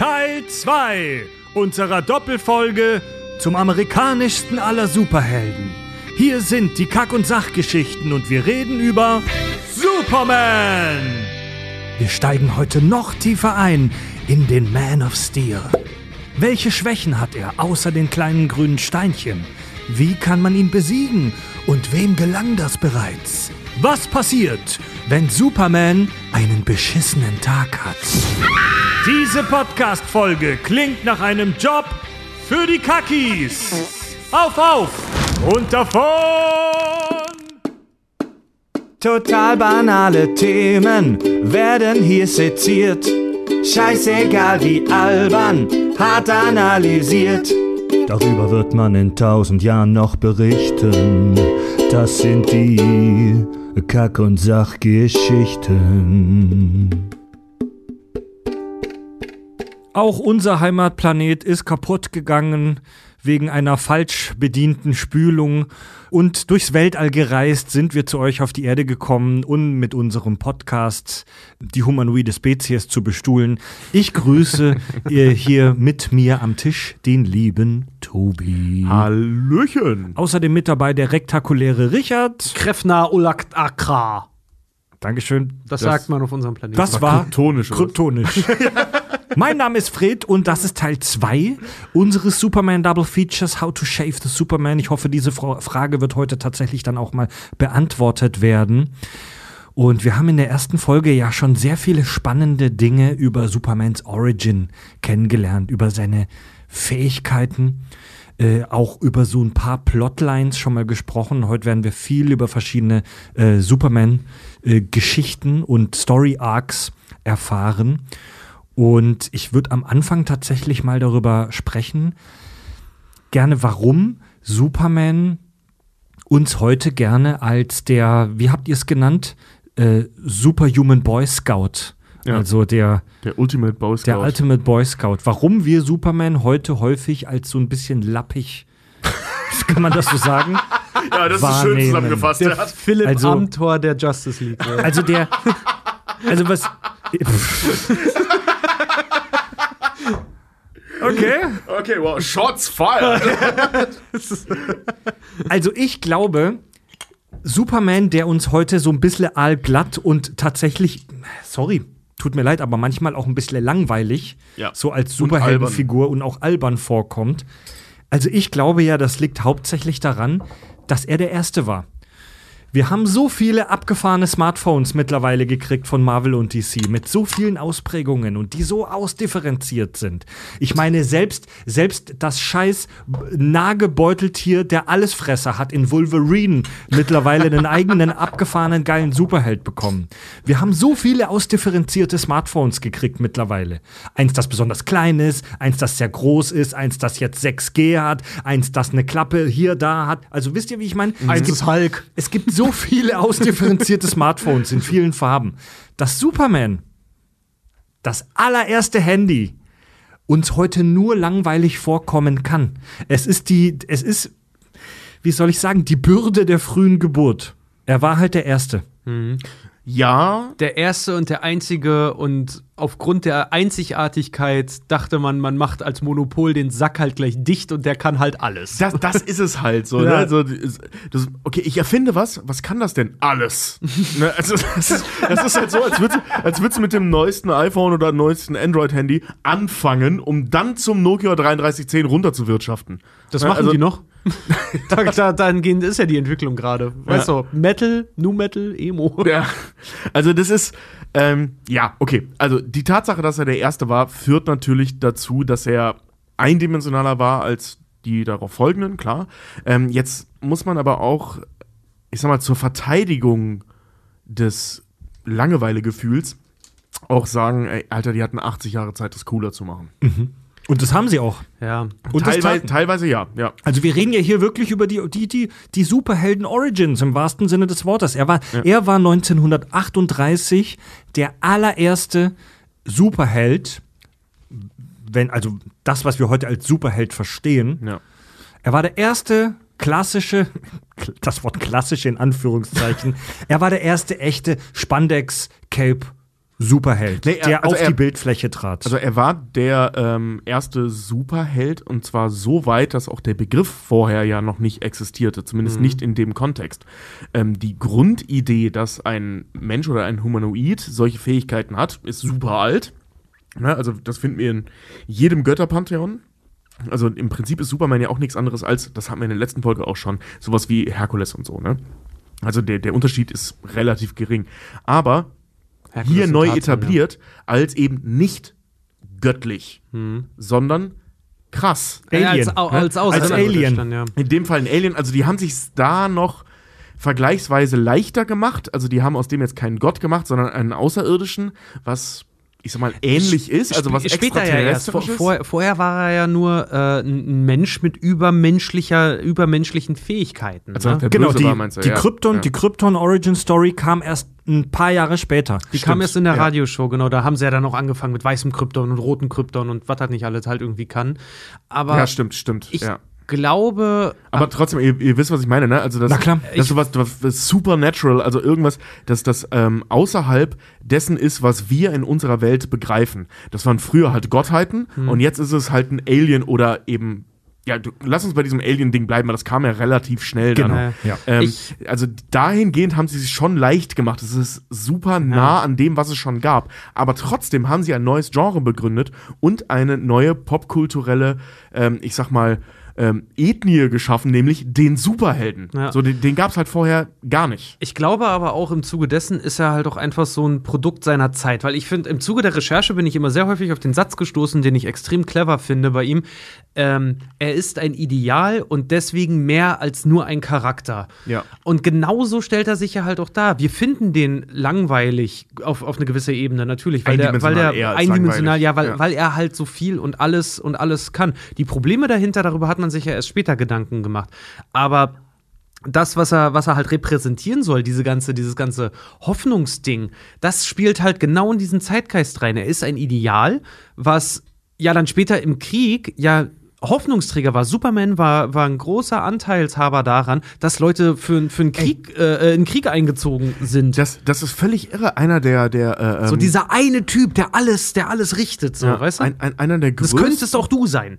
Teil 2 unserer Doppelfolge zum amerikanischsten aller Superhelden. Hier sind die Kack- und Sachgeschichten und wir reden über Superman. Wir steigen heute noch tiefer ein in den Man of Steel. Welche Schwächen hat er außer den kleinen grünen Steinchen? Wie kann man ihn besiegen? Und wem gelang das bereits? Was passiert, wenn Superman einen beschissenen Tag hat? Diese Podcast-Folge klingt nach einem Job für die Kakis. Auf, auf und davon! Total banale Themen werden hier seziert. Scheißegal wie albern, hart analysiert. Darüber wird man in tausend Jahren noch berichten. Das sind die Kack- und Sachgeschichten. Auch unser Heimatplanet ist kaputt gegangen wegen einer falsch bedienten Spülung und durchs Weltall gereist sind wir zu euch auf die Erde gekommen, um mit unserem Podcast die humanoide Spezies zu bestuhlen. Ich grüße ihr hier mit mir am Tisch den lieben Tobi. Hallöchen. Außerdem mit dabei der rektakuläre Richard. Krefna Ulakt Akra. Dankeschön. Das, Das- sagt man auf unserem Planeten. Das war kryptonisch, kryptonisch. mein Name ist Fred und das ist Teil 2 unseres Superman Double Features How to Shave the Superman. Ich hoffe, diese Fra- Frage wird heute tatsächlich dann auch mal beantwortet werden. Und wir haben in der ersten Folge ja schon sehr viele spannende Dinge über Supermans Origin kennengelernt, über seine Fähigkeiten, äh, auch über so ein paar Plotlines schon mal gesprochen. Heute werden wir viel über verschiedene äh, Superman-Geschichten und Story-Arcs erfahren. Und ich würde am Anfang tatsächlich mal darüber sprechen, gerne warum Superman uns heute gerne als der, wie habt ihr es genannt, äh, Superhuman Boy Scout, Ja. also der, Der Ultimate Boy Scout. der Ultimate Boy Scout. Warum wir Superman heute häufig als so ein bisschen lappig, kann man das so sagen? ja, das ist schön wahrnehmen. zusammefasst. der Ja. Philipp Also- Amthor der Justice League. Ja. Also der, also was. Okay. Okay, wow, Shots fired. Also ich glaube, Superman, der uns heute so ein bisschen allglatt und tatsächlich, sorry, tut mir leid, aber manchmal auch ein bisschen langweilig, Ja. so als Und Superheldenfigur und, auch albern vorkommt. Also ich glaube ja, das liegt hauptsächlich daran, dass er der Erste war. Wir haben so viele abgefahrene Smartphones mittlerweile gekriegt von Marvel und DC mit so vielen Ausprägungen und die so ausdifferenziert sind. Ich meine, selbst, selbst das scheiß Nagebeuteltier, der Allesfresser, hat in Wolverine mittlerweile einen eigenen abgefahrenen geilen Superheld bekommen. Wir haben so viele ausdifferenzierte Smartphones gekriegt mittlerweile. Eins, das besonders klein ist, eins, das sehr groß ist, eins, das jetzt 6G hat, eins, das eine Klappe hier, da hat. Also wisst ihr, wie ich meine? Eins ist Hulk. Es gibt so viele ausdifferenzierte Smartphones in vielen Farben, dass Superman, das allererste Handy, uns heute nur langweilig vorkommen kann. Es ist die, es ist, wie soll ich sagen, die Bürde der frühen Geburt. Er war halt der Erste. Ja, Der erste und der einzige und aufgrund der Einzigartigkeit dachte man, man macht als Monopol den Sack halt gleich dicht und der kann halt alles. das, das ist es halt so. Ne? Ja. Also, das, okay, ich erfinde was. Was kann das denn? Alles. ne? also, das, ist, das ist halt so, als würdest, du- als würdest du mit dem neuesten iPhone oder neuesten Android-Handy anfangen, um dann zum Nokia 3310 runterzuwirtschaften. Das Ja, machen also- die noch. da, da, dahingehend ist ja die Entwicklung gerade. Weißt du, Metal, Nu Metal, Emo. Ja, also das ist, ähm, ja, okay. Also die Tatsache, dass er der Erste war, führt natürlich dazu, dass er eindimensionaler war als die darauf folgenden, klar. Ähm, jetzt muss man aber auch, ich sag mal, zur Verteidigung des Langeweilegefühls auch sagen, ey, Alter, die hatten 80 Jahre Zeit, das cooler zu machen. Und das haben sie auch. Ja. Und teilweise, teilweise ja, ja. Also wir reden ja hier wirklich über die, die, die, die Superhelden Origins im wahrsten Sinne des Wortes. Er war, er war 1938 der allererste Superheld, wenn, also das, was wir heute als Superheld verstehen. ja. Er war der erste klassische, das Wort klassische in Anführungszeichen, er war der erste echte Spandex-Cape Superheld, Nee, er- der also auf er- die Bildfläche trat. Also er war der ähm, erste Superheld und zwar so weit, dass auch der Begriff vorher ja noch nicht existierte, zumindest nicht in dem Kontext. Ähm, die Grundidee, dass ein Mensch oder ein Humanoid solche Fähigkeiten hat, ist super alt. Ne? Also das finden wir in jedem Götterpantheon. Also im Prinzip ist Superman ja auch nichts anderes als, das hatten wir in der letzten Folge auch schon, sowas wie Herkules und so, ne? Also der, der Unterschied ist relativ gering. Aber hier neu Tarzan, etabliert als eben nicht göttlich, sondern krass. Ja. Ja, Alien, als, als, Als Außerirdischer Alien. Dann, ja. In dem Fall ein Alien, also die haben sich da noch vergleichsweise leichter gemacht. Also die haben aus dem jetzt keinen Gott gemacht, sondern einen Außerirdischen, was ich sag mal ähnlich ist, also was Sp- Später ja erst. Vor, vor, vorher war er ja nur äh, ein Mensch mit übermenschlicher, übermenschlichen Fähigkeiten. Also ne? genau, die, war, die ja. Krypton, Ja. die Krypton Origin Story kam erst ein paar Jahre später. Die kam erst in der Radioshow, genau. Da haben sie ja dann noch angefangen mit weißem Krypton und rotem Krypton und was halt nicht alles halt irgendwie kann. Aber Ja, stimmt, stimmt. ich ja. Glaube. Aber trotzdem, ihr, ihr wisst, was ich meine, ne? Also das, Na klar. das ist sowas was, was supernatural, also irgendwas, dass das ähm, außerhalb dessen ist, was wir in unserer Welt begreifen. Das waren früher halt Gottheiten und jetzt ist es halt ein Alien oder eben ja, du, lass uns bei diesem Alien-Ding bleiben, weil das kam ja relativ schnell Genau. dann. Ja. Ähm, Ich- also dahingehend haben sie sich schon leicht gemacht. Es ist super nah an dem, was es schon gab. Aber trotzdem haben sie ein neues Genre begründet und eine neue popkulturelle, ähm, ich sag mal, ähm, Ethnie geschaffen, nämlich den Superhelden. Ja. So, den, den gab es halt vorher gar nicht. Ich glaube aber auch im Zuge dessen ist er halt auch einfach so ein Produkt seiner Zeit, weil ich finde, im Zuge der Recherche bin ich immer sehr häufig auf den Satz gestoßen, den ich extrem clever finde bei ihm. Ähm, er ist ein Ideal und deswegen mehr als nur ein Charakter. Ja. Und genauso stellt er sich ja halt auch dar. Wir finden den langweilig auf, auf eine gewisse Ebene, natürlich. Weil der, weil Eindimensional der eindimensional, ja, weil, Ja. weil er halt so viel und alles und alles kann. Die Probleme dahinter, darüber hat man sich ja erst später Gedanken gemacht. Aber das, was er, was er halt repräsentieren soll, diese ganze, dieses ganze Hoffnungsding, das spielt halt genau in diesen Zeitgeist rein. Er ist ein Ideal, was ja dann später im Krieg ja Hoffnungsträger war. Superman war, war ein großer Anteilshaber daran, dass Leute für, für einen Krieg, äh, in den Krieg eingezogen sind. Das, das ist völlig irre. Einer der, der äh, so dieser eine Typ, der alles, der alles richtet, so, ja, weißt du? ein, ein, einer der das größten könntest auch du sein.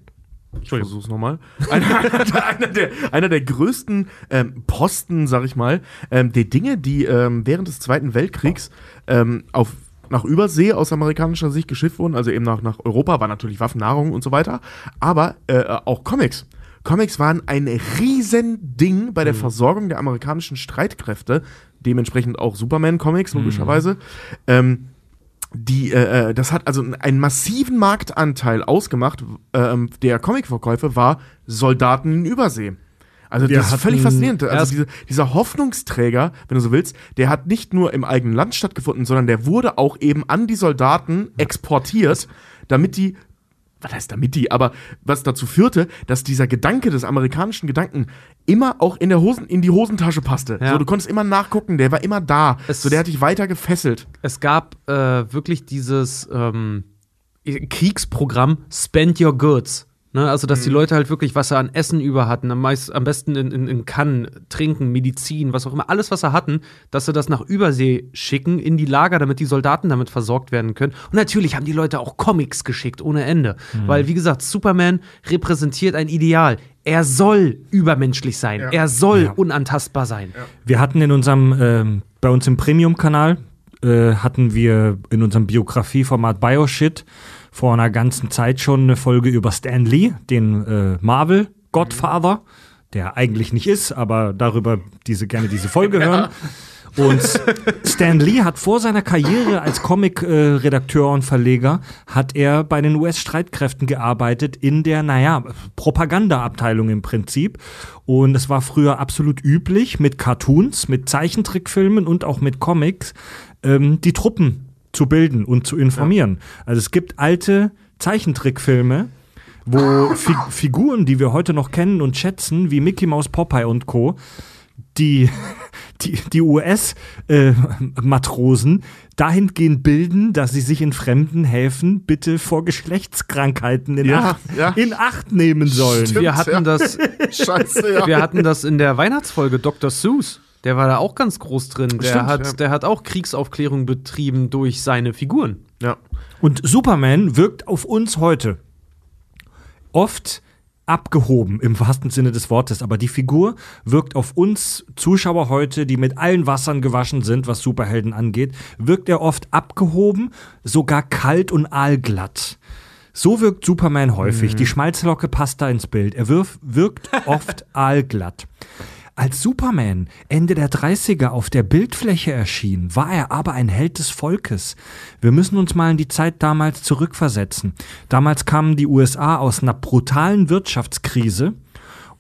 Ich versuch's nochmal. Einer, einer, der, einer der größten ähm, Posten, sag ich mal, ähm, der Dinge, die ähm, während des Zweiten Weltkriegs ähm, auf, nach Übersee aus amerikanischer Sicht geschifft wurden, also eben nach, nach Europa, war natürlich Waffen, Nahrung und so weiter, aber äh, auch Comics. Comics waren ein Riesending bei der Versorgung der amerikanischen Streitkräfte, dementsprechend auch Superman-Comics, logischerweise. Ähm, die, äh, äh, das hat also einen massiven Marktanteil ausgemacht. Ähm, der Comicverkäufe war Soldaten in Übersee. Also Wir das ist völlig faszinierend. Also diese, dieser Hoffnungsträger, wenn du so willst, der hat nicht nur im eigenen Land stattgefunden, sondern der wurde auch eben an die Soldaten exportiert, damit die was heißt damit die, aber was dazu führte, dass dieser Gedanke des amerikanischen Gedanken immer auch in der Hosen, in die Hosentasche passte. Ja. So, du konntest immer nachgucken, der war immer da. Es- so, der hat dich weiter gefesselt. Es gab äh, wirklich dieses ähm, Kriegsprogramm Spend Your Goods. Ne, also, dass die Leute halt wirklich, was sie an Essen über hatten, am, meist, am besten in, in, in Kannen, Trinken, Medizin, was auch immer, alles, was sie hatten, dass sie das nach Übersee schicken, in die Lager, damit die Soldaten damit versorgt werden können. Und natürlich haben die Leute auch Comics geschickt, ohne Ende. Weil, wie gesagt, Superman repräsentiert ein Ideal. Er soll übermenschlich sein. Er soll Ja. unantastbar sein. Wir hatten in unserem, ähm, bei uns im Premium-Kanal, äh, hatten wir in unserem Biografieformat Bioshit vor einer ganzen Zeit schon eine Folge über Stan Lee, den äh, Marvel-Godfather, der eigentlich nicht ist, aber darüber diese, gerne diese Folge hören. Und Stan Lee hat vor seiner Karriere als Comic-Redakteur und Verleger, hat er bei den US-Streitkräften gearbeitet in der, naja, Propagandaabteilung im Prinzip. Und es war früher absolut üblich, mit Cartoons, mit Zeichentrickfilmen und auch mit Comics ähm, die Truppen zu bilden und zu informieren. Also es gibt alte Zeichentrickfilme, wo Fi Figuren, die wir heute noch kennen und schätzen, wie Mickey Mouse, Popeye und Co., die, die, die US-Matrosen dahingehend bilden, dass sie sich in fremden Häfen bitte vor Geschlechtskrankheiten in, Ja, Acht, ja. in Acht nehmen sollen. Stimmt. Wir hatten ja. das Scheiße, ja. Wir hatten das in der Weihnachtsfolge Dr. Seuss. Der war da auch ganz groß drin. Der, Stimmt, hat, ja. der hat auch Kriegsaufklärung betrieben durch seine Figuren. Ja. Und Superman wirkt auf uns heute oft abgehoben im wahrsten Sinne des Wortes, aber die Figur wirkt auf uns Zuschauer heute, die mit allen Wassern gewaschen sind, was Superhelden angeht, wirkt er oft abgehoben, sogar kalt und aalglatt. So wirkt Superman häufig. Die Schmalzlocke passt da ins Bild. Er wirf, wirkt oft aalglatt. Als Superman Ende der 30er auf der Bildfläche erschien, war er aber ein Held des Volkes. Wir müssen uns mal in die Zeit damals zurückversetzen. Damals kamen die USA aus einer brutalen Wirtschaftskrise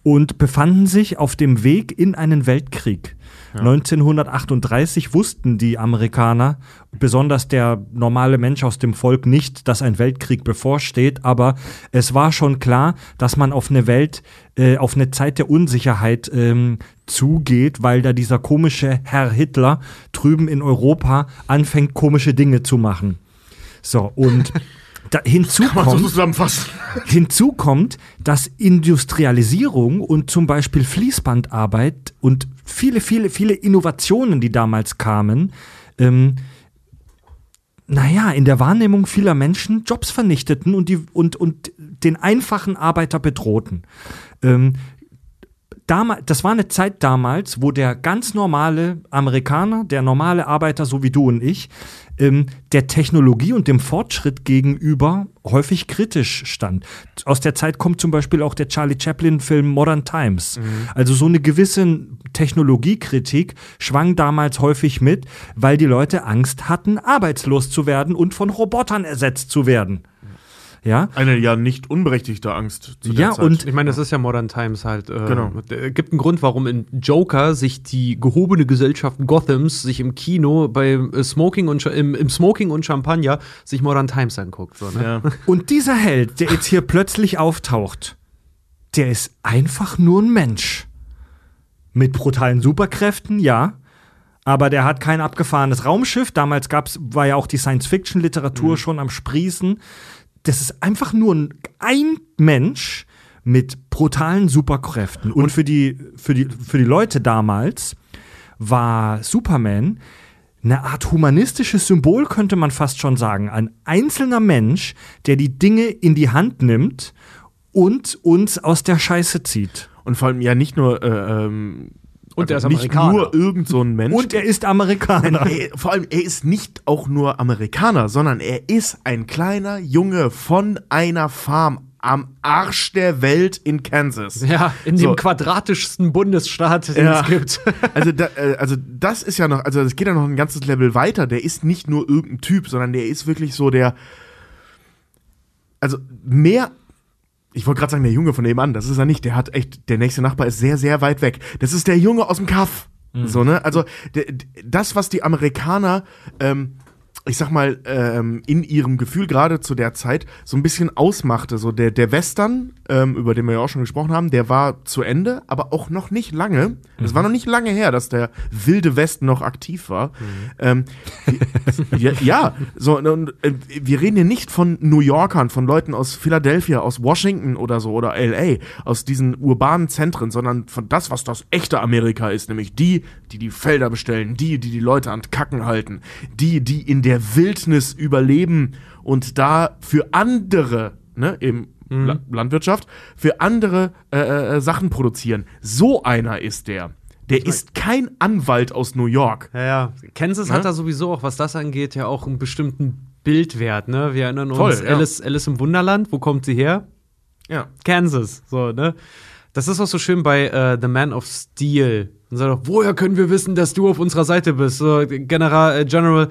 und befanden sich auf dem Weg in einen Weltkrieg. 1938 wussten die Amerikaner, besonders der normale Mensch aus dem Volk, nicht, dass ein Weltkrieg bevorsteht, aber es war schon klar, dass man auf eine Welt, äh, auf eine Zeit der Unsicherheit ähm, zugeht, weil da dieser komische Herr Hitler drüben in Europa anfängt, komische Dinge zu machen. So, und da, hinzu so kommt, zusammenfassen. Hinzu kommt, dass Industrialisierung und zum Beispiel Fließbandarbeit und viele, viele, viele Innovationen, die damals kamen, ähm, naja, in der Wahrnehmung vieler Menschen Jobs vernichteten und, die, und, und den einfachen Arbeiter bedrohten. Ähm, damals, das war eine Zeit damals, wo der ganz normale Amerikaner, der normale Arbeiter, so wie du und ich, ähm, der Technologie und dem Fortschritt gegenüber häufig kritisch stand. Aus der Zeit kommt zum Beispiel auch der Charlie Chaplin-Film Modern Times. Also so eine gewisse Technologiekritik schwang damals häufig mit, weil die Leute Angst hatten, arbeitslos zu werden und von Robotern ersetzt zu werden. Ja, Eine ja nicht unberechtigte Angst zu der Ja, Zeit. und- Ich meine, das ist ja Modern Times halt. Äh, Genau. äh, gibt einen Grund, warum in Joker sich die gehobene Gesellschaft Gothams sich im Kino bei äh, Smoking und im, im Smoking und Champagner sich Modern Times anguckt. So, ne? ja. Und dieser Held, der jetzt hier plötzlich auftaucht, der ist einfach nur ein Mensch. Mit brutalen Superkräften, ja. Aber der hat kein abgefahrenes Raumschiff. Damals gab's, war ja auch die Science-Fiction-Literatur schon am Sprießen. Das ist einfach nur ein, ein Mensch mit brutalen Superkräften. Und, für, die, für, die, für die Leute damals war Superman eine Art humanistisches Symbol, könnte man fast schon sagen. Ein einzelner Mensch, der die Dinge in die Hand nimmt und uns aus der Scheiße zieht. Und vor allem ja nicht nur äh, ähm, Und der ist nicht Amerikaner. nur irgend so ein Mensch. Und er ist Amerikaner. er, vor allem, er ist nicht auch nur Amerikaner, sondern er ist ein kleiner Junge von einer Farm am Arsch der Welt in Kansas. Ja, in So. dem quadratischsten Bundesstaat, den Ja. es gibt. Also, da, äh, also das ist ja noch, also das geht ja noch ein ganzes Level weiter. Der ist nicht nur irgendein Typ, sondern der ist wirklich so der, also mehr. Ich wollte gerade sagen, der Junge von nebenan, das ist er nicht. Der hat echt, der nächste Nachbar ist sehr, sehr weit weg. Das ist der Junge aus dem Kaff. So, ne? Also, das, was die Amerikaner, ähm, ich sag mal, ähm, in ihrem Gefühl gerade zu der Zeit so ein bisschen ausmachte. So der, der Western, ähm, über den wir ja auch schon gesprochen haben, der war zu Ende, aber auch noch nicht lange. Es war noch nicht lange her, dass der wilde Westen noch aktiv war. Ähm, ja, ja, so, und, äh, wir reden hier nicht von New Yorkern, von Leuten aus Philadelphia, aus Washington oder so oder LA, aus diesen urbanen Zentren, sondern von das, was das echte Amerika ist, nämlich die, die die Felder bestellen, die, die die Leute an Kacken halten, die, die in der Wildnis überleben und da für andere, ne, eben La Landwirtschaft, für andere äh, äh, Sachen produzieren. So einer ist der. Der ist kein Anwalt aus New York. Ja, ja. Kansas Ne? hat da sowieso auch, was das angeht, ja auch einen bestimmten Bildwert, ne? Wir erinnern uns, Voll, ja. Alice, Alice im Wunderland, wo kommt sie her? Ja. Kansas, so, ne? Das ist auch so schön bei äh, The Man of Steel. Und sagt auch, woher können wir wissen, dass du auf unserer Seite bist? So, General, äh, General,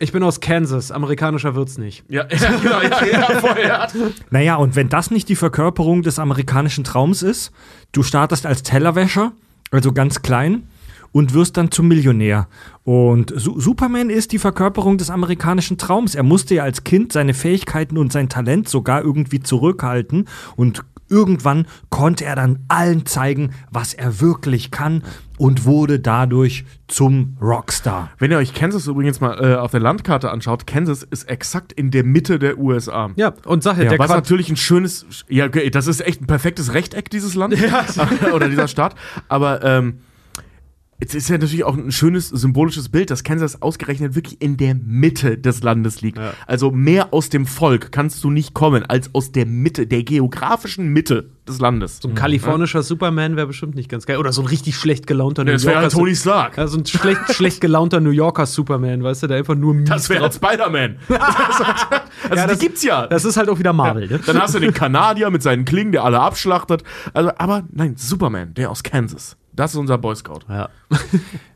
ich bin aus Kansas, amerikanischer wird's nicht. Ja, ja, genau, ja, ja, voll, ja. Naja, und wenn das nicht die Verkörperung des amerikanischen Traums ist, du startest als Tellerwäscher, also ganz klein, und wirst dann zum Millionär. Und Su Superman ist die Verkörperung des amerikanischen Traums. Er musste ja als Kind seine Fähigkeiten und sein Talent sogar irgendwie zurückhalten und irgendwann konnte er dann allen zeigen, was er wirklich kann und wurde dadurch zum Rockstar. Wenn ihr euch Kansas übrigens mal äh, auf der Landkarte anschaut, Kansas ist exakt in der Mitte der USA. Ja, und sag ja, der was natürlich ein schönes, ja, okay, das ist echt ein perfektes Rechteck, dieses Land. Oder dieser Staat. Aber ähm, es ist ja natürlich auch ein schönes symbolisches Bild, dass Kansas ausgerechnet wirklich in der Mitte des Landes liegt. Ja. Also mehr aus dem Volk kannst du nicht kommen, als aus der Mitte, der geografischen Mitte des Landes. So ein kalifornischer Superman wäre bestimmt nicht ganz geil. Oder so ein richtig schlecht gelaunter New das wäre Yorker. Tony Stark. Ja, so ein schlecht, schlecht gelaunter New Yorker Superman, weißt du, der einfach nur mies Das wäre drauf- Spider-Man. also Ja, die das- gibt's ja. Das ist halt auch wieder Marvel, ne? Dann hast du den Kanadier mit seinen Klingen, der alle abschlachtet. Also, aber nein, Superman, der aus Kansas. Das ist unser Boy Scout. Ja.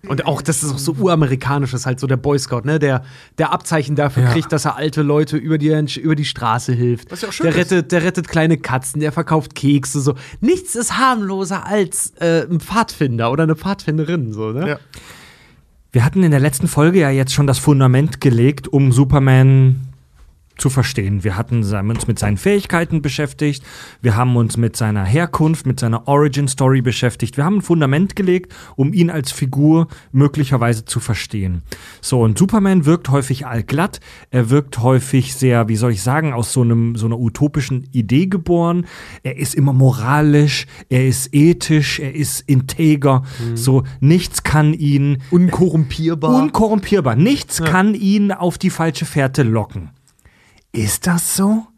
Und auch, das ist auch so uramerikanisch, das ist halt so der Boy Scout, ne? Der, der Abzeichen dafür Ja. kriegt, dass er alte Leute über die, über die Straße hilft. Was ja auch schön der ist. rettet, der rettet kleine Katzen, der verkauft Kekse, so. Nichts ist harmloser als äh, ein Pfadfinder oder eine Pfadfinderin, so, ne? Ja. Wir hatten in der letzten Folge ja jetzt schon das Fundament gelegt, um Superman zu verstehen. Wir hatten uns mit seinen Fähigkeiten beschäftigt, wir haben uns mit seiner Herkunft, mit seiner Origin Story beschäftigt. Wir haben ein Fundament gelegt, um ihn als Figur möglicherweise zu verstehen. So, und Superman wirkt häufig allglatt, er wirkt häufig sehr, wie soll ich sagen, aus so einem so einer utopischen Idee geboren. Er ist immer moralisch, er ist ethisch, er ist integer. So, nichts kann ihn Unkorrumpierbar. Unkorrumpierbar. Nichts kann ihn auf die falsche Fährte locken. Ist das so?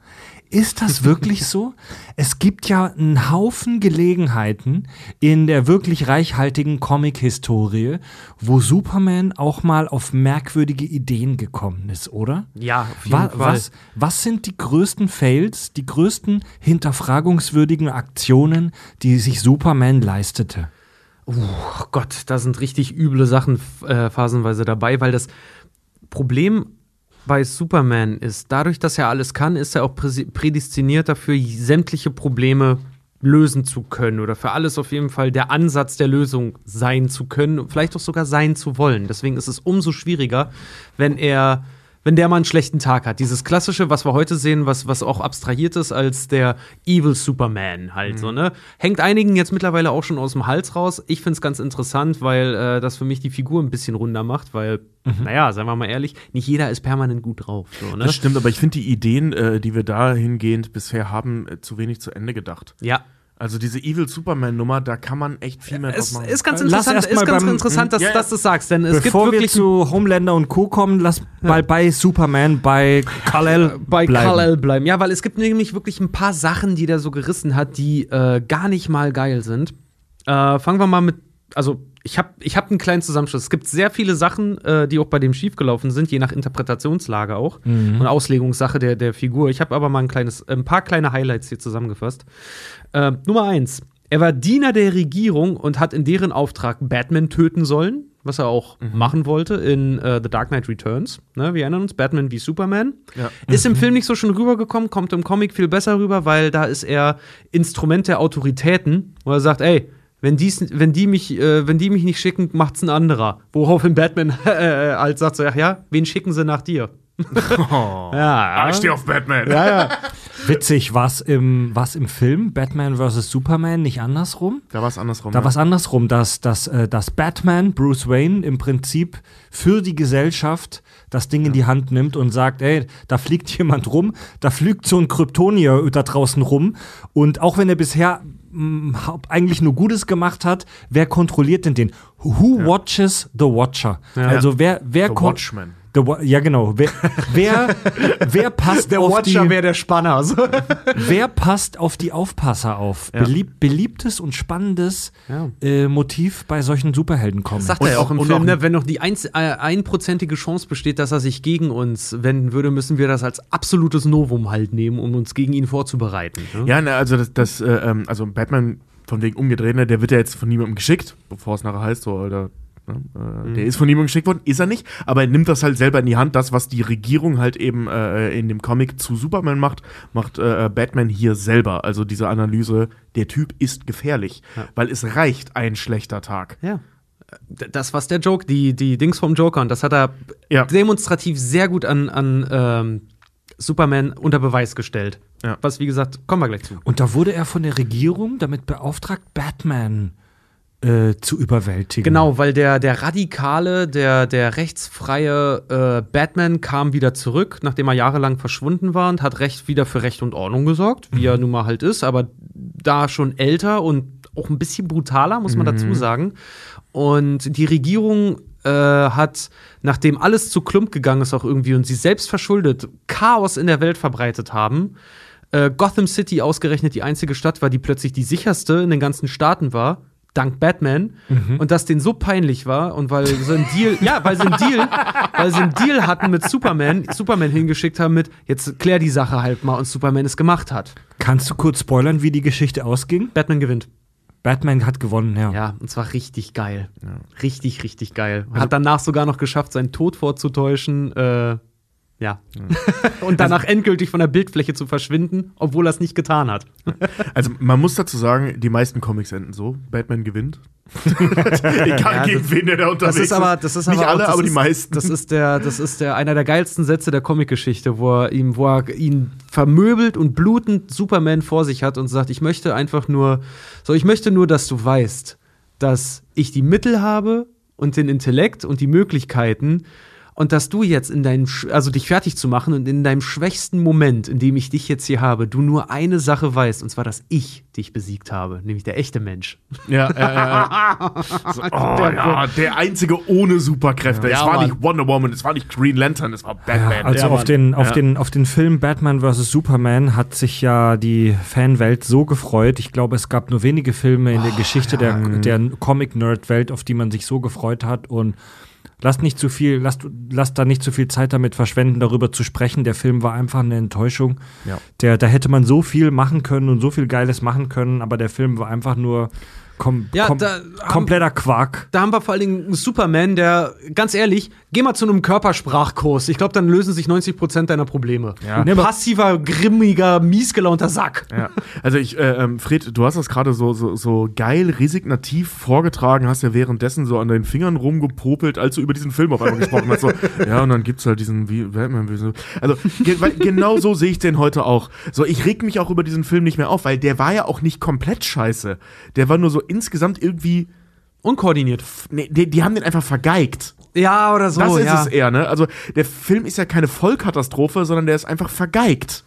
Ist das wirklich so? Es gibt ja einen Haufen Gelegenheiten in der wirklich reichhaltigen Comic-Historie, wo Superman auch mal auf merkwürdige Ideen gekommen ist, oder? ja, auf jeden Wa Fall. was, was sind die größten Fails, die größten hinterfragungswürdigen Aktionen, die sich Superman leistete? Oh Gott, da sind richtig üble Sachen äh, phasenweise dabei, weil das Problem bei Superman ist, dadurch, dass er alles kann, ist er auch prädestiniert dafür, sämtliche Probleme lösen zu können oder für alles auf jeden Fall der Ansatz der Lösung sein zu können, vielleicht auch sogar sein zu wollen. Deswegen ist es umso schwieriger, wenn er wenn der mal einen schlechten Tag hat. Dieses klassische, was wir heute sehen, was, was auch abstrahiert ist als der Evil Superman halt so, ne? Hängt einigen jetzt mittlerweile auch schon aus dem Hals raus. Ich find's ganz interessant, weil äh, das für mich die Figur ein bisschen runder macht, weil, naja, seien wir mal ehrlich, nicht jeder ist permanent gut drauf. So, ne? Das stimmt, aber ich finde die Ideen, äh, die wir dahingehend bisher haben, äh, zu wenig zu Ende gedacht. Ja. Also diese Evil Superman-Nummer, da kann man echt viel mehr draus Es machen. ist ganz interessant, ist ganz beim- interessant dass, Ja, ja. dass du das sagst, denn es gibt Bevor wir wirklich zu Homelander und Co. kommen, lass mal bei Superman, bei Kal-El bei bleiben. Kal-El bleiben. Ja, weil es gibt nämlich wirklich ein paar Sachen, die der so gerissen hat, die äh, gar nicht mal geil sind. Äh, fangen wir mal mit, also ich habe ich hab einen kleinen Zusammenschluss. Es gibt sehr viele Sachen, äh, die auch bei dem schiefgelaufen sind, je nach Interpretationslage auch und Auslegungssache der, der Figur. Ich habe aber mal ein kleines, ein paar kleine Highlights hier zusammengefasst. Äh, Nummer eins. Er war Diener der Regierung und hat in deren Auftrag Batman töten sollen, was er auch machen wollte in äh, The Dark Knight Returns. Ne, wir erinnern uns, Batman wie Superman. Ja. Ist im Film nicht so schon rübergekommen, kommt im Comic viel besser rüber, weil da ist er Instrument der Autoritäten, wo er sagt, ey, wenn, dies, wenn, die mich, äh, wenn die mich nicht schicken, macht's ein anderer. Woraufhin Batman äh, halt sagt so, ach ja, wen schicken sie nach dir? ja, Ah, ich stehe auf Batman. ja, ja. Witzig, was im, was im Film Batman vs. Superman nicht andersrum? Da war es andersrum. Da ja. war es andersrum, dass, dass, äh, dass Batman, Bruce Wayne, im Prinzip für die Gesellschaft das Ding in die Hand nimmt und sagt, ey, da fliegt jemand rum, da fliegt so ein Kryptonier da draußen rum und auch wenn er bisher eigentlich nur Gutes gemacht hat, wer kontrolliert denn den? Who watches the Watcher? Also wer, wer The Watchman. Ja, genau. Wer, wer, wer passt Der auf Watcher die, wäre der Spanner. So. Wer passt auf die Aufpasser auf? Belieb, beliebtes und spannendes Ja. äh, Motiv bei solchen Superheldencomics. Sagt Und er ja auch im Film, auch- ne, wenn noch die eins- äh, einprozentige Chance besteht, dass er sich gegen uns wenden würde, müssen wir das als absolutes Novum halt nehmen, um uns gegen ihn vorzubereiten. Ne? Ja, ne, also das, das äh, ähm, also Batman von wegen umgedreht, ne, der wird ja jetzt von niemandem geschickt, bevor es nachher heißt, so, oder, ne, äh, der ist von niemandem geschickt worden, ist er nicht, aber er nimmt das halt selber in die Hand, das, was die Regierung halt eben äh, in dem Comic zu Superman macht, macht äh, Batman hier selber. Also diese Analyse, der Typ ist gefährlich, weil es reicht ein schlechter Tag. Ja. Das, was der Joke, die, die Dings vom Joker, und das hat er Ja. demonstrativ sehr gut an, an ähm, Superman unter Beweis gestellt. Ja. Was, wie gesagt, kommen wir gleich zu. Und da wurde er von der Regierung damit beauftragt, Batman äh, zu überwältigen. Genau, weil der, der radikale, der, der rechtsfreie äh, Batman kam wieder zurück, nachdem er jahrelang verschwunden war und hat Recht wieder für Recht und Ordnung gesorgt, wie er nun mal halt ist, aber da schon älter und auch ein bisschen brutaler, muss man dazu sagen. und die Regierung äh, hat, nachdem alles zu Klump gegangen ist, auch irgendwie und sie selbst verschuldet Chaos in der Welt verbreitet haben, äh, Gotham City ausgerechnet die einzige Stadt war, die plötzlich die sicherste in den ganzen Staaten war, dank Batman und das denen so peinlich war und weil sie ein Deal, ja, weil sie ein Deal, weil sie einen Deal hatten mit Superman, Superman hingeschickt haben mit jetzt klär die Sache halt mal und Superman es gemacht hat. Kannst du kurz spoilern, wie die Geschichte ausging? Batman gewinnt. Batman hat gewonnen, ja. Ja, und zwar richtig geil. Richtig, richtig geil. Hat danach sogar noch geschafft, seinen Tod vorzutäuschen. Äh, ja. und danach endgültig von der Bildfläche zu verschwinden, obwohl er es nicht getan hat. Also man muss dazu sagen, die meisten Comics enden so. Batman gewinnt. Egal gegen das- wen der da unterwegs Das ist aber, das ist Nicht aber auch, alle, das aber die ist, meisten. Das ist der, das ist der einer der geilsten Sätze der Comicgeschichte, wo er ihm, wo er ihn vermöbelt und blutend Superman vor sich hat und sagt, ich möchte einfach nur, so ich möchte nur, dass du weißt, dass ich die Mittel habe und den Intellekt und die Möglichkeiten und dass du jetzt in deinem, also dich fertig zu machen und in deinem schwächsten Moment, in dem ich dich jetzt hier habe, du nur eine Sache weißt, und zwar, dass ich dich besiegt habe, nämlich der echte Mensch. Ja, ja, ja. So, oh, ja, der einzige ohne Superkräfte. Ja, es war Mann. nicht Wonder Woman, es war nicht Green Lantern, es war Batman. Also Ja, auf, Mann. den, auf, den, auf den Film Batman vs. Superman hat sich ja die Fanwelt so gefreut. Ich glaube, es gab nur wenige Filme in der Geschichte der, der Comic-Nerd-Welt, auf die man sich so gefreut hat. Und lasst nicht zu viel, lasst, lasst da nicht zu viel Zeit damit verschwenden, darüber zu sprechen. Der Film war einfach eine Enttäuschung. Ja. Der, da hätte man so viel machen können und so viel Geiles machen können, aber der Film war einfach nur kom Ja, kom da haben- kompletter Quark. Da haben wir vor allen Dingen einen Superman, der, ganz ehrlich, geh mal zu einem Körpersprachkurs. Ich glaube, dann lösen sich 90% deiner Probleme. Ja. Ein passiver, grimmiger, miesgelaunter Sack. Ja. Also ich, äh, ähm, Fred, du hast das gerade so, so, so geil resignativ vorgetragen, hast ja währenddessen so an deinen Fingern rumgepopelt, als du über diesen Film auf einmal gesprochen hast. So, ja, und dann gibt's halt diesen wie Batman. Wie so. Also ge weil, genau so sehe ich den heute auch. So, ich reg mich auch über diesen Film nicht mehr auf, weil der war ja auch nicht komplett scheiße. Der war nur so insgesamt irgendwie. Unkoordiniert. Nee, die, die haben den einfach vergeigt. Ja, oder so. Das ist ja. es eher, ne? Also der Film ist ja keine Vollkatastrophe, sondern der ist einfach vergeigt.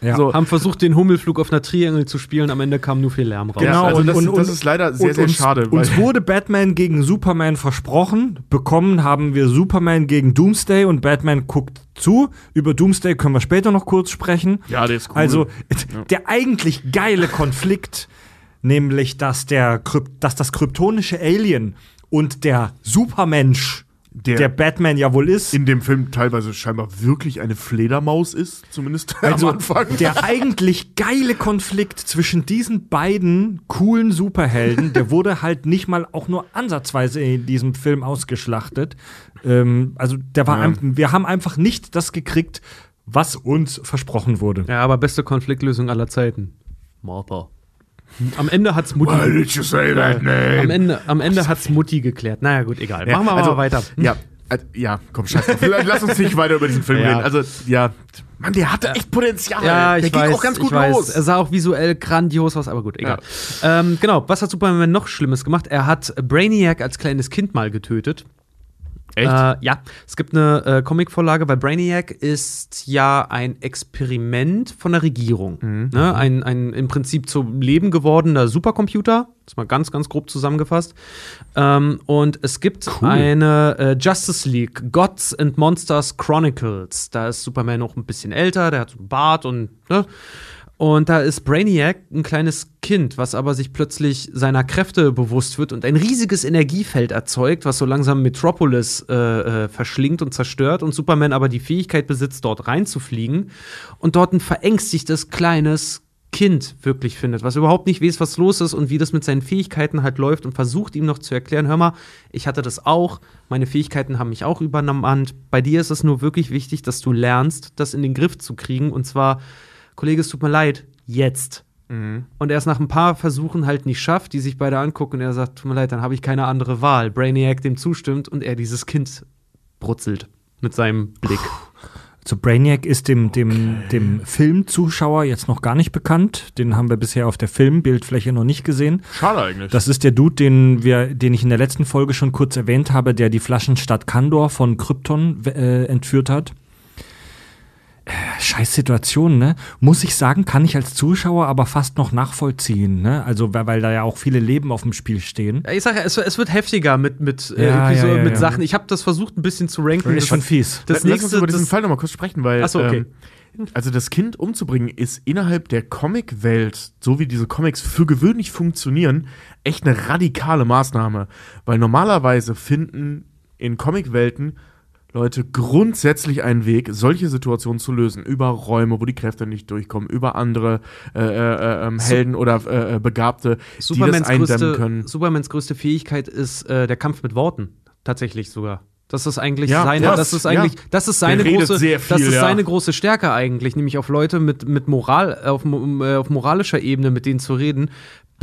Ja. So, Haben versucht, den Hummelflug auf einer Triangel zu spielen, am Ende kam nur viel Lärm raus. Genau, also und- das, und- das ist leider sehr, und sehr uns, schade. Uns wurde Batman gegen Superman versprochen. Bekommen haben wir Superman gegen Doomsday und Batman guckt zu. Über Doomsday können wir später noch kurz sprechen. Ja, der ist cool. Also der eigentlich geile Konflikt, nämlich dass, der, dass das kryptonische Alien und der Supermensch, Der- der, Batman ja wohl ist, in dem Film teilweise scheinbar wirklich eine Fledermaus ist, zumindest also am Anfang. der eigentlich geile Konflikt zwischen diesen beiden coolen Superhelden, der wurde halt nicht mal auch nur ansatzweise in diesem Film ausgeschlachtet. Ähm, also der war Ja. ein, wir haben einfach nicht das gekriegt, was uns versprochen wurde. Ja, aber beste Konfliktlösung aller Zeiten. Martha. Am Ende hat's Mutti. Why did you say that name? Am Ende, am Ende hat's Mutti geklärt. Naja, gut, egal. Machen wir also, mal weiter. Ja, äh, ja, komm, scheiß drauf. Lass uns nicht weiter über diesen Film Ja. reden. Also, ja, Mann, der hatte echt Potenzial. Ja, ich der weiß, ging auch ganz gut los. Er sah auch visuell grandios aus, aber gut, egal. Ähm, genau, was hat Superman noch Schlimmes gemacht? Er hat Brainiac als kleines Kind mal getötet. Echt? Äh, ja, es gibt eine äh, Comicvorlage, weil Brainiac ist ja ein Experiment von der Regierung. Mhm. Ne? Ein, ein im Prinzip zum Leben gewordener Supercomputer. Das ist mal ganz, ganz grob zusammengefasst. Ähm, und es gibt eine äh, Justice League, Gods and Monsters Chronicles. Da ist Superman noch ein bisschen älter, der hat so einen Bart und ne? Und da ist Brainiac ein kleines Kind, was aber sich plötzlich seiner Kräfte bewusst wird und ein riesiges Energiefeld erzeugt, was so langsam Metropolis äh, äh, verschlingt und zerstört und Superman aber die Fähigkeit besitzt, dort reinzufliegen und dort ein verängstigtes kleines Kind wirklich findet, was überhaupt nicht weiß, was los ist und wie das mit seinen Fähigkeiten halt läuft und versucht ihm noch zu erklären, hör mal, ich hatte das auch, meine Fähigkeiten haben mich auch übernommen. Bei dir ist es nur wirklich wichtig, dass du lernst, das in den Griff zu kriegen und zwar Kollege, es tut mir leid, jetzt. Und er es nach ein paar Versuchen halt nicht schafft, die sich beide angucken und er sagt, tut mir leid, dann habe ich keine andere Wahl. Brainiac dem zustimmt und er dieses Kind brutzelt mit seinem Blick. So Brainiac ist dem, dem, dem Filmzuschauer jetzt noch gar nicht bekannt. Den haben wir bisher auf der Filmbildfläche noch nicht gesehen. Schade eigentlich. Das ist der Dude, den, wir, den ich in der letzten Folge schon kurz erwähnt habe, der die Flaschenstadt Kandor von Krypton äh, entführt hat. Scheiß Situation, ne? Muss ich sagen, kann ich als Zuschauer aber fast noch nachvollziehen, ne? Also, weil, weil da ja auch viele Leben auf dem Spiel stehen. Ja, Ich sage ja, es, es wird heftiger mit, mit, äh, Ja, irgendwie so, ja, mit ja. Sachen. Ich habe das versucht, ein bisschen zu ranken. ist schon fies. Das Lass uns nächste, über diesen das, Fall nochmal kurz sprechen, weil Ach so, okay. ähm, also das Kind umzubringen ist innerhalb der Comic-Welt, so wie diese Comics für gewöhnlich funktionieren, echt eine radikale Maßnahme. Weil normalerweise finden in Comic-Welten Leute grundsätzlich einen Weg, solche Situationen zu lösen. Über Räume, wo die Kräfte nicht durchkommen, über andere äh, äh, ähm, Helden oder äh, äh, Begabte, die das Supermans, eindämmen größte, können. Supermans größte Fähigkeit ist äh, der Kampf mit Worten. Tatsächlich sogar. Das ist eigentlich Ja, seine, krass, das ist eigentlich, ja. das ist seine große, viel, das ist ja. seine große Stärke eigentlich, nämlich auf Leute mit, mit Moral, auf, äh, auf moralischer Ebene mit denen zu reden,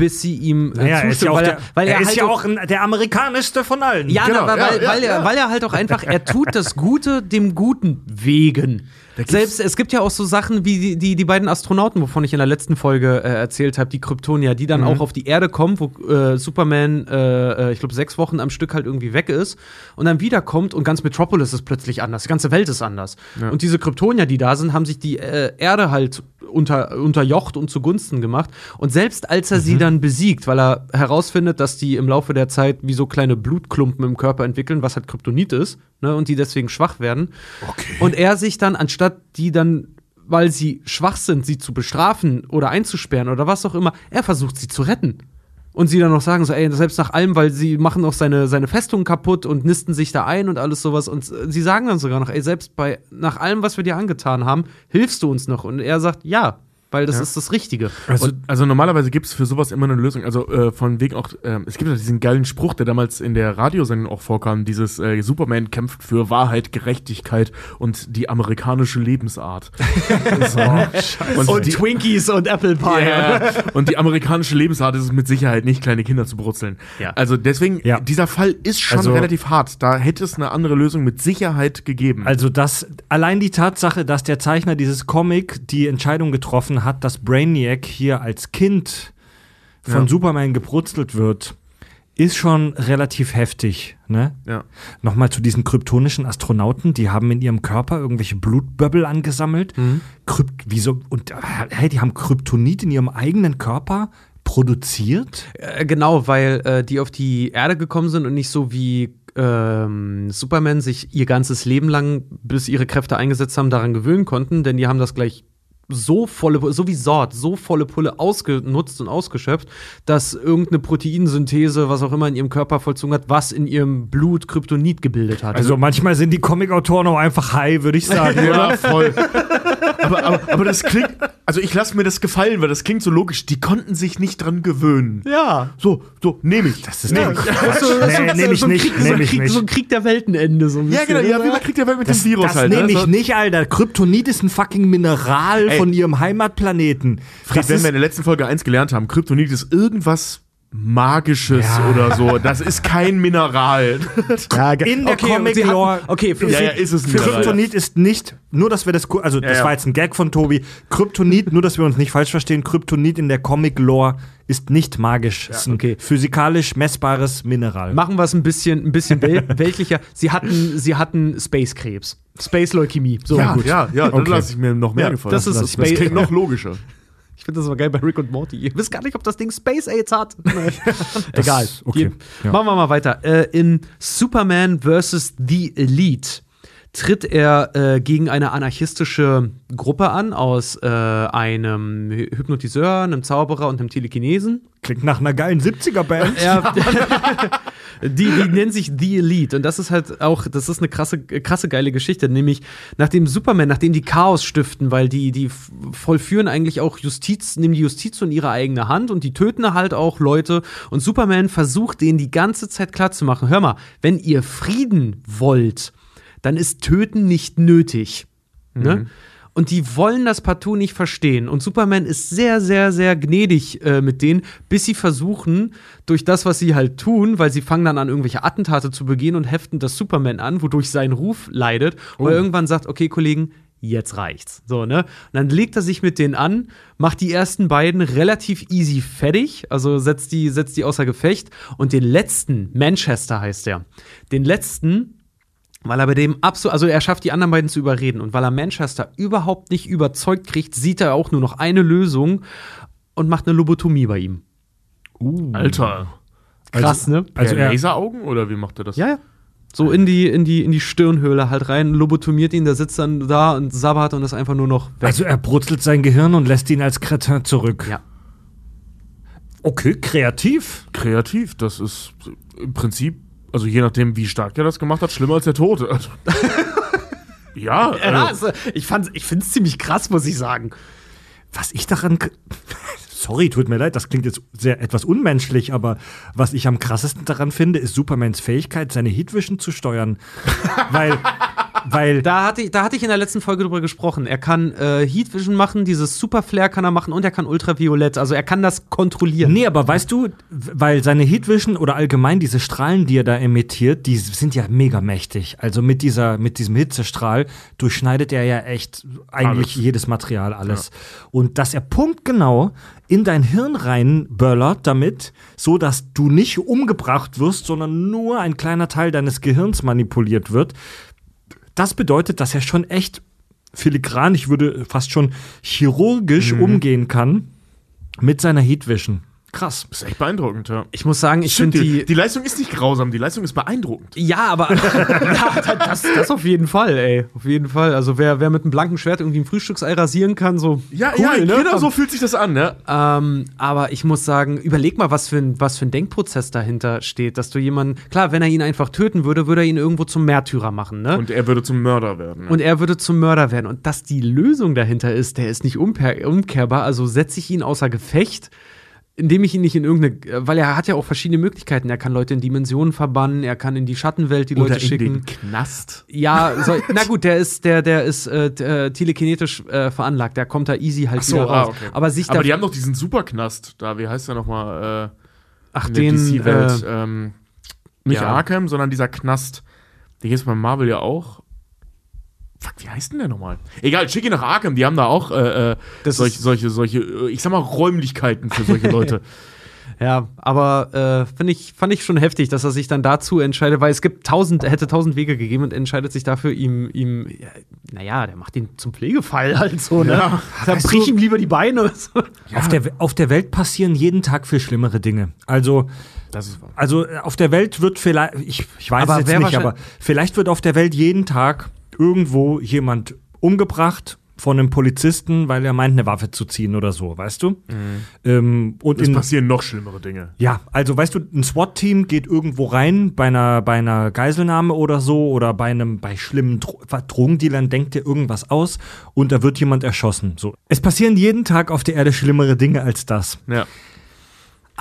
bis sie ihm äh, Naja, er ist ja zustimmen, auch, weil der, er, weil er er ist halt ja auch- ein, der amerikanischste von allen. ja, Genau, na, weil, ja, weil, ja, weil, er, ja. weil er halt auch einfach, er tut das Gute dem Guten wegen. Selbst, es gibt ja auch so Sachen wie die, die, die beiden Astronauten, wovon ich in der letzten Folge äh, erzählt habe, die Kryptonier, die Mhm. dann auch auf die Erde kommen, wo äh, Superman, äh, äh, ich glaube, sechs Wochen am Stück halt irgendwie weg ist und dann wiederkommt und ganz Metropolis ist plötzlich anders, die ganze Welt ist anders. Und diese Kryptonier, die da sind, haben sich die äh, Erde halt unter, unterjocht und zugunsten gemacht. Und selbst als er Mhm. sie dann besiegt, weil er herausfindet, dass die im Laufe der Zeit wie so kleine Blutklumpen im Körper entwickeln, was halt Kryptonit ist, ne, und die deswegen schwach werden. Und er sich dann, anstatt die dann, weil sie schwach sind, sie zu bestrafen oder einzusperren oder was auch immer, er versucht sie zu retten. Und sie dann noch sagen so, ey, selbst nach allem, weil sie machen auch seine, seine Festung kaputt und nisten sich da ein und alles sowas. Und sie sagen dann sogar noch, ey, selbst bei, nach allem, was wir dir angetan haben, hilfst du uns noch. Und er sagt, ja, weil das ist das Richtige. Also, also normalerweise gibt es für sowas immer eine Lösung. Also äh, von wegen auch, ähm, es gibt ja diesen geilen Spruch, der damals in der Radiosendung auch vorkam, dieses äh, Superman kämpft für Wahrheit, Gerechtigkeit und die amerikanische Lebensart. so. Und, die, Twinkies und Apple Pie. ja, und die amerikanische Lebensart ist es mit Sicherheit nicht, kleine Kinder zu brutzeln. Ja. Also deswegen, Ja. dieser Fall ist schon Also- relativ hart. Da hätte es eine andere Lösung mit Sicherheit gegeben. Also das allein die Tatsache, dass der Zeichner dieses Comic die Entscheidung getroffen hat, dass Brainiac hier als Kind von Ja. Superman gebrutzelt wird, ist schon relativ heftig. Ne? ja. Nochmal zu diesen kryptonischen Astronauten, die haben in ihrem Körper irgendwelche Blutböbbel angesammelt. Krypt, wieso? Und hey, die haben Kryptonit in ihrem eigenen Körper produziert? Äh, genau, weil äh, die auf die Erde gekommen sind und nicht so wie ähm, Superman sich ihr ganzes Leben lang, bis ihre Kräfte eingesetzt haben, daran gewöhnen konnten, denn die haben das gleich so volle, so wie Sort, so volle Pulle ausgenutzt und ausgeschöpft, dass irgendeine Proteinsynthese, was auch immer in ihrem Körper vollzogen hat, was in ihrem Blut Kryptonit gebildet hat. Also manchmal sind die Comicautoren auch einfach high, würde ich sagen. Ja, voll. Aber, aber, aber das klingt, also ich lasse mir das gefallen, weil das klingt so logisch. Die konnten sich nicht dran gewöhnen. ja. So, so, nehme ich. Das ist doch. Quatsch. Nee, nehme ich nicht, Krieg, so, ein ich Krieg, nicht. so ein Krieg der Weltenende. So ein Ja, genau, ja, wie man kriegt der Welt mit Das, dem Virus das halt. nehme ne? ich So- nicht, Alter. Kryptonit ist ein fucking Mineral Ey. von ihrem Heimatplaneten. Fred, Das wenn ist, wir in der letzten Folge 1 gelernt haben, Kryptonit ist irgendwas Magisches Ja. oder so. Das ist kein Mineral. in der Okay, Comic sie hatten- Lore. okay, für- Ja, ja, ist es ein Mineral. Kryptonit ist nicht, nur dass wir das, also das ja. war jetzt ein Gag von Tobi. Kryptonit, nur dass wir uns nicht falsch verstehen, Kryptonit in der Comic Lore ist nicht magisch. ist ein okay. physikalisch messbares Mineral. Machen wir es ein bisschen, ein bisschen wel weltlicher. Sie hatten, sie hatten Space-Krebs. Space-Leukämie. So, ja, gut. ja, ja, dann Okay. lasse ich mir noch mehr Ja, gefallen. das ist das, Space- klingt noch logischer. Ich finde das aber geil bei Rick und Morty. Ihr wisst gar nicht, ob das Ding Space AIDS hat. Egal. okay. Ja. Machen wir mal weiter. Äh, in Superman vs. The Elite tritt er äh, gegen eine anarchistische Gruppe an aus äh, einem Hy- Hypnotiseur, einem Zauberer und einem Telekinesen. Klingt nach einer geilen 70er-Band. Ja, die, die nennen sich The Elite. Und das ist halt auch, das ist eine krasse, krasse geile Geschichte. Nämlich, nachdem Superman, nachdem die Chaos stiften, weil die, die vollführen eigentlich auch Justiz, nehmen die Justiz in ihre eigene Hand und die töten halt auch Leute. Und Superman versucht denen die ganze Zeit klarzumachen: Hör mal, wenn ihr Frieden wollt, dann ist Töten nicht nötig. Ne? Und die wollen das partout nicht verstehen. Und Superman ist sehr, sehr, sehr gnädig äh, mit denen, bis sie versuchen, durch das, was sie halt tun, weil sie fangen dann an, irgendwelche Attentate zu begehen und heften das Superman an, wodurch sein Ruf leidet. Und er irgendwann sagt, okay, Kollegen, jetzt reicht's. So, ne? Und dann legt er sich mit denen an, macht die ersten beiden relativ easy fertig, also setzt die, setzt die außer Gefecht. Und den letzten, Manchester heißt der, den letzten Weil er bei dem absolut, also er schafft die anderen beiden zu überreden und weil er Manchester überhaupt nicht überzeugt kriegt, sieht er auch nur noch eine Lösung und macht eine Lobotomie bei ihm. Alter. Krass, ne? Also Also er- Laseraugen oder wie macht er das? Ja, ja. So in die, in die, in die Stirnhöhle halt rein, lobotomiert ihn, der sitzt dann da und sabbert und ist einfach nur noch weg. Also er brutzelt sein Gehirn und lässt ihn als Kretin zurück. Ja. Okay, kreativ. Kreativ, das ist im Prinzip, also je nachdem, wie stark er das gemacht hat, schlimmer als der Tote. Also, ja, ja, also, also, ich, ich finde es ziemlich krass, muss ich sagen. Was ich daran. Sorry, tut mir leid, das klingt jetzt sehr etwas unmenschlich, aber was ich am krassesten daran finde, ist Supermans Fähigkeit, seine Heatvision zu steuern. weil, weil Da hatte, ich, da hatte ich in der letzten Folge drüber gesprochen. Er kann äh, Heat Vision machen, dieses Super Flare kann er machen und er kann Ultraviolett. Also er kann das kontrollieren. Nee, aber weißt du, weil seine Heatvision oder allgemein diese Strahlen, die er da emittiert, die sind ja mega mächtig. Also mit dieser, mit diesem Hitzestrahl durchschneidet er ja echt eigentlich Alles. jedes Material, alles. Und dass er punktgenau in dein Hirn reinböllert damit, so dass du nicht umgebracht wirst, sondern nur ein kleiner Teil deines Gehirns manipuliert wird. Das bedeutet, dass er schon echt filigran, ich würde fast schon chirurgisch umgehen kann mit seiner Heatvision. Krass. ist echt beeindruckend, ja. Ich muss sagen, ich finde die, die. Leistung ist nicht grausam, die Leistung ist beeindruckend. Ja, aber ja, das, das auf jeden Fall, ey. Auf jeden Fall. Also wer, wer mit einem blanken Schwert irgendwie ein Frühstücksei rasieren kann, so. Ja, cool, ja, ne? genau so fühlt sich das an, ne? Ähm, aber ich muss sagen, überleg mal, was für, ein, was für ein Denkprozess dahinter steht, dass du jemanden, klar, wenn er ihn einfach töten würde, würde er ihn irgendwo zum Märtyrer machen, ne? Und er würde zum Mörder werden. Und er würde zum Mörder werden. Und dass die Lösung dahinter ist, der ist nicht umkehr umkehrbar, also setze ich ihn außer Gefecht, indem ich ihn nicht in irgendeine, weil er hat ja auch verschiedene Möglichkeiten. Er kann Leute in Dimensionen verbannen, er kann in die Schattenwelt die Leute Oder in schicken. den Knast. Ja, soll, na gut, der ist, der, der ist äh, äh, telekinetisch äh, veranlagt, der kommt da easy halt Ach so, wieder ah, raus. okay. Aber sich Aber die haben doch diesen Superknast da, wie heißt der nochmal? Äh, ach, in der den, DC-Welt. äh, ähm, nicht ja. Arkham, sondern dieser Knast. Der hier ist bei Marvel ja auch. Fuck, wie heißt denn der nochmal? Egal, schick ihn nach Arkham, die haben da auch äh, äh, Das solche, solche, solche, äh, ich sag mal, Räumlichkeiten für solche Leute. Ja, aber äh, ich, fand ich schon heftig, dass er sich dann dazu entscheidet, weil es gibt tausend, er hätte tausend Wege gegeben und entscheidet sich dafür, ihm, ihm, ja, naja, der macht ihn zum Pflegefall halt so, ne? Ja. Da brich ihm lieber die Beine. So. Auf, der, auf der Welt passieren jeden Tag viel schlimmere Dinge. Also, Das ist wahr. also auf der Welt wird vielleicht, ich, ich weiß Aber es jetzt nicht, aber vielleicht wird auf der Welt jeden Tag irgendwo jemand umgebracht von einem Polizisten, weil er meint, eine Waffe zu ziehen oder so, weißt du? Ähm, und Es passieren noch schlimmere Dinge. ja, also weißt du, ein SWAT-Team geht irgendwo rein bei einer, bei einer Geiselnahme oder so oder bei einem, bei schlimmen Dro Drogendealern denkt ihr irgendwas aus und da wird jemand erschossen. So. Es passieren jeden Tag auf der Erde schlimmere Dinge als das. Ja.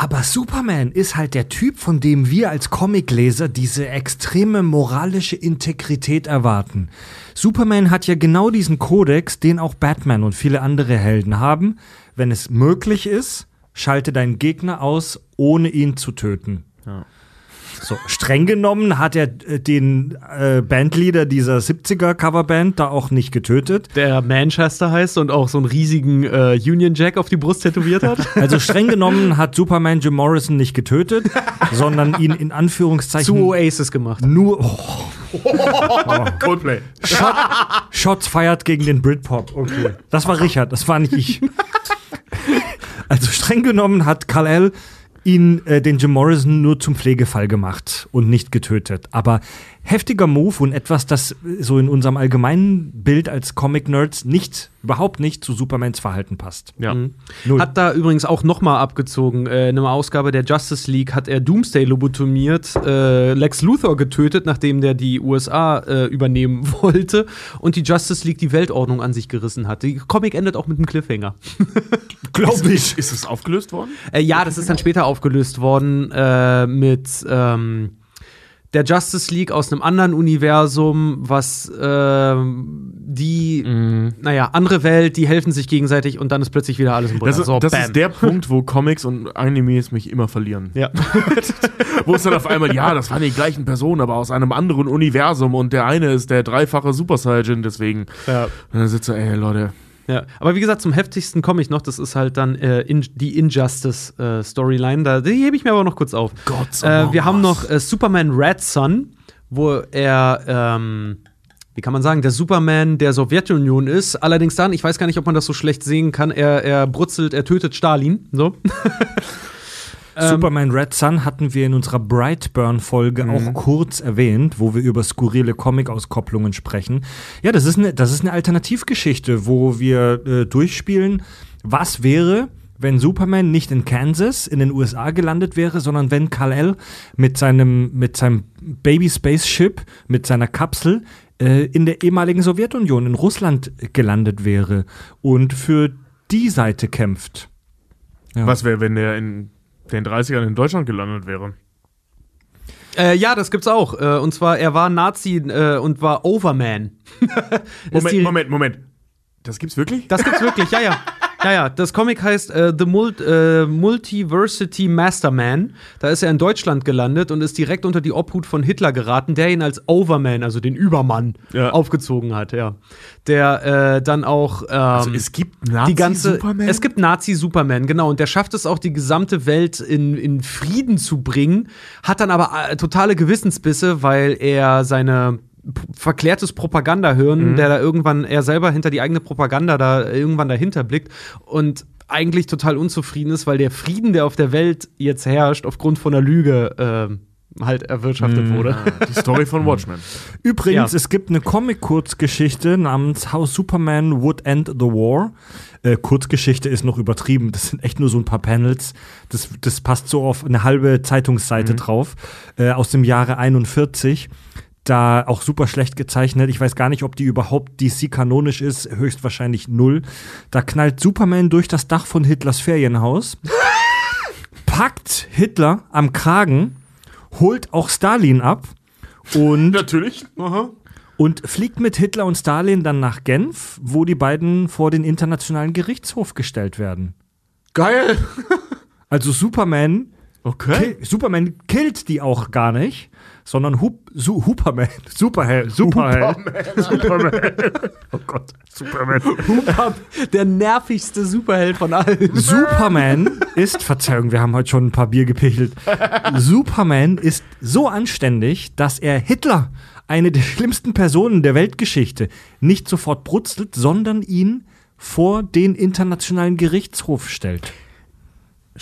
Aber Superman ist halt der Typ, von dem wir als Comicleser diese extreme moralische Integrität erwarten. Superman hat ja genau diesen Kodex, den auch Batman und viele andere Helden haben. Wenn es möglich ist, schalte deinen Gegner aus, ohne ihn zu töten. Ja. So, streng genommen hat er äh, den äh, Bandleader dieser 70er Coverband da auch nicht getötet. Der Manchester heißt und auch so einen riesigen äh, Union Jack auf die Brust tätowiert hat. Also streng genommen hat Superman Jim Morrison nicht getötet, sondern ihn in Anführungszeichen Zu Oasis gemacht. nur oh, Coldplay. Shot, Shots feiert gegen den Britpop. Okay. Das war Richard, das war nicht ich. Also streng genommen hat Kal-El ihn, äh, den Jim Morrison, nur zum Pflegefall gemacht und nicht getötet. Aber heftiger Move und etwas, das äh, so in unserem allgemeinen Bild als Comic-Nerds nicht, überhaupt nicht zu Supermans Verhalten passt. Ja. Null. Hat da übrigens auch nochmal abgezogen. Äh, in einer Ausgabe der Justice League hat er Doomsday lobotomiert, äh, Lex Luthor getötet, nachdem der die USA äh, übernehmen wollte und die Justice League die Weltordnung an sich gerissen hat. Die Comic endet auch mit einem Cliffhanger. Glaube ich. Ist es aufgelöst worden? Äh, ja, das ist dann später aufgelöst worden äh, mit ähm, der Justice League aus einem anderen Universum, was ähm, die, naja, andere Welt, die helfen sich gegenseitig und dann ist plötzlich wieder alles im Butter. Das, ist, So, das ist der Punkt, wo Comics und Animes mich immer verlieren. Ja. Wo es dann auf einmal, ja, das waren die gleichen Personen, aber aus einem anderen Universum und der eine ist der dreifache Super Saiyan, deswegen. ja. Und dann sitzt er, ey, Leute. Ja, aber wie gesagt, zum heftigsten komme ich noch. Das ist halt dann äh, in, die Injustice-Storyline. da die hebe ich mir aber noch kurz auf. Gods Äh, wir haben noch äh, Superman Red Sun, wo er, ähm, wie kann man sagen, der Superman der Sowjetunion ist. Allerdings dann, ich weiß gar nicht, ob man das so schlecht sehen kann, er, er brutzelt, er tötet Stalin. So. Superman Red Sun hatten wir in unserer Brightburn-Folge auch kurz erwähnt, wo wir über skurrile Comic-Auskopplungen sprechen. Ja, das ist eine, das ist eine Alternativgeschichte, wo wir äh, durchspielen, was wäre, wenn Superman nicht in Kansas in den USA gelandet wäre, sondern wenn Kal-El mit seinem, mit seinem Baby-Spaceship, mit seiner Kapsel äh, in der ehemaligen Sowjetunion, in Russland gelandet wäre und für die Seite kämpft. Ja. Was wäre, wenn der in den 30ern in Deutschland gelandet wäre? Äh, ja, das gibt's auch. Äh, und zwar, er war Nazi äh, und war Overman. Moment, Moment, Moment. Das gibt's wirklich? Das gibt's wirklich, ja, ja. Ja, ja, das Comic heißt äh, The Mul äh, Multiversity Masterman. Da ist er in Deutschland gelandet und ist direkt unter die Obhut von Hitler geraten, der ihn als Overman, also den Übermann, Ja. aufgezogen hat, ja. Der äh, dann auch ähm, also es gibt Nazi die ganze, Superman? es gibt Nazi-Superman, genau, und der schafft es auch, die gesamte Welt in, in Frieden zu bringen, hat dann aber äh, totale Gewissensbisse, weil er seine verklärtes Propagandahirn, der da irgendwann, er selber hinter die eigene Propaganda da irgendwann dahinter blickt und eigentlich total unzufrieden ist, weil der Frieden, der auf der Welt jetzt herrscht, aufgrund von einer Lüge ähm, halt erwirtschaftet wurde. Die Story von Watchmen. Übrigens, Ja. es gibt eine Comic-Kurzgeschichte namens How Superman Would End the War. Äh, Kurzgeschichte ist noch übertrieben. Das sind echt nur so ein paar Panels. Das, das passt so auf eine halbe Zeitungsseite drauf. Äh, aus dem Jahre 41. Da auch super schlecht gezeichnet. Ich weiß gar nicht, ob die überhaupt DC kanonisch ist. Höchstwahrscheinlich null. Da knallt Superman durch das Dach von Hitlers Ferienhaus. packt Hitler am Kragen, holt auch Stalin ab und Natürlich. und fliegt mit Hitler und Stalin dann nach Genf, wo die beiden vor den Internationalen Gerichtshof gestellt werden. Geil. Also Superman, Okay. kill, Superman killt die auch gar nicht, sondern Hup, Su, Huperman, Superheld, Superheld. oh Gott. Superman. Der nervigste Superheld von allen. Superman ist, Verzeihung, wir haben heute schon ein paar Bier gepichelt. Superman ist so anständig, dass er Hitler, eine der schlimmsten Personen der Weltgeschichte, nicht sofort brutzelt, sondern ihn vor den Internationalen Gerichtshof stellt.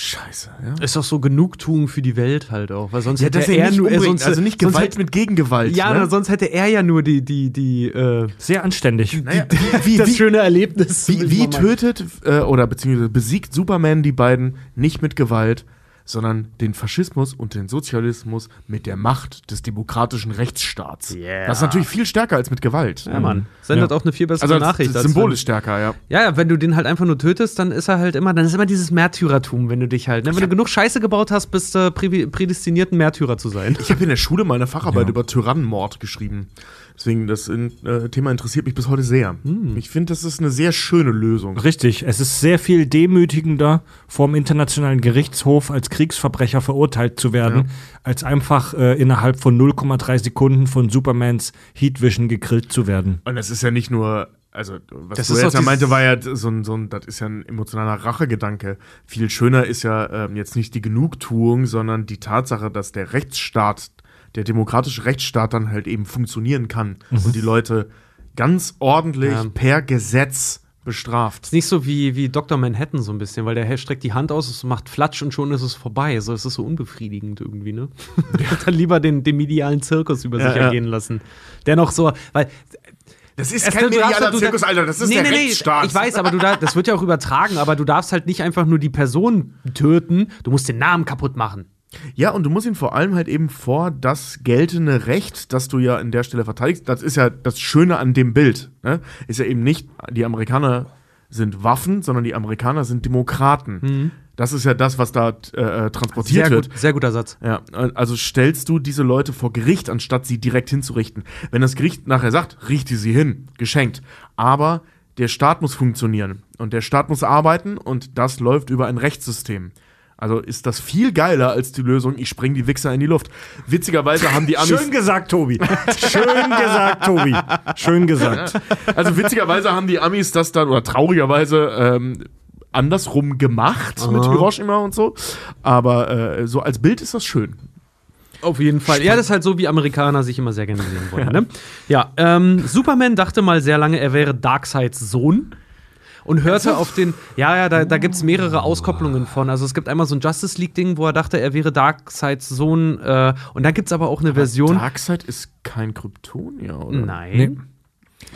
Scheiße, ja. Ist doch so Genugtuung für die Welt halt auch, weil sonst Ja, hätte er, er nicht nur, umbringt, sonst, also nicht Gewalt hätte- mit Gegengewalt. Ja, ne? sonst hätte er ja nur die die die äh, Sehr anständig. Naja, wie, das wie, schöne Erlebnis. wie, wie tötet äh, oder beziehungsweise besiegt Superman die beiden nicht mit Gewalt, sondern den Faschismus und den Sozialismus mit der Macht des demokratischen Rechtsstaats. Yeah. Das ist natürlich viel stärker als mit Gewalt. Ja, Mann. Sendet auch eine viel bessere Also Nachricht. als symbolisch stärker, ja. Ja, ja, wenn du den halt einfach nur tötest, dann ist er halt immer, dann ist immer dieses Märtyrertum, wenn du dich halt, ne? wenn du genug Scheiße gebaut hast, bist du prä prädestiniert, ein Märtyrer zu sein. Ich habe in der Schule mal eine Facharbeit über Tyrannenmord geschrieben. Deswegen, das äh, Thema interessiert mich bis heute sehr. Ich finde, das ist eine sehr schöne Lösung. Richtig, es ist sehr viel demütigender, vom Internationalen Gerichtshof als Kriegsverbrecher verurteilt zu werden, als einfach äh, innerhalb von 0,3 Sekunden von Supermans Heat Vision gegrillt zu werden. Und das ist ja nicht nur, also was Das du jetzt ja meinte, war ja so ein, so ein, das ist ja ein emotionaler Rachegedanke. Viel schöner ist ja ähm, jetzt nicht die Genugtuung, sondern die Tatsache, dass der Rechtsstaat, der demokratische Rechtsstaat dann halt eben funktionieren kann und die Leute ganz ordentlich Ja. per Gesetz bestraft. Ist nicht so wie, wie Dr. Manhattan so ein bisschen, weil der Herr streckt die Hand aus, es macht Flatsch und schon ist es vorbei. So, es ist so unbefriedigend irgendwie, ne? Dann lieber den, den medialen Zirkus über Ja, sich ja. ergehen lassen. Der noch so, weil Das ist Es- kein medialer du- Zirkus, Alter, das ist nee, der nee, nee, Rechtsstaat. Ich weiß, aber du da, das wird ja auch übertragen, aber du darfst halt nicht einfach nur die Person töten, du musst den Namen kaputt machen. Ja, und du musst ihn vor allem halt eben vor das geltende Recht, das du ja an der Stelle verteidigst. Das ist ja das Schöne an dem Bild. Ne? Ist ja eben nicht, die Amerikaner sind Waffen, sondern die Amerikaner sind Demokraten. Das ist ja das, was da äh, äh, transportiert Sehr wird. gut, sehr guter Satz. Ja, also stellst du diese Leute vor Gericht, anstatt sie direkt hinzurichten. Wenn das Gericht nachher sagt, richte sie hin, geschenkt. Aber der Staat muss funktionieren und der Staat muss arbeiten und das läuft über ein Rechtssystem. Also ist das viel geiler als die Lösung, ich spreng die Wichser in die Luft. Witzigerweise haben die Amis. Schön gesagt, Tobi. Schön gesagt, Tobi. Schön gesagt. Also witzigerweise haben die Amis das dann, oder traurigerweise, ähm, andersrum gemacht mit Hiroshima und so. Aber äh, so als Bild ist das schön. Auf jeden Fall. Ja, das ist halt so, wie Amerikaner sich immer sehr gerne sehen wollen. Ne? Ja, ähm, Superman dachte mal sehr lange, er wäre Darkseids Sohn. Und hörte auf den, ja, ja, da, da gibt es mehrere Auskopplungen von. Also es gibt einmal so ein Justice League-Ding, wo er dachte, er wäre Darkseids Sohn. Äh, und dann gibt es aber auch eine Version. Darkseid ist kein Kryptonier, oder? Nein. Nee.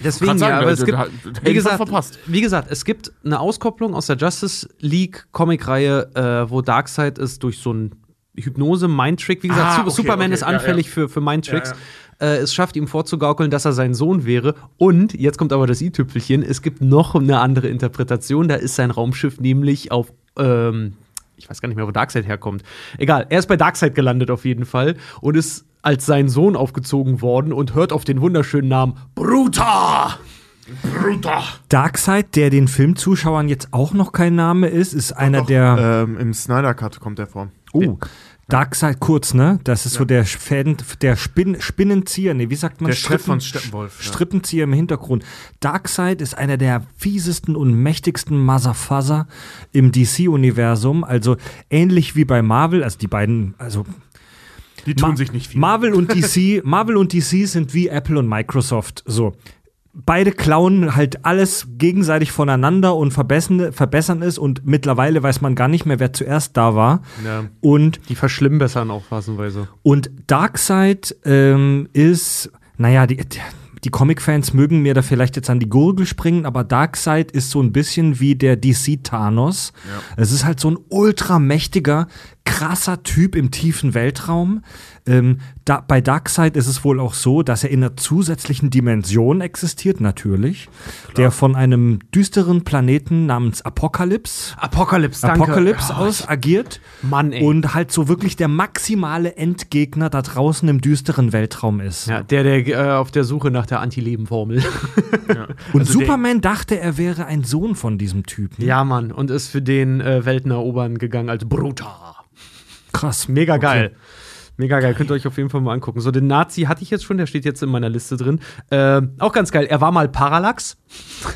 Deswegen sein, ja, aber da- es gibt, da- da- wie gesagt, wie gesagt, es gibt eine Auskopplung aus der Justice League Comicreihe, äh, wo Darkseid ist durch so ein Hypnose Mindtrick. Wie gesagt, Ah, okay, Superman okay, ist ja, anfällig ja. für für Mindtricks. Ja, Äh, es schafft ihm vorzugaukeln, dass er sein Sohn wäre. Und jetzt kommt aber das i-Tüpfelchen. Es gibt noch eine andere Interpretation. Da ist sein Raumschiff nämlich auf ähm, ich weiß gar nicht mehr, wo Darkseid herkommt. Egal, er ist bei Darkseid gelandet auf jeden Fall und ist als sein Sohn aufgezogen worden und hört auf den wunderschönen Namen Bruta. Bruder. Darkseid, der den Filmzuschauern jetzt auch noch kein Name ist, ist einer der. Ähm, Im Snyder Cut kommt der vor. Oh, Darkseid kurz, ne? Das ist so der Fäden, der Spin, Spinnenzieher, ne, wie sagt man? Der Chef von Steppenwolf, ja. Strippenzieher im Hintergrund. Darkseid ist einer der fiesesten und mächtigsten Motherfuzzer im DC-Universum. Also ähnlich wie bei Marvel, also die beiden, also Die tun Ma- sich nicht viel. Marvel und DC, Marvel und DC sind wie Apple und Microsoft. So. Beide klauen halt alles gegenseitig voneinander und verbessern, verbessern es und mittlerweile weiß man gar nicht mehr, wer zuerst da war. Ja. Und, Die verschlimmbessern auch phasenweise. und Darkseid ähm, ist, naja, die, die Comic-Fans mögen mir da vielleicht jetzt an die Gurgel springen, aber Darkseid ist so ein bisschen wie der DC-Thanos. Es ist halt so ein ultramächtiger, krasser Typ im tiefen Weltraum. Ähm, da, bei Darkseid ist es wohl auch so, dass er in einer zusätzlichen Dimension existiert, natürlich, der von einem düsteren Planeten namens Apokalypse, Apokalypse, danke. Apokalypse Oh, aus agiert. Mann, ey. Und halt so wirklich der maximale Endgegner da draußen im düsteren Weltraum ist. ja, der, der äh, auf der Suche nach der Anti-Leben-Formel. Und Also Superman dachte, er wäre ein Sohn von diesem Typen. ja, Mann. Und ist für den äh, Welten erobern gegangen als Bruta. Krass. Mega geil. Mega geil, könnt ihr euch auf jeden Fall mal angucken. So, den Nazi hatte ich jetzt schon, der steht jetzt in meiner Liste drin. Äh, auch ganz geil, er war mal Parallax.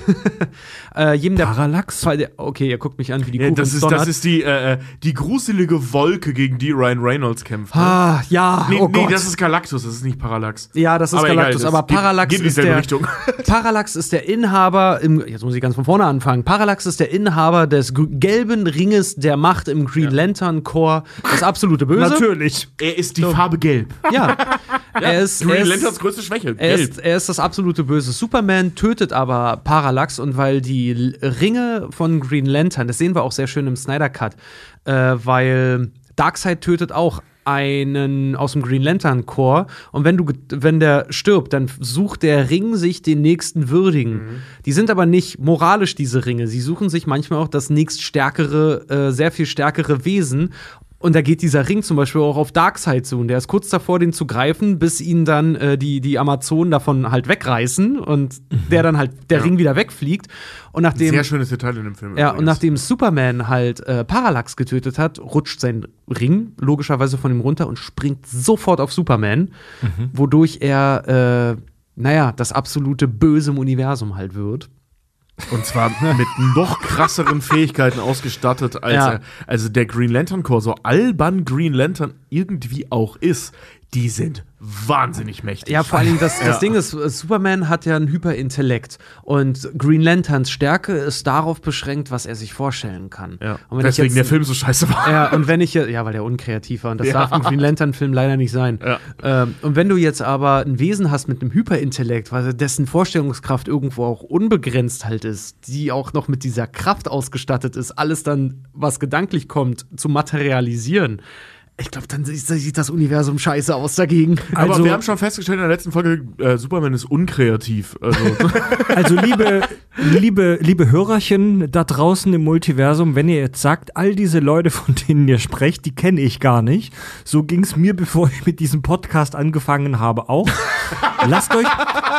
äh, jedem der Parallax? der- Okay, ihr guckt mich an wie die Ja, Kuh das, ist, Donnert. das ist die, äh, äh, die gruselige Wolke, gegen die Ryan Reynolds kämpft. Ne? Ah, ja, nee, oh nee, Gott. das ist Galactus, das ist nicht Parallax. ja, das ist Aber egal, Galactus, das aber geht- Parallax geht in ist dieselbe der Richtung. Parallax ist der Inhaber im jetzt muss ich ganz von vorne anfangen. Parallax ist der Inhaber des gelben Ringes der Macht im Green Lantern Corps, das absolute Böse. Natürlich. Er ist die Farbe gelb. Ja. er ist Green er ist- Lanterns größte Schwäche. Er gelb. ist, er ist das absolute Böse. Superman tötet aber Parallax und weil die Ringe von Green Lantern, das sehen wir auch sehr schön im Snyder Cut, äh, weil Darkseid tötet auch einen aus dem Green Lantern Corps und wenn du wenn der stirbt, dann sucht der Ring sich den nächsten würdigen. Die sind aber nicht moralisch diese Ringe. Sie suchen sich manchmal auch das nächststärkere, äh, sehr viel stärkere Wesen und da geht dieser Ring zum Beispiel auch auf Darkseid zu. Und der ist kurz davor, den zu greifen, bis ihn dann äh, die, die Amazonen davon halt wegreißen und der dann halt der Ring wieder wegfliegt. Und nachdem. Sehr schönes Detail in dem Film. Ja, und übrigens. nachdem Superman halt äh, Parallax getötet hat, rutscht sein Ring logischerweise von ihm runter und springt sofort auf Superman, wodurch er, äh, naja, das absolute Böse im Universum halt wird. Und zwar mit noch krasseren Fähigkeiten ausgestattet, als Ja. er, also der Green Lantern Corps, so albern Green Lantern irgendwie auch ist, die sind wahnsinnig mächtig. Ja, vor allen Dingen, das, das Ja. Ding ist, äh, Superman hat ja einen Hyperintellekt und Green Lanterns Stärke ist darauf beschränkt, was er sich vorstellen kann. Ja. Und wenn ich Deswegen jetzt- der Film so scheiße war. Ja, und wenn ich ja, weil der unkreativ war und das Ja. darf ein Green Lantern-Film leider nicht sein. Ja. Ähm, und wenn du jetzt aber ein Wesen hast mit einem Hyperintellekt, weil dessen Vorstellungskraft irgendwo auch unbegrenzt halt ist, die auch noch mit dieser Kraft ausgestattet ist, alles dann, was gedanklich kommt, zu materialisieren. Ich glaube, dann sieht, das Universum scheiße aus dagegen. Aber Also- wir haben schon festgestellt in der letzten Folge, äh, Superman ist unkreativ. Also, Also liebe, liebe, liebe Hörerchen da draußen im Multiversum, wenn ihr jetzt sagt, all diese Leute, von denen ihr sprecht, die kenne ich gar nicht. So ging es mir, bevor ich mit diesem Podcast angefangen habe, auch. lasst euch,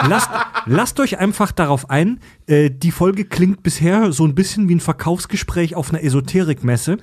lasst, lasst euch einfach darauf ein, Äh, die Folge klingt bisher so ein bisschen wie ein Verkaufsgespräch auf einer Esoterikmesse.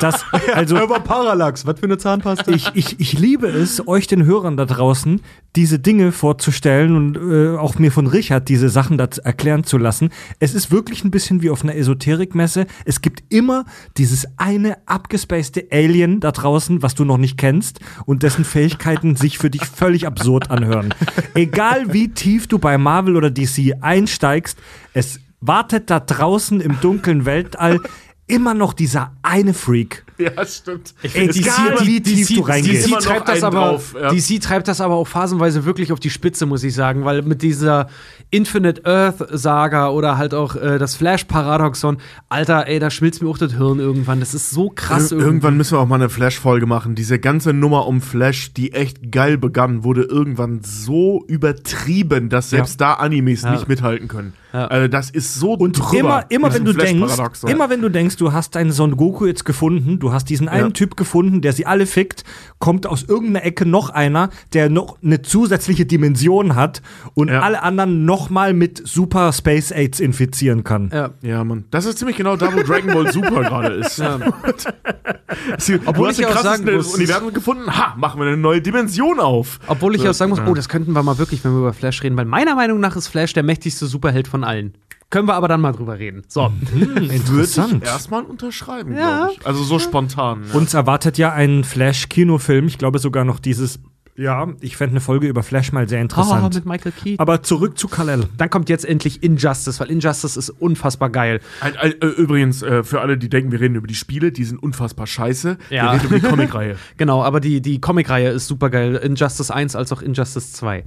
das, also, Aber Parallax, was für eine Zahnpasta? ich, ich, ich liebe es, euch den Hörern da draußen diese Dinge vorzustellen und äh, auch mir von Richard diese Sachen da erklären zu lassen. Es ist wirklich ein bisschen wie auf einer Esoterikmesse. Es gibt immer dieses eine abgespacede Alien da draußen, was du noch nicht kennst und dessen Fähigkeiten sich für dich völlig absurd anhören. Egal wie tief du bei Marvel oder DC einsteigst, es wartet da draußen im dunklen Weltall immer noch dieser eine Freak. Ja, stimmt. Egal wie tief du reingehst. DC treibt, das aber, drauf, ja. DC treibt das aber auch phasenweise wirklich auf die Spitze, muss ich sagen, weil mit dieser Infinite Earth Saga oder halt auch äh, das Flash Paradoxon, Alter, ey, da schmilzt mir auch das Hirn irgendwann. Das ist so krass. Ir irgendwann müssen wir auch mal eine Flash-Folge machen. Diese ganze Nummer um Flash, die echt geil begann, wurde irgendwann so übertrieben, dass selbst da Animes Ja. nicht mithalten können. Ja. Also das ist so Und drüber immer, immer wenn du denkst, immer wenn du denkst, du hast deinen Son Goku jetzt gefunden, du hast diesen einen Ja. Typ gefunden, der sie alle fickt, kommt aus irgendeiner Ecke noch einer, der noch eine zusätzliche Dimension hat und Ja. alle anderen nochmal mit Super Space AIDS infizieren kann. ja. Ja, Mann. Das ist ziemlich genau da, wo Dragon Ball Super gerade ist. Ja. Sie- Obwohl du hast ich den auch sagen muss, Universum gefunden. Ha, machen wir eine neue Dimension auf. Obwohl ich auch sagen muss, oh, das könnten wir mal wirklich, wenn wir über Flash reden, weil meiner Meinung nach ist Flash der mächtigste Superheld von allen. Können wir aber dann mal drüber reden. So. Würde Interessant. ich erstmal unterschreiben, Ja. glaube ich. Also so spontan. Ja. Uns erwartet ja ein Flash-Kinofilm. Ich glaube sogar noch dieses. Ja, ich fände eine Folge über Flash mal sehr Oh, interessant. mit Michael Keaton. Aber zurück zu Kal-El. Dann kommt jetzt endlich Injustice, weil Injustice ist unfassbar geil. Ein, ein, äh, übrigens, äh, für alle, die denken, wir reden über die Spiele, die sind unfassbar scheiße. Ja. Wir reden über die Comicreihe. Genau, aber die, die Comicreihe ist super geil. Injustice 1 als auch Injustice 2.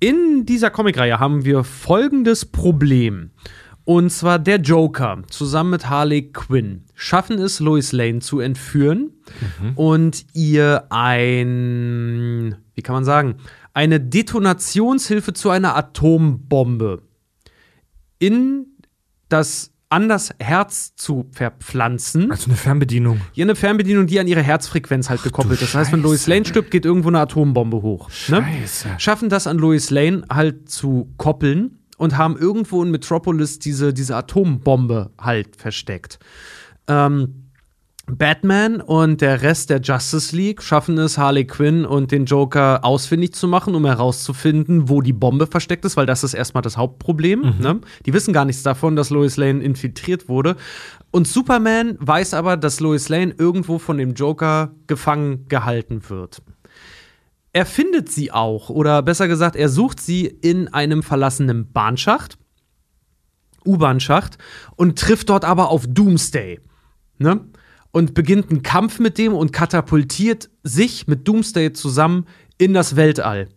In dieser Comicreihe haben wir folgendes Problem. Und zwar der Joker zusammen mit Harley Quinn schaffen es, Lois Lane zu entführen und ihr ein, wie kann man sagen, eine Detonationshilfe zu einer Atombombe in das an das Herz zu verpflanzen. Also eine Fernbedienung. Hier eine Fernbedienung, die an ihre Herzfrequenz halt gekoppelt ist. Das heißt, wenn. Lois Lane stirbt, geht irgendwo eine Atombombe hoch. Ne? Scheiße. Schaffen das an Lois Lane halt zu koppeln und haben irgendwo in Metropolis diese, diese Atombombe halt versteckt. Ähm, Batman und der Rest der Justice League schaffen es, Harley Quinn und den Joker ausfindig zu machen, um herauszufinden, wo die Bombe versteckt ist, weil das ist erstmal das Hauptproblem. Ne? Die wissen gar nichts davon, dass Lois Lane infiltriert wurde. Und Superman weiß aber, dass Lois Lane irgendwo von dem Joker gefangen gehalten wird. Er findet sie auch, oder besser gesagt, er sucht sie in einem verlassenen Bahnschacht, U-Bahn-Schacht, und trifft dort aber auf Doomsday. Ne? Und beginnt einen Kampf mit dem und katapultiert sich mit Doomsday zusammen in das Weltall.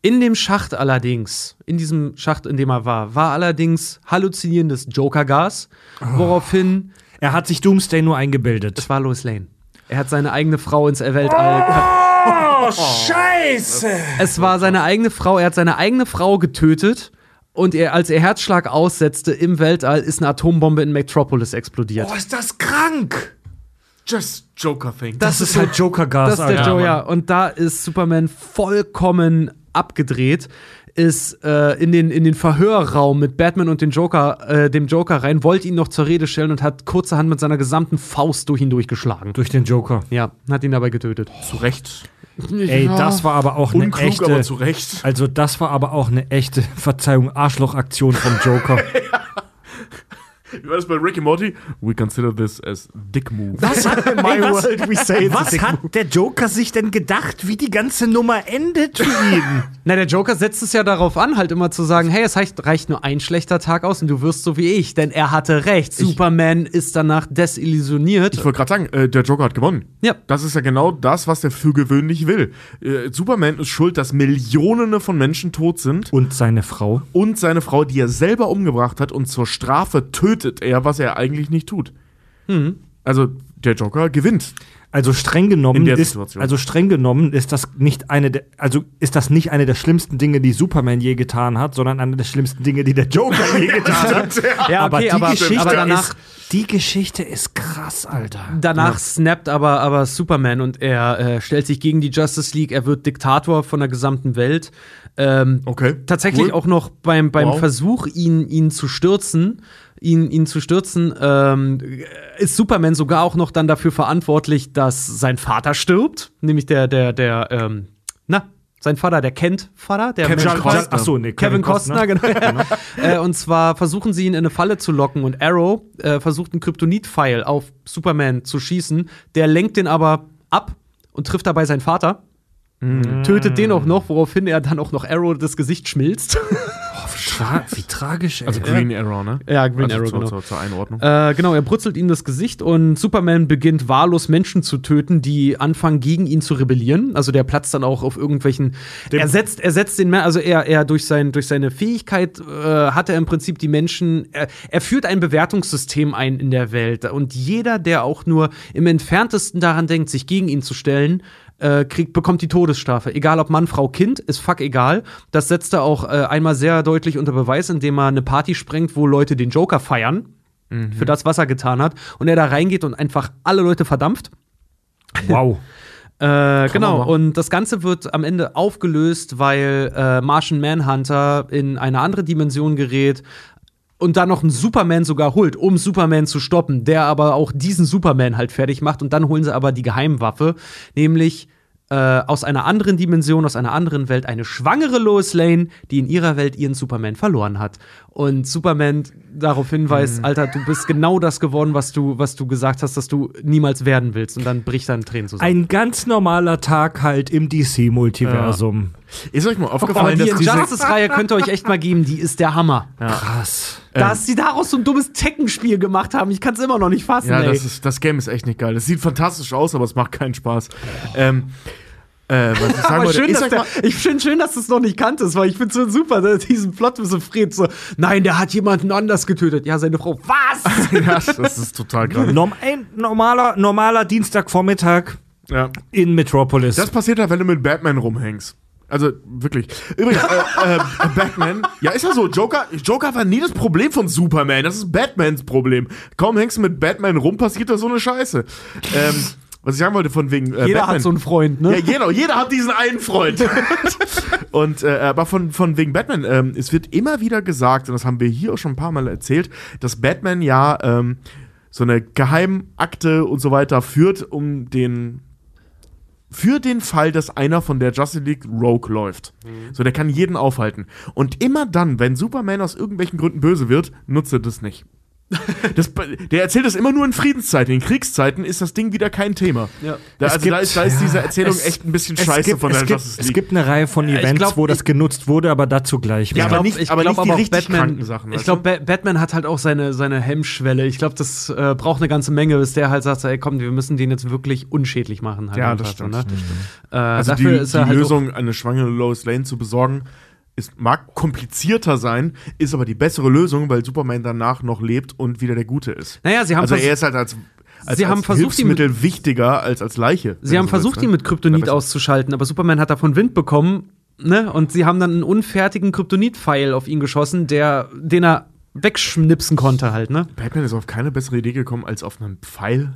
In dem Schacht allerdings, in diesem Schacht, in dem er war, war allerdings halluzinierendes Joker-Gas, woraufhin Er hat sich Doomsday nur eingebildet. es war Lois Lane. Er hat seine eigene Frau ins Weltall. Oh, Scheiße! Es war seine eigene Frau. Er hat seine eigene Frau getötet. Und er, als er Herzschlag aussetzte im Weltall, ist eine Atombombe in Metropolis explodiert. Oh, ist das krank! Just Joker-Thing. Das, ist so- halt Joker-Gas, Das ist der. Joe, ja. Und da ist Superman vollkommen abgedreht. Ist äh, in, den, in den Verhörraum mit Batman und den Joker, äh, dem Joker rein, wollte ihn noch zur Rede stellen und hat kurzerhand mit seiner gesamten Faust durch ihn durchgeschlagen. Durch den Joker. Ja, hat ihn dabei getötet. zu Recht. Ey, das war aber auch eine Unklug, echte. aber zu Recht. Also, das war aber auch eine echte, Verzeihung, Arschlochaktion vom Joker. Wie war das bei Ricky Morty? We consider this as dick move. Was hat, my world, we say was dick hat der Joker sich denn gedacht, wie die ganze Nummer endet für ihn? Na, der Joker setzt es ja darauf an, halt immer zu sagen, hey, es reicht, reicht nur ein schlechter Tag aus und du wirst so wie ich. Denn er hatte recht. Superman ist danach desillusioniert. Ich wollte gerade sagen, äh, der Joker hat gewonnen. Ja. Das ist ja genau das, was der für gewöhnlich will. Äh, Superman ist schuld, dass Millionen von Menschen tot sind Und seine Frau. und seine Frau, die er selber umgebracht hat und zur Strafe tötet er, was er eigentlich nicht tut. Also der Joker gewinnt. Also streng genommen ist Situation. also streng genommen ist das nicht eine der, also ist das nicht eine der schlimmsten Dinge, die Superman je getan hat, sondern eine der schlimmsten Dinge, die der Joker je getan hat. Ja, aber okay, die aber- Geschichte aber danach- ist die Geschichte ist krass, Alter. Danach snappt aber, aber Superman und er äh, stellt sich gegen die Justice League. Er wird Diktator von der gesamten Welt. Ähm, Okay. tatsächlich cool. auch noch beim, beim Wow. Versuch, ihn, ihn zu stürzen, ihn, ihn zu stürzen, ähm, ist Superman sogar auch noch dann dafür verantwortlich, dass sein Vater stirbt. Nämlich der, der, der, ähm, na, sein Vater, der kennt Vater, der Kevin Mensch- Costner. Ach so, nee, Kevin, Costner, genau. äh, und zwar versuchen sie ihn in eine Falle zu locken und Arrow äh, versucht einen Kryptonit-Pfeil auf Superman zu schießen. Der lenkt den aber ab und trifft dabei seinen Vater. Tötet den auch noch, woraufhin er dann auch noch Arrow das Gesicht schmilzt. Tra wie tragisch, ey. Also Green Arrow, ne? Ja, Green also Arrow, zur, genau. zur, zur Einordnung. Äh, genau, er brutzelt ihm das Gesicht und Superman beginnt wahllos Menschen zu töten, die anfangen gegen ihn zu rebellieren. Also der platzt dann auch auf irgendwelchen. er setzt, er setzt den, also er, er durch, sein, durch seine Fähigkeit äh, hat er im Prinzip die Menschen. Er, er führt ein Bewertungssystem ein in der Welt und jeder, der auch nur im entferntesten daran denkt, sich gegen ihn zu stellen, äh, kriegt, bekommt die Todesstrafe. Egal ob Mann, Frau, Kind, ist fuck egal. Das setzt er auch äh, einmal sehr deutlich unter Beweis, indem er eine Party sprengt, wo Leute den Joker feiern. Für das, was er getan hat. Und er da reingeht und einfach alle Leute verdampft. Wow. Äh, genau, und das Ganze wird am Ende aufgelöst, weil äh, Martian Manhunter in eine andere Dimension gerät und dann noch einen Superman sogar holt, um Superman zu stoppen, der aber auch diesen Superman halt fertig macht. Und dann holen sie aber die Geheimwaffe, nämlich äh, aus einer anderen Dimension, aus einer anderen Welt, eine schwangere Lois Lane, die in ihrer Welt ihren Superman verloren hat. Und Superman darauf hinweist, Alter, du bist genau das geworden, was du, was du gesagt hast, dass du niemals werden willst. Und dann bricht er in Tränen zusammen. Ein ganz normaler Tag halt im DC-Multiversum. Ist euch mal Aber aufgefallen, die dass diese Injustice-Reihe könnt ihr euch echt mal geben, die ist der Hammer. Krass. Dass sie daraus so ein dummes Tekken-Spiel gemacht haben, ich kann es immer noch nicht fassen, Ja, ey. das, ist, das Game ist echt nicht geil. Das sieht fantastisch aus, aber es macht keinen Spaß. Ähm, äh, was ich sagen wollte, schön, euch der, ich finde schön, dass du es noch nicht kanntest, weil ich finde so super, dass diesen Plot so Fred so, nein, der hat jemanden anders getötet. Ja, seine Frau. Was? ja, das ist total krass. Norm ein normaler, normaler Dienstagvormittag Ja. in Metropolis. Das passiert halt, wenn du mit Batman rumhängst. Also wirklich. Übrigens, äh, äh, Batman, ja, ist ja so. Joker, Joker war nie das Problem von Superman. Das ist Batmans Problem. Kaum hängst du mit Batman rum, passiert da so eine Scheiße. Ähm, was ich sagen wollte, von wegen. Äh, Jeder Batman. hat so einen Freund, ne? Ja, jeder, jeder hat diesen einen Freund. und äh, aber von, von wegen Batman, ähm, es wird immer wieder gesagt, und das haben wir hier auch schon ein paar Mal erzählt, dass Batman ja ähm, so eine Geheimakte und so weiter führt, um den für den Fall, dass einer von der Justice League Rogue läuft. So, der kann jeden aufhalten. Und immer dann, wenn Superman aus irgendwelchen Gründen böse wird, nutzt er das nicht. Das, der erzählt das immer nur in Friedenszeiten. In Kriegszeiten ist das Ding wieder kein Thema. Ja. Da, Es also da gibt- ist, da ist diese Erzählung es- echt ein bisschen scheiße gibt, von der es gibt, es gibt eine Reihe von Events, glaub, wo das ich- genutzt wurde, aber dazu gleich Ja, mehr. aber nicht- ich aber glaub nicht die auch richtig kranken Sachen, Ich glaube, ba Batman hat halt auch seine, seine Hemmschwelle. Ich glaube, das äh, braucht eine ganze Menge, bis der halt sagt, ey, komm, wir müssen den jetzt wirklich unschädlich machen. Halt Ja, das stimmt. ne? Äh, also die, dafür ist die er halt Lösung, eine schwangere Lois Lane zu besorgen, ist, mag komplizierter sein, ist aber die bessere Lösung, weil Superman danach noch lebt und wieder der Gute ist. Naja, sie haben Also er ist halt als, als, Sie als haben versucht, ihn mit- Hilfsmittel wichtiger als als Leiche. Sie haben so versucht, willst, ihn ne? mit Kryptonit auszuschalten, aber Superman hat davon Wind bekommen, ne? Und sie haben dann einen unfertigen Kryptonit-Pfeil auf ihn geschossen, der, den er wegschnipsen konnte halt, ne? Batman ist auf keine bessere Idee gekommen als auf einen Pfeil.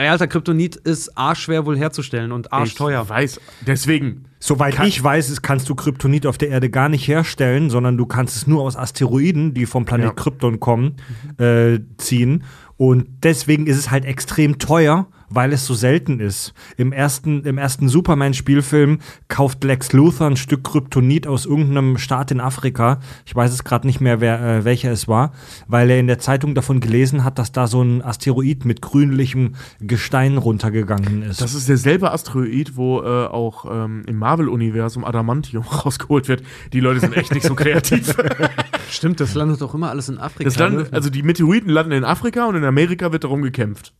Ey, Alter, Kryptonit ist arschschwer wohl herzustellen und arschteuer. Ich weiß. Deswegen. Soweit Kann- ich weiß, ist, kannst du Kryptonit auf der Erde gar nicht herstellen, sondern du kannst es nur aus Asteroiden, die vom Planet Ja. Krypton kommen, äh, ziehen. Und deswegen ist es halt extrem teuer, weil es so selten ist. Im ersten, im ersten Superman-Spielfilm kauft Lex Luthor ein Stück Kryptonit aus irgendeinem Staat in Afrika. Ich weiß es gerade nicht mehr, wer, äh, welcher es war, weil er in der Zeitung davon gelesen hat, dass da so ein Asteroid mit grünlichem Gestein runtergegangen ist. Das ist derselbe Asteroid, wo äh, auch ähm, im Marvel-Universum Adamantium rausgeholt wird. Die Leute sind echt nicht so kreativ. Stimmt, das landet doch immer alles in Afrika. Das land, ne? also die Meteoriten landen in Afrika und in Amerika wird darum gekämpft.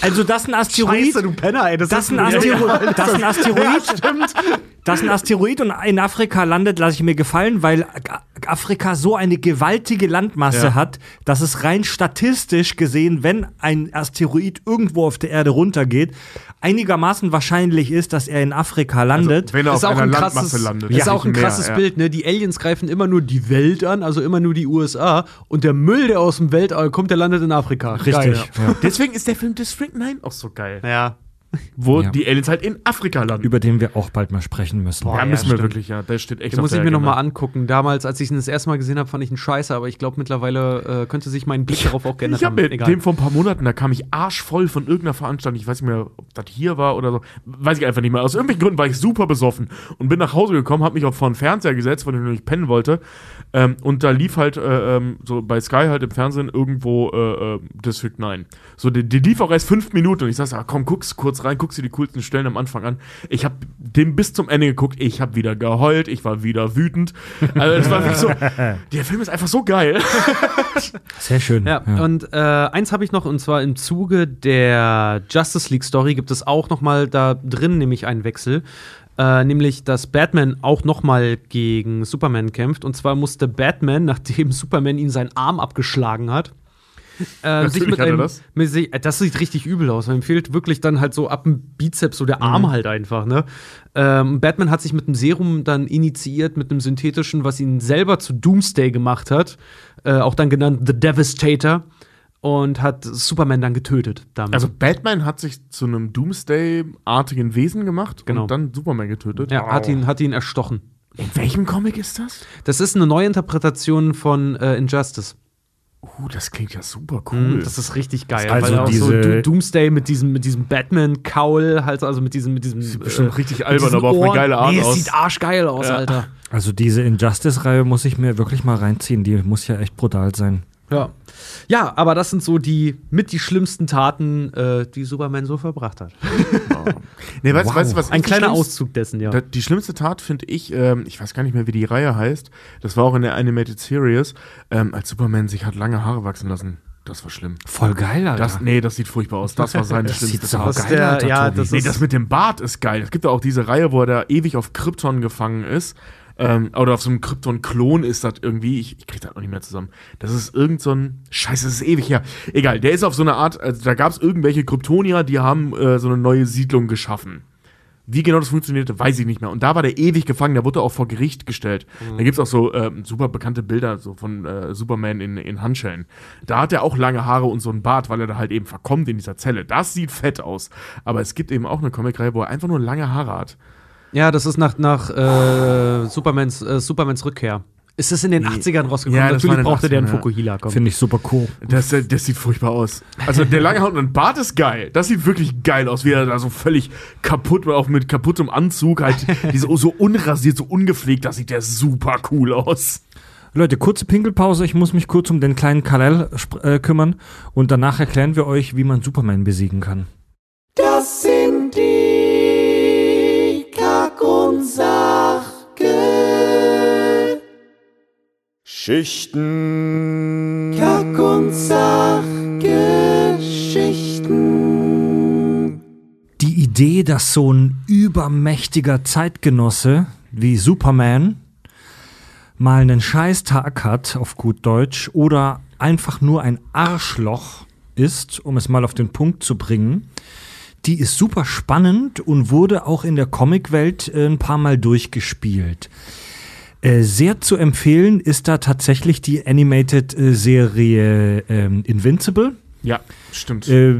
Also das ist ein Asteroid. du Penner, ey. Das, Das ist ein Asteroid. Das ist ein Asteroid. Das ist ein Asteroid in Afrika landet, lasse ich mir gefallen, weil Afrika so eine gewaltige Landmasse Ja. hat, dass es rein statistisch gesehen, wenn ein Asteroid irgendwo auf der Erde runtergeht, einigermaßen wahrscheinlich ist, dass er in Afrika landet. Wenn er ist auf auch einer ein Landmasse krasses, landet. ist Ja, auch ein krasses ja. Bild, ne? Die Aliens greifen immer nur die Welt an, also immer nur die USA und der Müll, der aus dem Weltall kommt, der landet in Afrika. Richtig. Geil. Ja. Deswegen ist der Film District 9 auch so geil. Ja. Wo Ja. die Aliens halt in Afrika landen. Über den wir auch bald mal sprechen müssen. ja, ja, müssen wir stimmt. wirklich, ja. Der steht echt Den muss ich mir noch Agenda. mal angucken. Damals, als ich ihn das erste Mal gesehen habe, fand ich ihn scheiße, aber ich glaube mittlerweile äh, könnte sich mein Blick darauf auch geändert Ich habe haben. mit dem vor ein paar Monaten, da kam ich arschvoll von irgendeiner Veranstaltung, ich weiß nicht mehr, ob das hier war oder so, weiß ich einfach nicht mehr. Aus irgendwelchen Gründen war ich super besoffen und bin nach Hause gekommen, habe mich auf vor den Fernseher gesetzt, dem ich nicht pennen wollte. Ähm, und da lief halt äh, ähm, so bei Sky halt im Fernsehen irgendwo äh, äh, District 9. So, die, die lief auch erst fünf Minuten und ich sagte, ah, komm, guck's kurz rein, guckst dir die coolsten Stellen am Anfang an. Ich habe den bis zum Ende geguckt, ich habe wieder geheult, ich war wieder wütend. Also es war wirklich so, der Film ist einfach so geil. Sehr schön. Ja, und äh, eins habe ich noch, und zwar im Zuge der Justice League Story gibt es auch noch mal da drin nämlich einen Wechsel. Äh, nämlich, dass Batman auch noch mal gegen Superman kämpft. Und zwar musste Batman, nachdem Superman ihm seinen Arm abgeschlagen hat, äh, sich mit einem, das. Mit sich, äh, das sieht richtig übel aus. Ihm fehlt wirklich dann halt so ab dem Bizeps so der Arm halt einfach. Ne? Ähm, Batman hat sich mit einem Serum dann initiiert, mit einem synthetischen, was ihn selber zu Doomsday gemacht hat. Äh, auch dann genannt The Devastator. Und hat Superman dann getötet damit. Also Batman hat sich zu einem Doomsday-artigen Wesen gemacht Genau. und dann Superman getötet. ja, hat ihn, hat ihn erstochen. In welchem Comic ist das? Das ist eine Neuinterpretation von äh, Injustice. Uh, das klingt ja super cool. Das ist richtig geil. Also weil auch so diese- Do Doomsday mit diesem, mit diesem Batman-Cowl, halt, also mit diesem, mit diesem. Sieht bestimmt richtig albern, aber auf eine geile Art nee, es aus. sieht arschgeil aus, Ja. Alter. Also diese Injustice-Reihe muss ich mir wirklich mal reinziehen. Die muss ja echt brutal sein. Ja. Ja, aber das sind so die mit die schlimmsten Taten, äh, die Superman so verbracht hat. nee, weißt, Wow. weißt du, was Ein ich kleiner Auszug dessen, ja. Da, die schlimmste Tat finde ich, ähm, ich weiß gar nicht mehr, wie die Reihe heißt. Das war auch in der Animated Series, ähm, als Superman sich hat lange Haare wachsen lassen. Das war schlimm. Voll geil, Alter. Das, nee, das sieht furchtbar aus. Das war seine Das schlimmste sieht so Tat. geil Das ist der- Alter, ja, das Nee, das mit dem Bart ist geil. Es gibt ja auch diese Reihe, wo er da ewig auf Krypton gefangen ist. Ähm, oder auf so einem Krypton-Klon ist das irgendwie. Ich, ich krieg das noch nicht mehr zusammen. Das ist irgend so ein. Scheiße, das ist ewig her. Egal, der ist auf so eine Art. Also da gab es irgendwelche Kryptonier, die haben äh, so eine neue Siedlung geschaffen. Wie genau das funktionierte, weiß ich nicht mehr. Und da war der ewig gefangen, da wurde auch vor Gericht gestellt. Da gibt's auch so ähm, super bekannte Bilder so von äh, Superman in, in Handschellen. Da hat er auch lange Haare und so einen Bart, weil er da halt eben verkommt in dieser Zelle. Das sieht fett aus. Aber es gibt eben auch eine Comicreihe, wo er einfach nur lange Haare hat. Ja, das ist nach, nach äh, Supermans, äh, Supermans Rückkehr. Ist das in den 80ern rausgekommen? Ja, Natürlich brauchte der einen 80ern, ja. Fukuhila. Komm. Finde ich super cool. Das, äh, das sieht furchtbar aus. Also der lange Haut und ein Bart ist geil. Das sieht wirklich geil aus, wie er da so völlig kaputt, auch mit kaputtem Anzug, halt diese, so unrasiert, so ungepflegt, das sieht der super cool aus. Leute, kurze Pinkelpause. Ich muss mich kurz um den kleinen Kal-El äh, kümmern. Und danach erklären wir euch, wie man Superman besiegen kann. Das sind Sachgeschichten. Kack- und Sachgeschichten. Die Idee, dass so ein übermächtiger Zeitgenosse wie Superman mal einen Scheißtag hat, auf gut Deutsch, oder einfach nur ein Arschloch ist, um es mal auf den Punkt zu bringen, die ist super spannend und wurde auch in der Comicwelt äh, ein paar Mal durchgespielt. Äh, sehr zu empfehlen ist da tatsächlich die Animated-Serie ähm, Invincible Ja, stimmt. äh,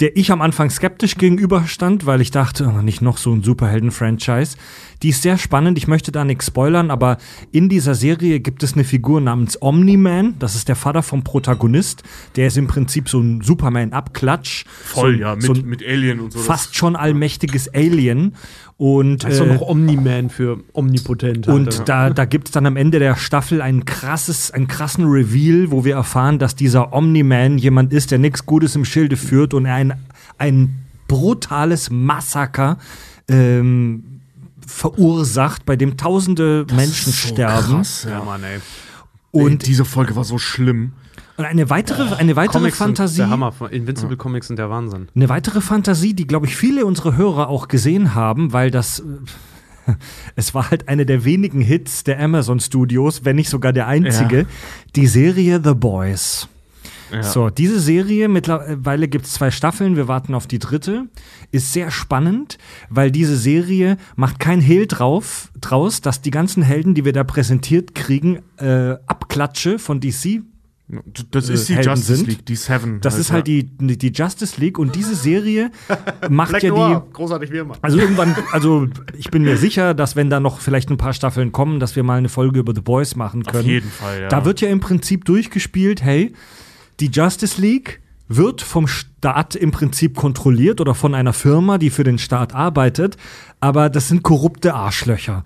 der ich am Anfang skeptisch gegenüberstand, weil ich dachte, oh, nicht noch so ein Superhelden-Franchise. Die ist sehr spannend, ich möchte da nichts spoilern, aber in dieser Serie gibt es eine Figur namens Omni-Man, das ist der Vater vom Protagonist, der ist im Prinzip so ein Superman-Abklatsch. Voll, so, ja, mit, so ein mit Alien und so. fast schon allmächtiges Alien. Und, Also äh, noch Omni-Man für omnipotent. und Alter. da, da gibt es dann am Ende der Staffel ein krasses, einen krassen Reveal, wo wir erfahren, dass dieser Omni-Man jemand ist, der nichts Gutes im Schilde führt und er ein, ein brutales Massaker ähm, verursacht, bei dem tausende Menschen sterben. Krass, ja. ja, Mann, ey. Und Und, diese Folge war so schlimm. und eine weitere, eine weitere Comics Fantasie. der Hammer. Invincible Comics sind der Wahnsinn. Eine weitere Fantasie, die, glaube ich, viele unserer Hörer auch gesehen haben, weil das, äh, es war halt eine der wenigen Hits der Amazon Studios, wenn nicht sogar der einzige, die Serie The Boys. So, diese Serie, mittlerweile gibt es zwei Staffeln, wir warten auf die dritte, ist sehr spannend, weil diese Serie macht kein Hehl drauf, draus, dass die ganzen Helden, die wir da präsentiert kriegen, äh, Abklatsche von DC Das ist die Helden Justice sind. League, die Seven. Das ist halt ja. die, die Justice League und diese Serie macht ja die. großartig wie immer. Also irgendwann, also ich bin mir sicher, dass wenn da noch vielleicht ein paar Staffeln kommen, dass wir mal eine Folge über The Boys machen können. Auf jeden Fall, ja. Da wird ja im Prinzip durchgespielt, hey, die Justice League wird vom Staat im Prinzip kontrolliert oder von einer Firma, die für den Staat arbeitet, aber das sind korrupte Arschlöcher.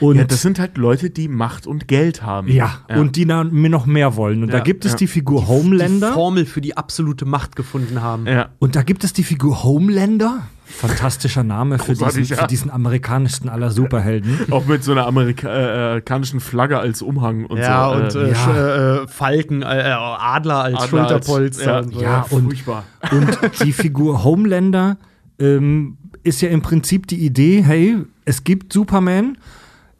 Und ja, das sind halt Leute, die Macht und Geld haben. ja, und die dann mir noch mehr wollen. Und da Ja, gibt es ja. die Figur Die Homelander. Formel für die absolute Macht gefunden haben. ja. Und da gibt es die Figur Homelander. Fantastischer Name für diesen, ja. für diesen amerikanischsten aller Superhelden. Auch mit so einer amerika äh, amerikanischen Flagge als Umhang und Ja, so. und äh, ja. Sch- äh, Falken, äh, äh, Adler als Adler Schulterpolster. als- und so. ja, und- furchtbar. Und die Figur Homelander ähm, ist ja im Prinzip die Idee, hey, es gibt Superman,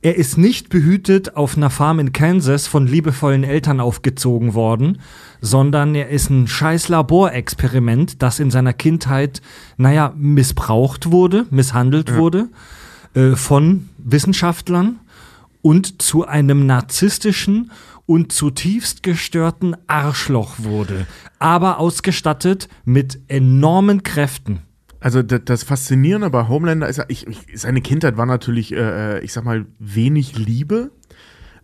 er ist nicht behütet auf einer Farm in Kansas von liebevollen Eltern aufgezogen worden, sondern er ist ein scheiß Laborexperiment, das in seiner Kindheit, naja, missbraucht wurde, misshandelt wurde äh, von Wissenschaftlern und zu einem narzisstischen und zutiefst gestörten Arschloch wurde, aber ausgestattet mit enormen Kräften. Also d- das Faszinierende bei Homelander ist ja, ich, ich, seine Kindheit war natürlich, äh, ich sag mal, wenig Liebe.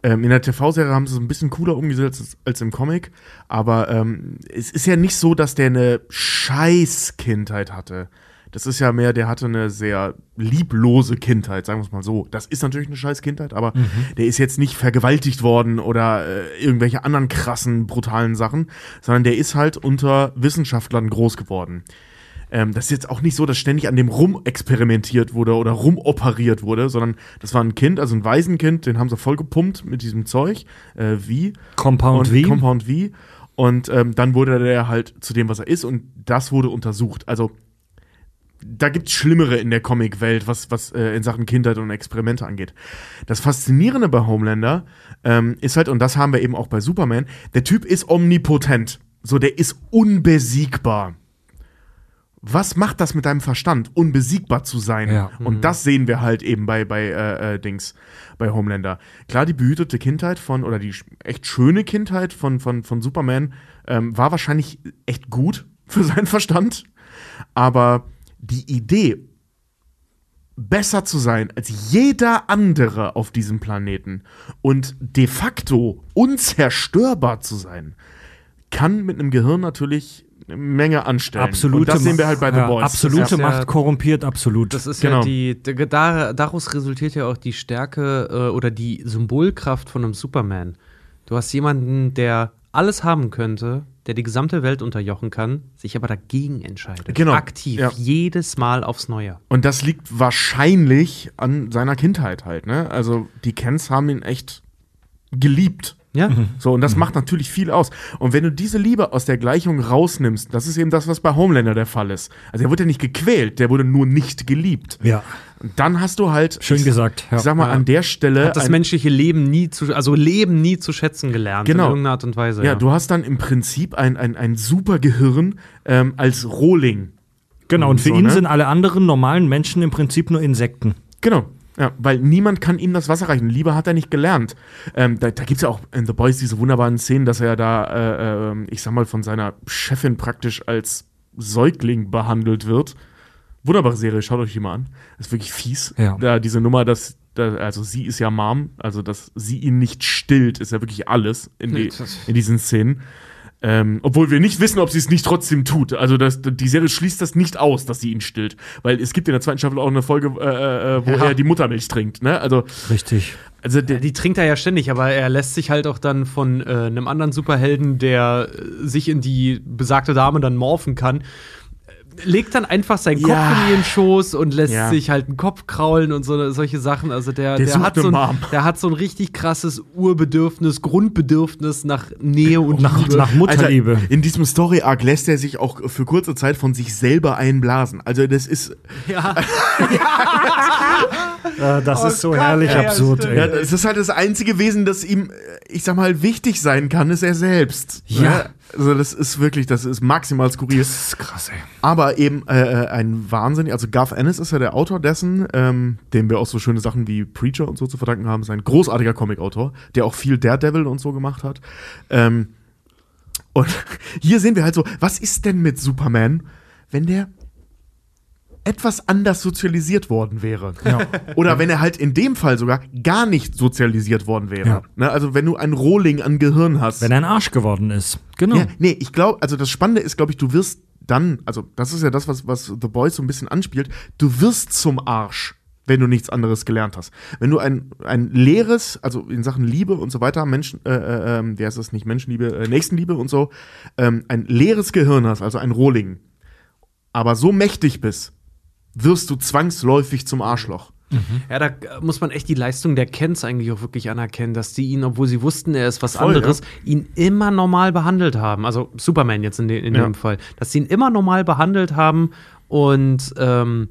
Ähm, in der TV-Serie haben sie es ein bisschen cooler umgesetzt als, als im Comic, aber ähm, es ist ja nicht so, dass der eine scheiß Kindheit hatte. Das ist ja mehr, der hatte eine sehr lieblose Kindheit, sagen wir es mal so. Das ist natürlich eine scheiß Kindheit, aber der ist jetzt nicht vergewaltigt worden oder äh, irgendwelche anderen krassen, brutalen Sachen, sondern der ist halt unter Wissenschaftlern groß geworden. Ähm, das ist jetzt auch nicht so, dass ständig an dem rumexperimentiert wurde oder rumoperiert wurde, sondern das war ein Kind, also ein Waisenkind, den haben sie vollgepumpt mit diesem Zeug, äh, wie Compound und V. Compound V. Und ähm, dann wurde der halt zu dem, was er ist, und das wurde untersucht. Also da gibt's Schlimmere in der Comic-Welt, was, was äh, in Sachen Kindheit und Experimente angeht. Das Faszinierende bei Homelander ähm, ist halt, und das haben wir eben auch bei Superman, der Typ ist omnipotent. So, der ist unbesiegbar. Was macht das mit deinem Verstand, unbesiegbar zu sein? Ja. Und das sehen wir halt eben bei, bei äh, äh, Dings, bei Homelander. Klar, die behütete Kindheit von, oder die echt schöne Kindheit von, von, von Superman ähm, war wahrscheinlich echt gut für seinen Verstand. Aber die Idee, besser zu sein als jeder andere auf diesem Planeten und de facto unzerstörbar zu sein, kann mit einem Gehirn natürlich Menge anstellen. Absolute und das sehen wir halt bei The ja, Boys. Absolute ist ja- Macht korrumpiert absolut. Das ist Genau. ja die, daraus resultiert ja auch die Stärke äh, oder die Symbolkraft von einem Superman. Du hast jemanden, der alles haben könnte, der die gesamte Welt unterjochen kann, sich aber dagegen entscheidet. Genau, Aktiv, ja. jedes Mal aufs Neue. Und das liegt wahrscheinlich an seiner Kindheit halt, ne? Also die Kens haben ihn echt geliebt. Ja, So, und das macht natürlich viel aus. Und wenn du diese Liebe aus der Gleichung rausnimmst, das ist eben das, was bei Homelander der Fall ist. Also er wurde ja nicht gequält, der wurde nur nicht geliebt. ja, Und dann hast du halt. schön ich, gesagt. Ja. Ich sag mal, an der Stelle. hat das menschliche Leben nie zu, also Leben nie zu schätzen gelernt. Genau. In irgendeiner Art und Weise. ja, du hast dann im Prinzip ein, ein, ein super Gehirn ähm, als Rohling. genau, und für so, ihn ne? sind alle anderen normalen Menschen im Prinzip nur Insekten. Genau. Ja, weil niemand kann ihm das Wasser reichen. Liebe hat er nicht gelernt. Ähm, da da gibt es ja auch in The Boys diese wunderbaren Szenen, dass er da, äh, ähm, ich sag mal, von seiner Chefin praktisch als Säugling behandelt wird. Wunderbare Serie, schaut euch die mal an. Das ist wirklich fies. Ja. Da diese Nummer, dass, da, also sie ist ja Mom, also dass sie ihn nicht stillt, ist ja wirklich alles in, die, in diesen Szenen. Ähm, obwohl wir nicht wissen, ob sie es nicht trotzdem tut. Also das, die Serie schließt das nicht aus, dass sie ihn stillt. Weil es gibt in der zweiten Staffel auch eine Folge, äh, äh, wo Ja. er die Muttermilch trinkt. Ne? Also, Richtig. also der, Die trinkt er ja ständig, aber er lässt sich halt auch dann von äh, einem anderen Superhelden, der äh, sich in die besagte Dame dann morphen kann, legt dann einfach seinen Kopf Ja. in ihren Schoß und lässt Ja. sich halt einen Kopf kraulen und so solche Sachen. Also der, Der der, hat so ein, der hat so ein richtig krasses Urbedürfnis, Grundbedürfnis nach Nähe und Nach, Liebe. nach Mutterliebe. Alter, in diesem Story-Arc lässt er sich auch für kurze Zeit von sich selber einblasen. Also das ist, ja. Äh, das ist so Gott, herrlich ey, absurd. das Ey. ja, das ist halt das einzige Wesen, das ihm, äh, ich sag mal, wichtig sein kann, ist er selbst. Ja. Also das ist wirklich, das ist maximal skurril. Das ist krass, ey. Aber eben äh, äh, ein Wahnsinn. Also Garth Ennis ist ja der Autor dessen, ähm, dem wir auch so schöne Sachen wie Preacher und so zu verdanken haben. Ist ein großartiger Comic-Autor, der auch viel Daredevil und so gemacht hat. Ähm, und hier sehen wir halt so, was ist denn mit Superman, wenn der etwas anders sozialisiert worden wäre. Oder wenn er halt in dem Fall sogar gar nicht sozialisiert worden wäre. Ja. Ne? Also wenn du einen Rohling an Gehirn hast. Wenn er ein Arsch geworden ist. Genau. Ja, nee, ich glaube, also das Spannende ist, glaube ich, du wirst dann, also das ist ja das, was, was The Boys so ein bisschen anspielt, du wirst zum Arsch, wenn du nichts anderes gelernt hast. Wenn du ein, ein leeres, also in Sachen Liebe und so weiter, Menschen, äh, äh, ähm, wie heißt das nicht, Menschenliebe, äh, Nächstenliebe und so, ähm, ein leeres Gehirn hast, also ein Rohling, aber so mächtig bist, wirst du zwangsläufig zum Arschloch. Ja, da muss man echt die Leistung der Kens eigentlich auch wirklich anerkennen, dass die ihn, obwohl sie wussten, er ist was Voll, anderes, ihn immer normal behandelt haben. Also Superman jetzt in, de in Ja. dem Fall. Dass sie ihn immer normal behandelt haben und ähm,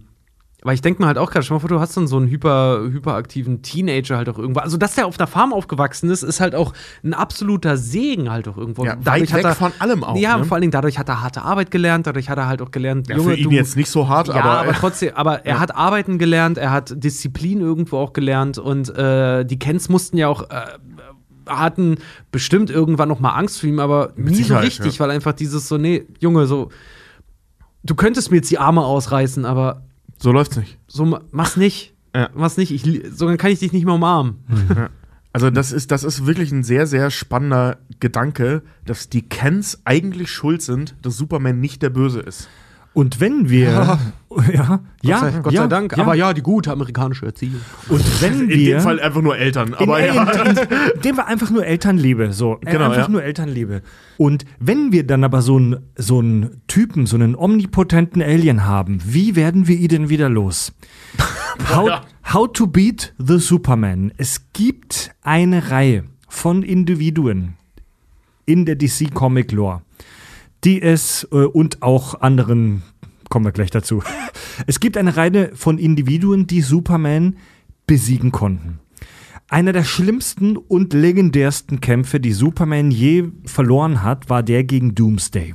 weil ich denke mir halt auch gerade, schau mal vor, du hast dann so einen hyper, hyperaktiven Teenager halt auch irgendwo. Also, dass der auf einer Farm aufgewachsen ist, ist halt auch ein absoluter Segen halt auch irgendwo. Ja, Dadurch weit hat weg er, von allem auch, Ja, ne? vor allen Dingen dadurch hat er harte Arbeit gelernt, dadurch hat er halt auch gelernt, Ja, für ihn jetzt nicht so hart, ja, aber, aber, trotzdem, aber er hat Arbeiten gelernt, er hat Disziplin irgendwo auch gelernt und äh, die Kens mussten ja auch äh, hatten bestimmt irgendwann noch mal Angst vor ihm, aber nie so richtig, ja. weil einfach dieses so, nee, Junge, so du könntest mir jetzt die Arme ausreißen, aber so läuft's nicht. so ma- mach's nicht. Ja. Mach's nicht, ich, so dann kann ich dich nicht mehr umarmen. Also das ist, das ist wirklich ein sehr, sehr spannender Gedanke, dass die Kens eigentlich schuld sind, dass Superman nicht der Böse ist. Und wenn wir. Ja, ja, Gott sei, Gott ja, sei Dank. Ja. Aber ja, die gute amerikanische Erziehung. Und wenn In wir. dem Fall einfach nur Eltern. in, Aber ja. in, in, dem war einfach nur Elternliebe, so. Äh, Genau, einfach ja. nur Elternliebe. Und wenn wir dann aber so einen so einen Typen, so einen omnipotenten Alien haben, wie werden wir ihn denn wieder los? How, how to beat the Superman. Es gibt eine Reihe von Individuen in der DC Comic Lore, die es äh, und auch anderen kommen wir gleich dazu. Es gibt eine Reihe von Individuen, die Superman besiegen konnten. Einer der schlimmsten und legendärsten Kämpfe, die Superman je verloren hat, war der gegen Doomsday.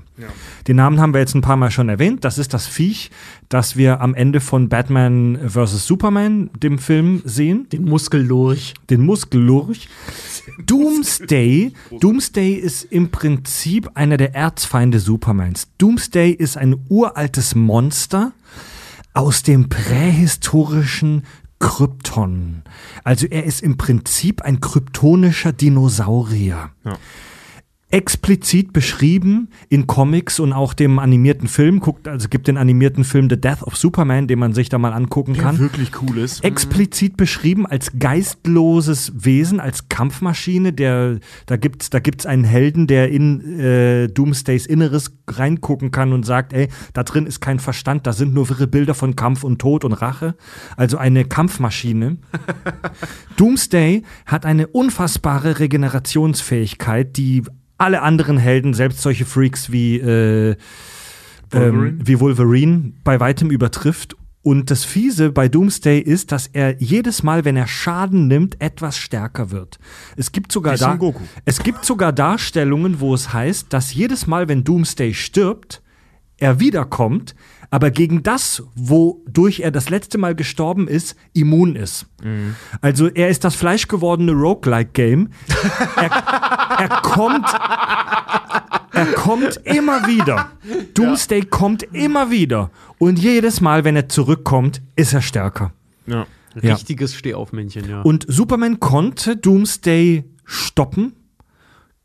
Den Namen haben wir jetzt ein paar Mal schon erwähnt. Das ist das Viech, das wir am Ende von Batman vs. Superman, dem Film, sehen Den Muskellurch. den Muskellurch. Doomsday, Doomsday ist im Prinzip einer der Erzfeinde Supermans. Doomsday ist ein uraltes Monster aus dem prähistorischen Krypton. Also er ist im Prinzip ein kryptonischer Dinosaurier. Explizit beschrieben in Comics und auch dem animierten Film. Guckt, also gibt den animierten Film The Death of Superman, den man sich da mal angucken kann Der wirklich cool ist. explizit beschrieben als geistloses Wesen, als Kampfmaschine. Der, da gibt's, da gibt's einen Helden, der in äh, Doomsdays Inneres reingucken kann und sagt, ey, da drin ist kein Verstand, da sind nur wirre Bilder von Kampf und Tod und Rache. Also eine Kampfmaschine. Doomsday hat eine unfassbare Regenerationsfähigkeit, die alle anderen Helden, selbst solche Freaks wie äh, Wolverine? ähm, wie Wolverine bei weitem übertrifft. Und das Fiese bei Doomsday ist, dass er jedes Mal, wenn er Schaden nimmt, etwas stärker wird. Es gibt sogar da, es gibt sogar Darstellungen, wo es heißt, dass jedes Mal, wenn Doomsday stirbt, er wiederkommt, aber gegen das, wodurch er das letzte Mal gestorben ist, immun ist. Also er ist das fleischgewordene Roguelike-Game. Er, er kommt er kommt immer wieder. Doomsday kommt immer wieder. Und jedes Mal, wenn er zurückkommt, ist er stärker. Ja. Ja. Richtiges Stehaufmännchen, ja. Und Superman konnte Doomsday stoppen,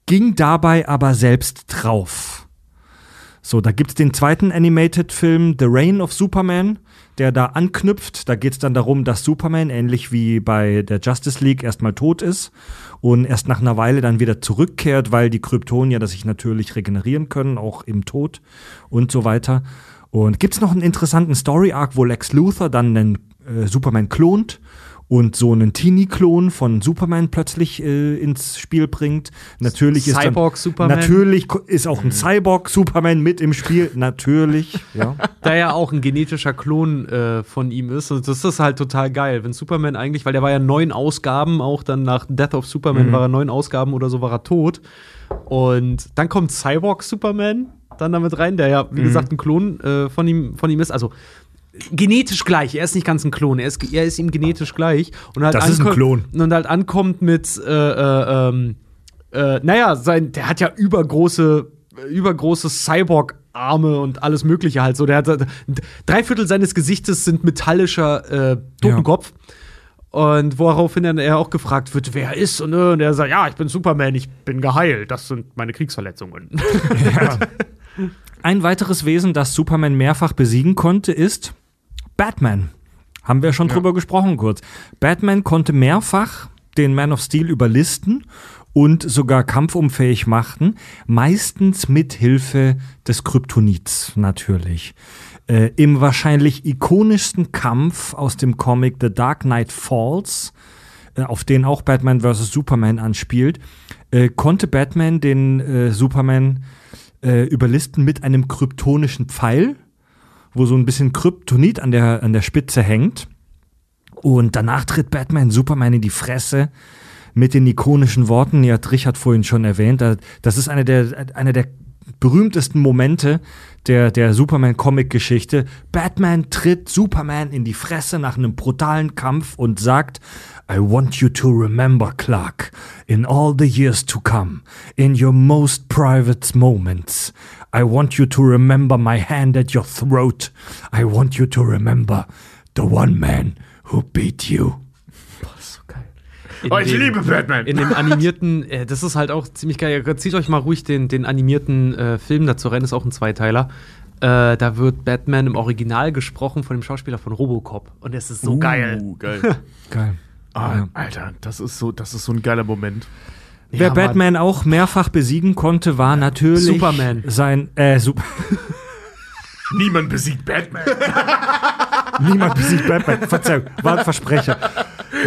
ging dabei aber selbst drauf. So, da gibt's den zweiten Animated-Film The Reign of Superman, der da anknüpft. Da geht's dann darum, dass Superman, ähnlich wie bei der Justice League, erstmal tot ist und erst nach einer Weile dann wieder zurückkehrt, weil die Kryptonier das sich natürlich regenerieren können, auch im Tod und so weiter. Und gibt es noch einen interessanten Story-Arc, wo Lex Luthor dann einen äh, Superman klont und so einen Teenie-Klon von Superman plötzlich äh, ins Spiel bringt. Natürlich ist dann, Cyborg-Superman? Natürlich ist auch ein Cyborg-Superman mit im Spiel. Natürlich, ja. da ja auch ein genetischer Klon äh, von ihm ist. Und das ist halt total geil. Wenn Superman eigentlich, weil der war ja neun Ausgaben, auch dann nach Death of Superman war er neun Ausgaben oder so, war er tot. Und dann kommt Cyborg Superman dann damit rein, der ja, wie gesagt, ein Klon äh, von, ihm, von ihm ist. Also genetisch gleich. Er ist nicht ganz ein Klon, er ist, er ist ihm genetisch gleich. Und halt Das ist ein Klon. Und halt ankommt mit, äh, äh, ähm, äh, naja, sein, der hat ja übergroße, übergroße Cyborg-Arme und alles Mögliche halt so. Der hat drei Viertel seines Gesichtes sind metallischer äh, Totenkopf. Und woraufhin er auch gefragt wird, wer er ist. Und, und er sagt, ja, ich bin Superman, ich bin geheilt. Das sind meine Kriegsverletzungen. Ein weiteres Wesen, das Superman mehrfach besiegen konnte, ist Batman. Haben wir schon drüber gesprochen kurz. Batman konnte mehrfach den Man of Steel überlisten und sogar kampfunfähig machen, meistens mit Hilfe des Kryptonits natürlich. Äh, Im wahrscheinlich ikonischsten Kampf aus dem Comic The Dark Knight Falls, äh, auf den auch Batman vs. Superman anspielt, äh, konnte Batman den äh, Superman äh, überlisten mit einem kryptonischen Pfeil, wo so ein bisschen Kryptonit an der, an der Spitze hängt. Und danach tritt Batman Superman in die Fresse mit den ikonischen Worten, Trich hat vorhin schon erwähnt, da- das ist eine der, eine der berühmtesten Momente der, der Superman-Comic-Geschichte. Batman tritt Superman in die Fresse nach einem brutalen Kampf und sagt, I want you to remember, Clark, in all the years to come, in your most private moments, I want you to remember my hand at your throat. I want you to remember the one man who beat you. In Oh, ich dem- liebe Batman. In dem animierten, äh, das ist halt auch ziemlich geil. Zieht euch mal ruhig den, den animierten äh, Film dazu rein, ist auch ein Zweiteiler. Äh, da wird Batman im Original gesprochen von dem Schauspieler von Robocop. Und es ist so geil. Uh, geil. Geil. Ah, Ja. Alter, das ist so, das ist so ein geiler Moment. Wer Ja, Batman auch mehrfach besiegen konnte, war natürlich Superman. sein äh, Sup Niemand besiegt Batman. Niemand besiegt Batman. Verzeihung, war ein Versprecher.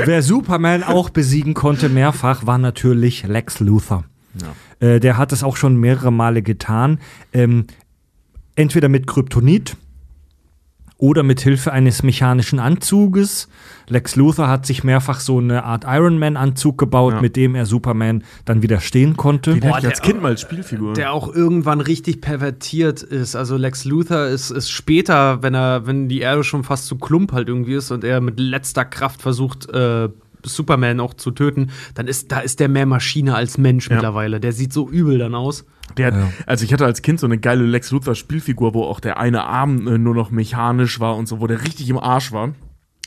Wer Superman auch besiegen konnte mehrfach, war natürlich Lex Luthor. Äh, der hat es auch schon mehrere Male getan. Ähm, entweder mit Kryptonit oder mit Hilfe eines mechanischen Anzuges. Lex Luthor hat sich mehrfach so eine Art Iron Man Anzug gebaut, Ja. mit dem er Superman dann widerstehen konnte. Den Boah, ich als der- Kind mal als Spielfigur. Der auch irgendwann richtig pervertiert ist. Also Lex Luthor ist, ist später, wenn er, wenn die Erde schon fast zu Klump halt irgendwie ist und er mit letzter Kraft versucht, äh, Superman auch zu töten, dann ist, da ist der mehr Maschine als Mensch Ja. mittlerweile. Der sieht so übel dann aus. Der, Also ich hatte als Kind so eine geile Lex Luthor Spielfigur, wo auch der eine Arm äh, nur noch mechanisch war und so, wo der richtig im Arsch war.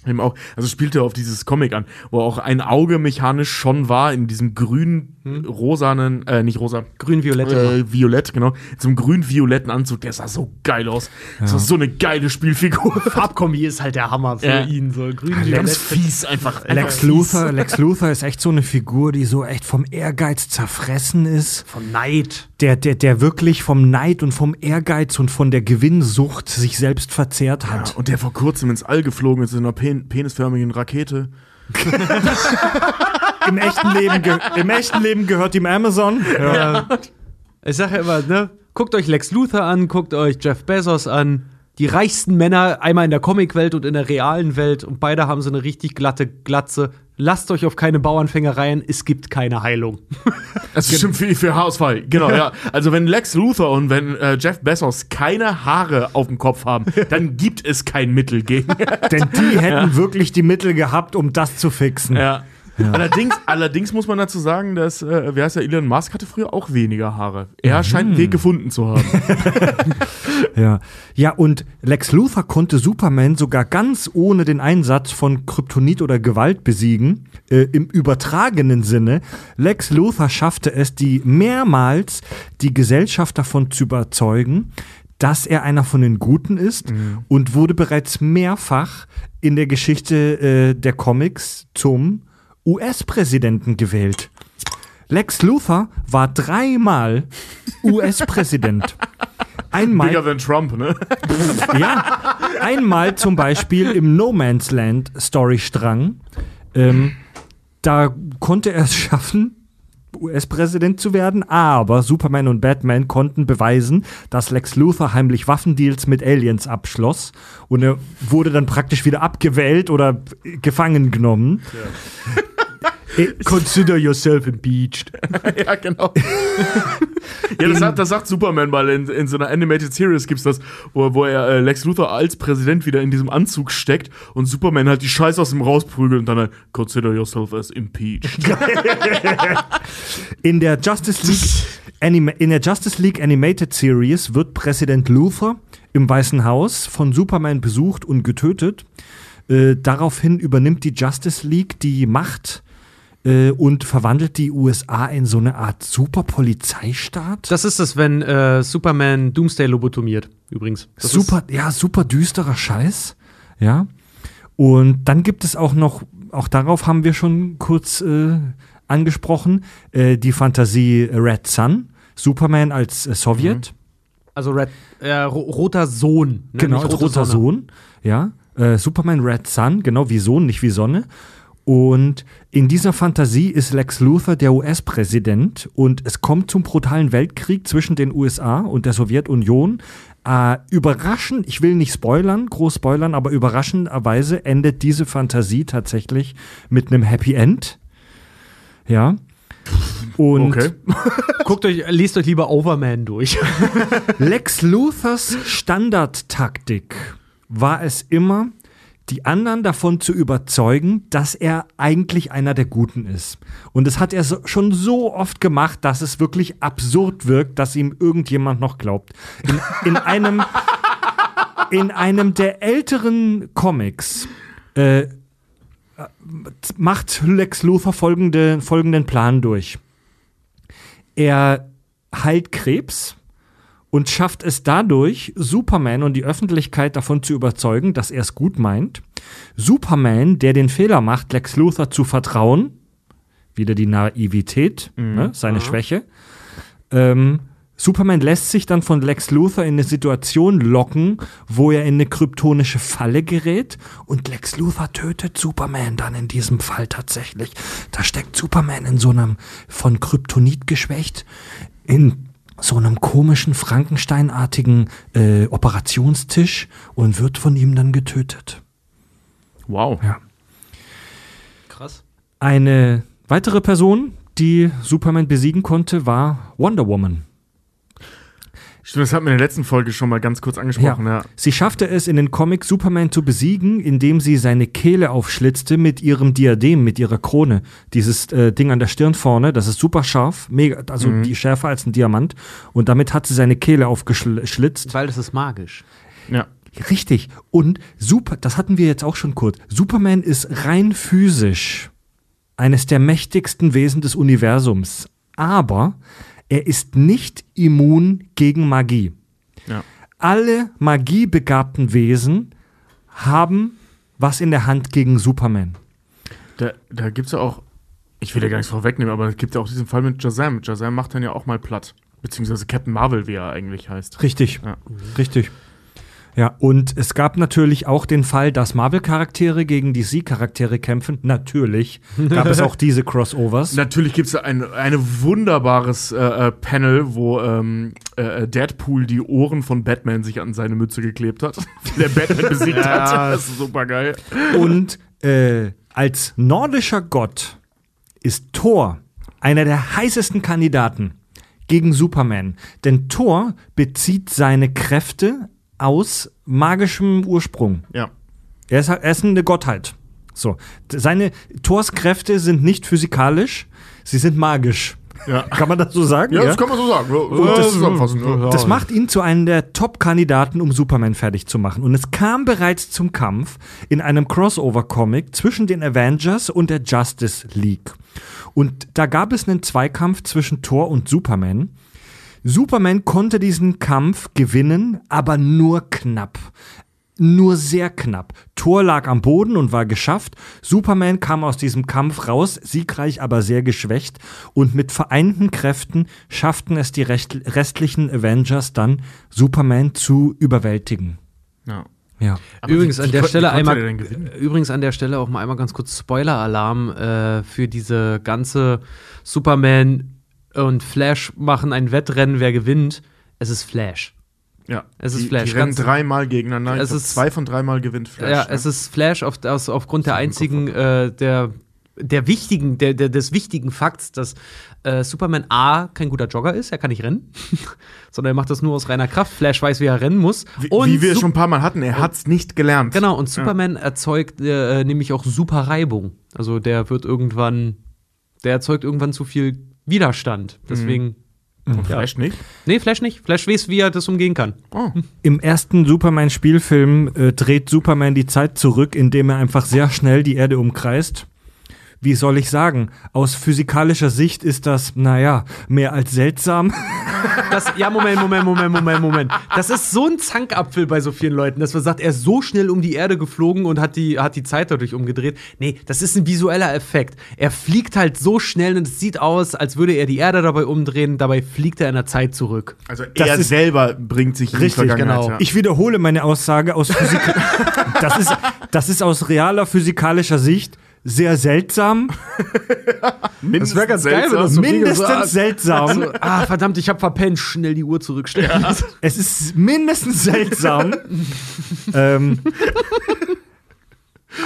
Eben auch, also spielte auf dieses Comic an, wo auch ein Auge mechanisch schon war in diesem grün rosanen, äh, nicht rosa, Grün-violett. äh, violett, genau, einem grün-violetten Anzug, der sah so geil aus. Das war so eine geile Spielfigur. Farbkombi ist halt der Hammer für Ja. ihn. So grün Ganz fies einfach. Lex Luthor, Lex Luthor ist echt so eine Figur, die so echt vom Ehrgeiz zerfressen ist. Von Neid. Der, der, der wirklich vom Neid und vom Ehrgeiz und von der Gewinnsucht sich selbst verzehrt Ja, hat. und der vor kurzem ins All geflogen ist in einer pen penisförmigen Rakete. Im echten Leben, im echten Leben gehört ihm Amazon. Ja. Ich sage ja immer, ne? Guckt euch Lex Luthor an, guckt euch Jeff Bezos an. Die reichsten Männer, einmal in der Comicwelt und in der realen Welt, und beide haben so eine richtig glatte Glatze. Lasst euch auf keine Bauernfängereien, es gibt keine Heilung. Das stimmt für, für Haarausfall. Genau, ja. Also wenn Lex Luthor und wenn äh, Jeff Bezos keine Haare auf dem Kopf haben, dann gibt es kein Mittel gegen. Denn die hätten wirklich die Mittel gehabt, um das zu fixen. ja. Allerdings, allerdings muss man dazu sagen, dass, äh, wer heißt der, Elon Musk hatte früher auch weniger Haare. Er scheint einen Weg gefunden zu haben. Ja. ja, und Lex Luthor konnte Superman sogar ganz ohne den Einsatz von Kryptonit oder Gewalt besiegen. Äh, Im übertragenen Sinne. Lex Luthor schaffte es, die mehrmals die Gesellschaft davon zu überzeugen, dass er einer von den Guten ist und wurde bereits mehrfach in der Geschichte äh, der Comics zum US-Präsidenten gewählt. Lex Luthor war dreimal US-Präsident. Einmal, Bigger than Trump, ne? ja, einmal zum Beispiel im No Man's Land Storystrang, ähm, da konnte er es schaffen, US-Präsident zu werden, aber Superman und Batman konnten beweisen, dass Lex Luthor heimlich Waffendeals mit Aliens abschloss und er wurde dann praktisch wieder abgewählt oder gefangen genommen. Eh, Consider yourself impeached. ja, genau. ja, das sagt, das sagt Superman mal in, in so einer Animated Series gibt's das, wo, wo er äh, Lex Luthor als Präsident wieder in diesem Anzug steckt und Superman halt die Scheiße aus ihm rausprügelt und dann halt, consider yourself as impeached. In der Justice League, Anima in der Justice League Animated Series wird Präsident Luthor im Weißen Haus von Superman besucht und getötet. Äh, daraufhin übernimmt die Justice League die Macht äh, und verwandelt die USA in so eine Art Superpolizeistaat. Das ist es, wenn äh, Superman Doomsday lobotomiert, übrigens. Das super, ja, super düsterer Scheiß. Ja. Und dann gibt es auch noch, auch darauf haben wir schon kurz äh, angesprochen, äh, die Fantasie Red Sun. Superman als äh, Sowjet. Ist, also Red, äh, ro roter Sohn. Ne? Genau, Nicht als rote roter Sonne. Sohn. Ja. Superman Red Sun, genau wie Sohn, nicht wie Sonne. Und in dieser Fantasie ist Lex Luthor der US-Präsident und es kommt zum brutalen Weltkrieg zwischen den USA und der Sowjetunion. Äh, überraschend, ich will nicht spoilern, groß spoilern, aber überraschenderweise endet diese Fantasie tatsächlich mit einem Happy End. Ja. Und Okay. Guckt euch, lest euch lieber Overman durch. Lex Luthers Standardtaktik war es immer, die anderen davon zu überzeugen, dass er eigentlich einer der Guten ist. Und das hat er so, schon so oft gemacht, dass es wirklich absurd wirkt, dass ihm irgendjemand noch glaubt. In, in einem in einem der älteren Comics äh, macht Lex Luthor folgende, folgenden Plan durch. Er heilt Krebs und schafft es dadurch, Superman und die Öffentlichkeit davon zu überzeugen, dass er es gut meint. Superman, der den Fehler macht, Lex Luthor zu vertrauen, wieder die Naivität, ne, seine Schwäche. Ähm, Superman lässt sich dann von Lex Luthor in eine Situation locken, wo er in eine kryptonische Falle gerät und Lex Luthor tötet Superman dann in diesem Fall tatsächlich. Da steckt Superman in so einem von Kryptonit geschwächt in so einem komischen Frankensteinartigen äh, Operationstisch und wird von ihm dann getötet. Wow. Ja. Krass. Eine weitere Person, die Superman besiegen konnte, war Wonder Woman. Stimmt, das hatten wir in der letzten Folge schon mal ganz kurz angesprochen, ja. Sie schaffte es in den Comics Superman zu besiegen, indem sie seine Kehle aufschlitzte mit ihrem Diadem, mit ihrer Krone. Dieses äh, Ding an der Stirn vorne, das ist super scharf, mega, also die schärfer als ein Diamant. Und damit hat sie seine Kehle aufgeschlitzt. Weil das ist magisch. Ja. Richtig. Und super, das hatten wir jetzt auch schon kurz. Superman ist rein physisch eines der mächtigsten Wesen des Universums. Aber er ist nicht immun gegen Magie. Ja. Alle magiebegabten Wesen haben was in der Hand gegen Superman. Da, da gibt's ja auch, ich will ja gar nichts vorwegnehmen, aber es gibt ja auch diesen Fall mit Shazam. Shazam macht dann ja auch mal platt. Beziehungsweise Captain Marvel, wie er eigentlich heißt. Richtig. Ja. Richtig. Ja, und es gab natürlich auch den Fall, dass Marvel-Charaktere gegen DC-Charaktere kämpfen. Natürlich gab es auch diese Crossovers. Natürlich gibt's da ein eine wunderbares äh, äh, Panel, wo ähm, äh, Deadpool die Ohren von Batman sich an seine Mütze geklebt hat. der Batman besiegt hat. Das ist super geil. Und äh, als nordischer Gott ist Thor einer der heißesten Kandidaten gegen Superman. Denn Thor bezieht seine Kräfte aus magischem Ursprung. Ja. Er ist, er ist eine Gottheit. So. Seine Thors Kräfte sind nicht physikalisch, sie sind magisch. Ja. Kann man das so sagen? Ja, das kann man so sagen. Das, ja. das macht ihn zu einem der Top-Kandidaten, um Superman fertig zu machen. Und es kam bereits zum Kampf in einem Crossover-Comic zwischen den Avengers und der Justice League. Und da gab es einen Zweikampf zwischen Thor und Superman. Superman konnte diesen Kampf gewinnen, aber nur knapp. Nur sehr knapp. Thor lag am Boden und war geschafft. Superman kam aus diesem Kampf raus, siegreich, aber sehr geschwächt. Und mit vereinten Kräften schafften es die restlichen Avengers dann, Superman zu überwältigen. Ja. Ja. Aber übrigens wie- an der Stelle einmal übrigens an der Stelle auch mal einmal ganz kurz Spoiler-Alarm äh, für diese ganze Superman und Flash machen ein Wettrennen, wer gewinnt. Es ist Flash. Ja. Es ist die, Flash, Die rennen ganz- dreimal gegeneinander. Es ist- zwei von dreimal gewinnt Flash. ja, ne? es ist Flash auf, aus, aufgrund der einzigen, äh, der, der wichtigen, der, der, des wichtigen Fakts, dass äh, Superman A kein guter Jogger ist, er kann nicht rennen, sondern er macht das nur aus reiner Kraft. Flash weiß, wie er rennen muss. wie, wie wir Sup- schon ein paar Mal hatten, er hat's nicht gelernt. Genau, und Superman erzeugt äh, nämlich auch super Reibung. Also der wird irgendwann, der erzeugt irgendwann zu viel Widerstand. Deswegen, Und Flash nicht. nee, Flash nicht. Flash weiß, wie er das umgehen kann. Oh. Im ersten Superman-Spielfilm äh, dreht Superman die Zeit zurück, indem er einfach sehr schnell die Erde umkreist. Wie soll ich sagen? Aus physikalischer Sicht ist das, naja, mehr als seltsam. Das, ja, Moment, Moment, Moment, Moment, Moment. Das ist so ein Zankapfel bei so vielen Leuten, dass man sagt, er ist so schnell um die Erde geflogen und hat die, hat die Zeit dadurch umgedreht. Nee, das ist ein visueller Effekt. Er fliegt halt so schnell und es sieht aus, als würde er die Erde dabei umdrehen. Dabei fliegt er in der Zeit zurück. Also er ist- selber bringt sich in die Richtig, Vergangenheit. genau. Ja. Ich wiederhole meine Aussage aus Physik. das, ist, das ist aus realer physikalischer Sicht sehr seltsam. Mindestens wär ganz geil, das so- mindestens so- seltsam. Also, ah, verdammt, ich hab verpennt. Schnell die Uhr zurückstellen. Es ist mindestens seltsam. ähm,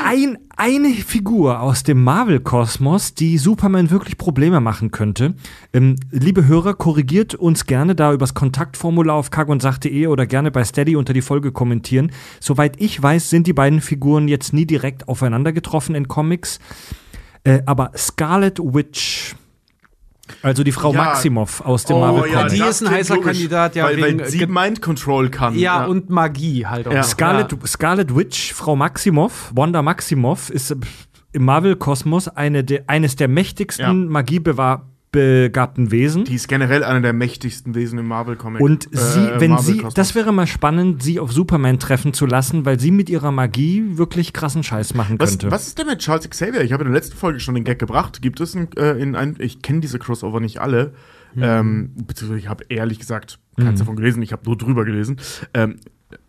ein, eine Figur aus dem Marvel-Kosmos, die Superman wirklich Probleme machen könnte. Ähm, liebe Hörer, korrigiert uns gerne da übers Kontaktformular auf kagondsach.de oder gerne bei Steady unter die Folge kommentieren. Soweit ich weiß, sind die beiden Figuren jetzt nie direkt aufeinander getroffen in Comics. Äh, aber Scarlet Witch, also die Frau Ja. Maximoff aus dem Oh, Marvel ja, die ist ein heißer Kandidat, ja, weil, wegen, weil sie äh, Mind Control kann. Ja, und Magie halt auch. Ja. Scarlet, Scarlet Witch, Frau Maximoff, Wanda Maximoff, ist im Marvel-Kosmos eine der, eines der mächtigsten Ja. Magiebegabten Wesen. Die ist generell einer der mächtigsten Wesen im Marvel-Comic. Und äh, sie, wenn sie, das wäre mal spannend, sie auf Superman treffen zu lassen, weil sie mit ihrer Magie wirklich krassen Scheiß machen was, könnte. was ist denn mit Charles Xavier? Ich habe in der letzten Folge schon den Gag gebracht. Gibt es ein, äh, in ein, ich kenne diese Crossover nicht alle, ähm, beziehungsweise ich habe ehrlich gesagt keins davon gelesen, ich habe nur drüber gelesen. Ähm,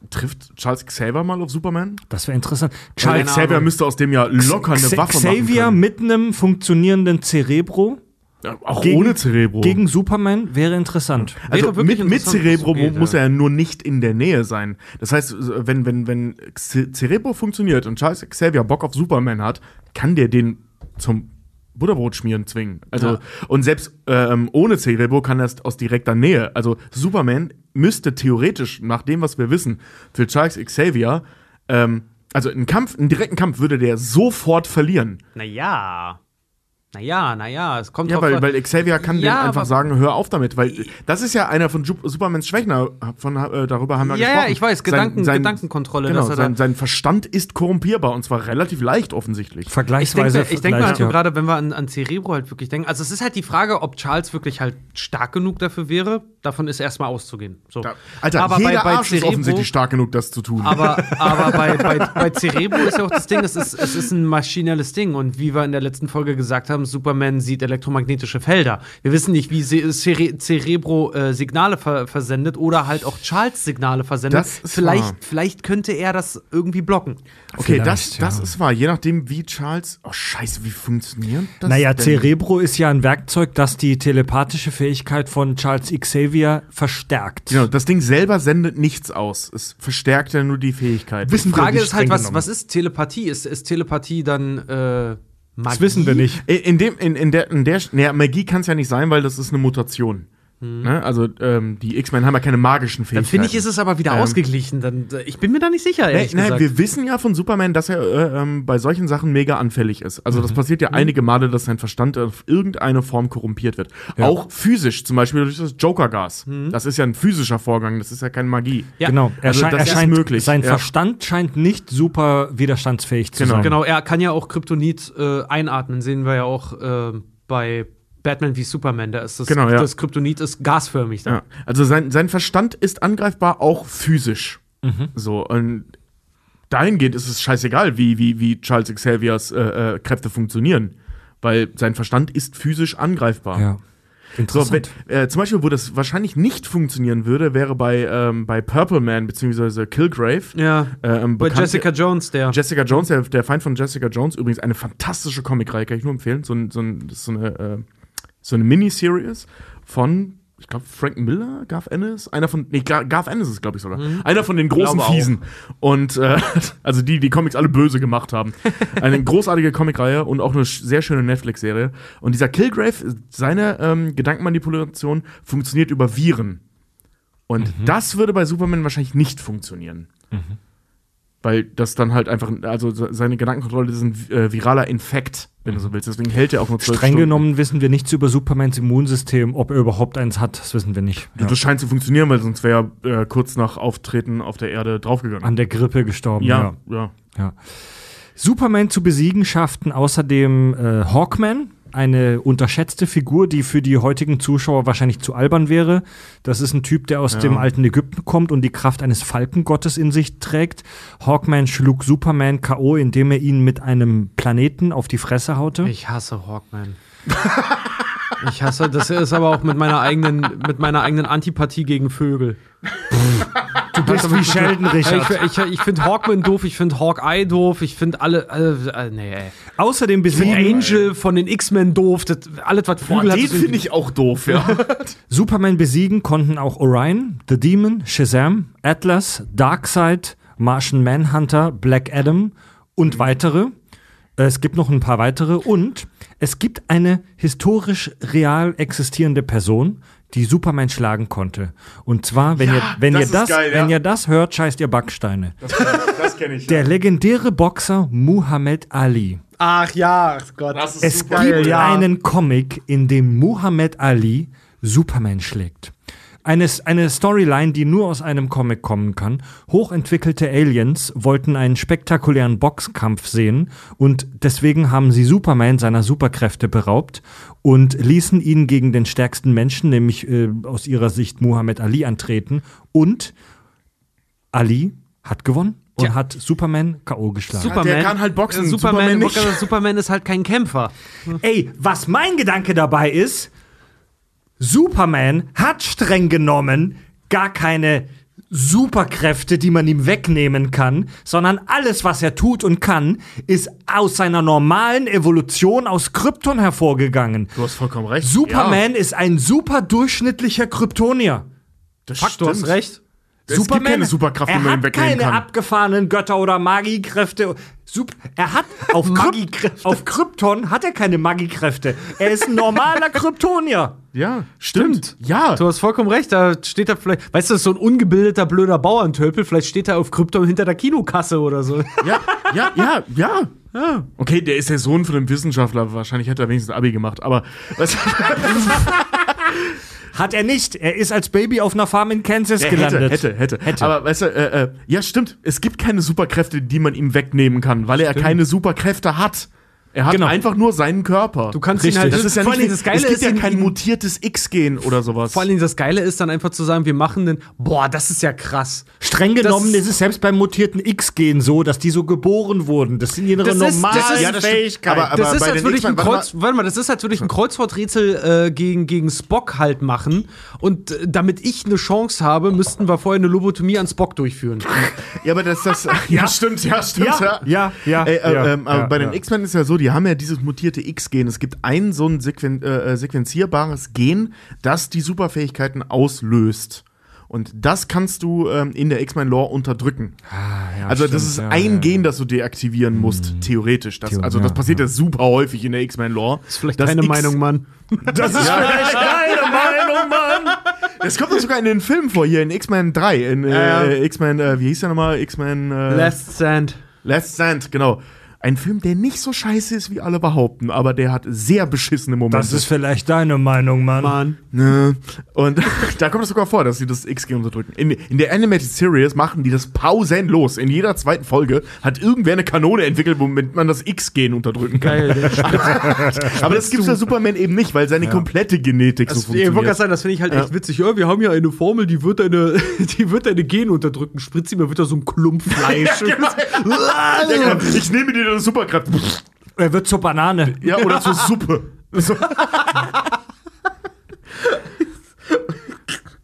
trifft Charles Xavier mal auf Superman? Das wäre interessant. Charles Xavier müsste aus dem ja locker eine Waffe Xavier machen mit einem funktionierenden Cerebro. Ja, auch gegen- ohne Cerebro. gegen Superman wäre interessant. Also Wäre mit, mit Cerebro geht, mu- muss er ja nur nicht in der Nähe sein. Das heißt, wenn, wenn, wenn Ce- Cerebro funktioniert und Charles Xavier Bock auf Superman hat, kann der den zum Butterbrot schmieren zwingen. Also, Ja. und selbst ähm, ohne Cerebro kann er es aus direkter Nähe. Also, Superman müsste theoretisch, nach dem, was wir wissen, für Charles Xavier, ähm, also einen Kampf, einen direkten Kampf würde der sofort verlieren. Naja. Naja, naja, es kommt Ja, weil, weil Xavier kann Ja, dem einfach sagen, hör auf damit, weil das ist ja einer von Ju Supermans Schwächen, von, äh, darüber haben wir Ja, gesprochen. ja, ich weiß, Gedanken- Gedankenkontrolle, Genau, dass er da- sein, sein Verstand ist korrumpierbar und zwar relativ leicht offensichtlich. Ich Vergleichsweise ich denke mal halt nur ja. gerade, wenn wir an, an Cerebro halt wirklich denken. Also, es ist halt die Frage, ob Charles wirklich halt stark genug dafür wäre. Davon ist erstmal auszugehen. So. Da, Alter, aber jeder bei, bei Arsch ist Cerebro, offensichtlich stark genug, das zu tun. Aber, aber bei, bei, bei Cerebro ist ja auch das Ding, es ist, es ist ein maschinelles Ding. Und wie wir in der letzten Folge gesagt haben, Superman sieht elektromagnetische Felder. Wir wissen nicht, wie Cere Cerebro äh, Signale ver versendet oder halt auch Charles Signale versendet. Das vielleicht, wahr. vielleicht könnte er das irgendwie blocken. okay, vielleicht, das, das ja. ist wahr. Je nachdem, wie Charles. Oh, Scheiße, wie funktioniert das? Naja, denn? Cerebro ist ja ein Werkzeug, das die telepathische Fähigkeit von Charles Xavier verstärkt. Genau, das Ding selber sendet nichts aus. Es verstärkt ja nur die Fähigkeit. Wissen Die Frage ist halt, was, was ist Telepathie? Ist, ist Telepathie dann äh, Magie? Das wissen wir nicht. In, dem, in, in der, in der, naja, Magie kann es ja nicht sein, weil das ist eine Mutation. Ne? Also ähm, die X-Men haben ja keine magischen Dann Fähigkeiten. finde ich, ist es aber wieder Ähm, ausgeglichen. Dann, äh, ich bin mir da nicht sicher, ehrlich nee, gesagt. wir wissen ja von Superman, dass er äh, ähm, bei solchen Sachen mega anfällig ist. Also Mhm. das passiert ja einige Male, dass sein Verstand auf irgendeine Form korrumpiert wird. Auch physisch, zum Beispiel durch das Joker-Gas. Das ist ja ein physischer Vorgang, das ist ja keine Magie. Mhm. Ja. Genau, er, Also scheint, das er ist scheint möglich, sein ja. Verstand scheint nicht super widerstandsfähig zu Genau. sein. Genau, er kann ja auch Kryptonit äh, einatmen, sehen wir ja auch äh, bei Batman wie Superman. Da ist das, Genau, ja. das Kryptonit ist gasförmig. Dann. Ja. Also sein, sein Verstand ist angreifbar, auch physisch. Mhm. So, und dahingehend ist es scheißegal, wie, wie, wie Charles Xaviers äh, äh, Kräfte funktionieren. Weil sein Verstand ist physisch angreifbar. Ja. So, Interessant. wenn, äh, zum Beispiel, wo das wahrscheinlich nicht funktionieren würde, wäre bei, ähm, bei Purple Man bzw. Killgrave. Ja. Äh, ähm, Bei Jessica Jones, der. Jessica Jones, der, der Feind von Jessica Jones, übrigens eine fantastische Comicreihe, kann ich nur empfehlen. So, ein, so, ein, das ist so eine, äh, so eine Miniseries von, ich glaube, Frank Miller, Garth Ennis, einer von, nee, Gar- Garth Ennis ist, glaube ich sogar, einer von den großen. Fiesen. Und, äh, also die, die Comics alle böse gemacht haben. Eine großartige Comicreihe und auch eine sehr schöne Netflix-Serie. Und dieser Killgrave, seine ähm, Gedankenmanipulation funktioniert über Viren. Und das würde bei Superman wahrscheinlich nicht funktionieren. Weil das dann halt einfach, also se- seine Gedankenkontrolle ist ein äh, viraler Infekt, wenn du so willst. Deswegen hält er auch nur zwölf Streng Stunden. genommen wissen wir nichts über Supermans Immunsystem, ob er überhaupt eins hat, das wissen wir nicht. Ja. Das scheint zu funktionieren, weil sonst wäre er äh, kurz nach Auftreten auf der Erde draufgegangen. An der Grippe gestorben. ja, ja. Ja. Superman zu besiegen schafften außerdem äh, Hawkman, eine unterschätzte Figur, die für die heutigen Zuschauer wahrscheinlich zu albern wäre. Das ist ein Typ, der aus dem alten Ägypten kommt und die Kraft eines Falkengottes in sich trägt. Hawkman schlug Superman K.O., indem er ihn mit einem Planeten auf die Fresse haute. Ich hasse Hawkman. ich hasse, das ist aber auch mit meiner eigenen, mit meiner eigenen Antipathie gegen Vögel. du bist wie Sheldon Ich, Richard. ich, ich finde Hawkman doof, ich finde Hawkeye doof, ich finde alle, äh, äh, nee, ey. Außerdem Ich finde besiegen Angel von den X-Men doof, das, alles was Boah, Vögel hat. den finde ich auch doof, ja. Superman besiegen konnten auch Orion, The Demon, Shazam, Atlas, Darkseid, Martian Manhunter, Black Adam und weitere. Äh, Es gibt noch ein paar weitere und es gibt eine historisch real existierende Person, die Superman schlagen konnte. Und zwar, wenn Ja, ihr wenn das ihr das geil, ja. wenn ihr das hört, scheißt ihr Backsteine. Das kenne ich. Der legendäre Boxer Muhammad Ali. Ach ja, Gott. Das ist Es super gibt geil, ja. einen Comic, in dem Muhammad Ali Superman schlägt. Eine, eine Storyline, die nur aus einem Comic kommen kann. Hochentwickelte Aliens wollten einen spektakulären Boxkampf sehen und deswegen haben sie Superman seiner Superkräfte beraubt und ließen ihn gegen den stärksten Menschen, nämlich äh, aus ihrer Sicht Muhammad Ali, antreten. Und Ali hat gewonnen und Tja. hat Superman K.O. geschlagen. Superman, der kann halt boxen, äh, Superman, Superman nicht. Superman, Superman ist halt kein Kämpfer. Ey, was mein Gedanke dabei ist, Superman hat streng genommen gar keine Superkräfte, die man ihm wegnehmen kann, sondern alles, was er tut und kann, ist aus seiner normalen Evolution aus Krypton hervorgegangen. Du hast vollkommen recht. Superman ist ein super durchschnittlicher Kryptonier. das Fuck, du hast stimmt. recht. Es gibt keine Superkraft, die er man ihm hat wegnehmen keine kann. abgefahrenen Götter oder Magiekräfte. Sup er hat auf, Kryp Magiekräfte. auf Krypton hat er keine Magiekräfte. Er ist ein normaler Kryptonier. Ja, stimmt. Ja. Du hast vollkommen recht, da steht er vielleicht, weißt du, das ist so ein ungebildeter, blöder Bauerntölpel, vielleicht steht er auf Krypton hinter der Kinokasse oder so. Ja, ja, ja, ja. ja. Okay, der ist der Sohn von einem Wissenschaftler. Wahrscheinlich hätte er wenigstens Abi gemacht. Aber Hat er nicht. Er ist als Baby auf einer Farm in Kansas er gelandet. hätte, hätte, hätte, Aber weißt du, äh, äh, ja, stimmt. Es gibt keine Superkräfte, die man ihm wegnehmen kann, weil er keine Superkräfte hat. Er hat Genau. einfach nur seinen Körper. Du kannst Richtig. ihn halt, das ist ja nicht, das Geile es gibt ist, ja kein ihn- mutiertes X-Gen oder sowas. vor allen Dingen das Geile ist dann einfach zu sagen, wir machen den, boah, das ist ja krass. Streng genommen Das- ist es selbst beim mutierten X-Gen so, dass die so geboren wurden. Das sind ihre Das ist- normalen das ist- ja, das stimmt. Fähigkeiten. Aber- das ist, bei als den würde ich ein Kreuz, warte mal, das ist, als würde ich ein Kreuzworträtsel äh, gegen, gegen Spock halt machen. Und äh, damit ich eine Chance habe, müssten wir vorher eine Lobotomie an Spock durchführen. Ja, aber das, das, ja, stimmt, ja, stimmt. Ja, ja, ja, Ey, äh, ja, ähm, aber ja, bei den ja. X-Men ist ja so, die haben ja dieses mutierte X-Gen. Es gibt ein so ein sequen äh, äh, sequenzierbares Gen, das die Superfähigkeiten auslöst. Und das kannst du ähm, in der X-Men-Lore unterdrücken. ja, also, das stimmt, ist ja, ein ja. Gen, das du deaktivieren musst, theoretisch. Das, also, das passiert ja. super häufig in der X-Men-Lore. Das ist vielleicht Das deine X- Meinung, Mann. Das ist vielleicht deine Meinung, Mann. Das kommt sogar in den Filmen vor, hier in X-Men 3. In äh. X-Men, äh, wie hieß der nochmal? X-Men. Äh, Last Stand. Last Stand, genau. Ein Film, der nicht so scheiße ist, wie alle behaupten, aber der hat sehr beschissene Momente. Das ist vielleicht deine Meinung, Mann. Mann. Ne. Und da kommt es sogar vor, dass sie das XG unterdrücken. In, in der Animated Series machen die das pausenlos. In jeder zweiten Folge hat irgendwer eine Kanone entwickelt, womit man das X-Gen unterdrücken kann. Geil, der Aber das gibt's bei Superman eben nicht, weil seine komplette Genetik so Das, ich wollte gerade funktioniert. sagen, das finde ich halt echt witzig. Ja, wir haben ja eine Formel, die wird deine, die wird deine Gene unterdrücken. Spritz ihm, wird da so ein Klump Fleisch. Ja, genau. Ich nehme dir das Superkraft. Er wird zur Banane. Ja, oder zur Suppe. So.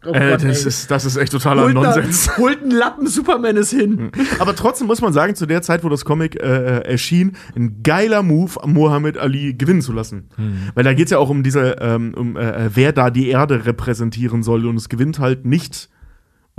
äh, das, ist, das ist echt totaler holt, Nonsens. einen- holt einen Lappen, Superman ist hin. Aber trotzdem muss man sagen, zu der Zeit, wo das Comic äh, erschien, ein geiler Move, Muhammad Ali gewinnen zu lassen. Weil da geht es ja auch um diese, ähm, um äh, wer da die Erde repräsentieren soll. Und es gewinnt halt nicht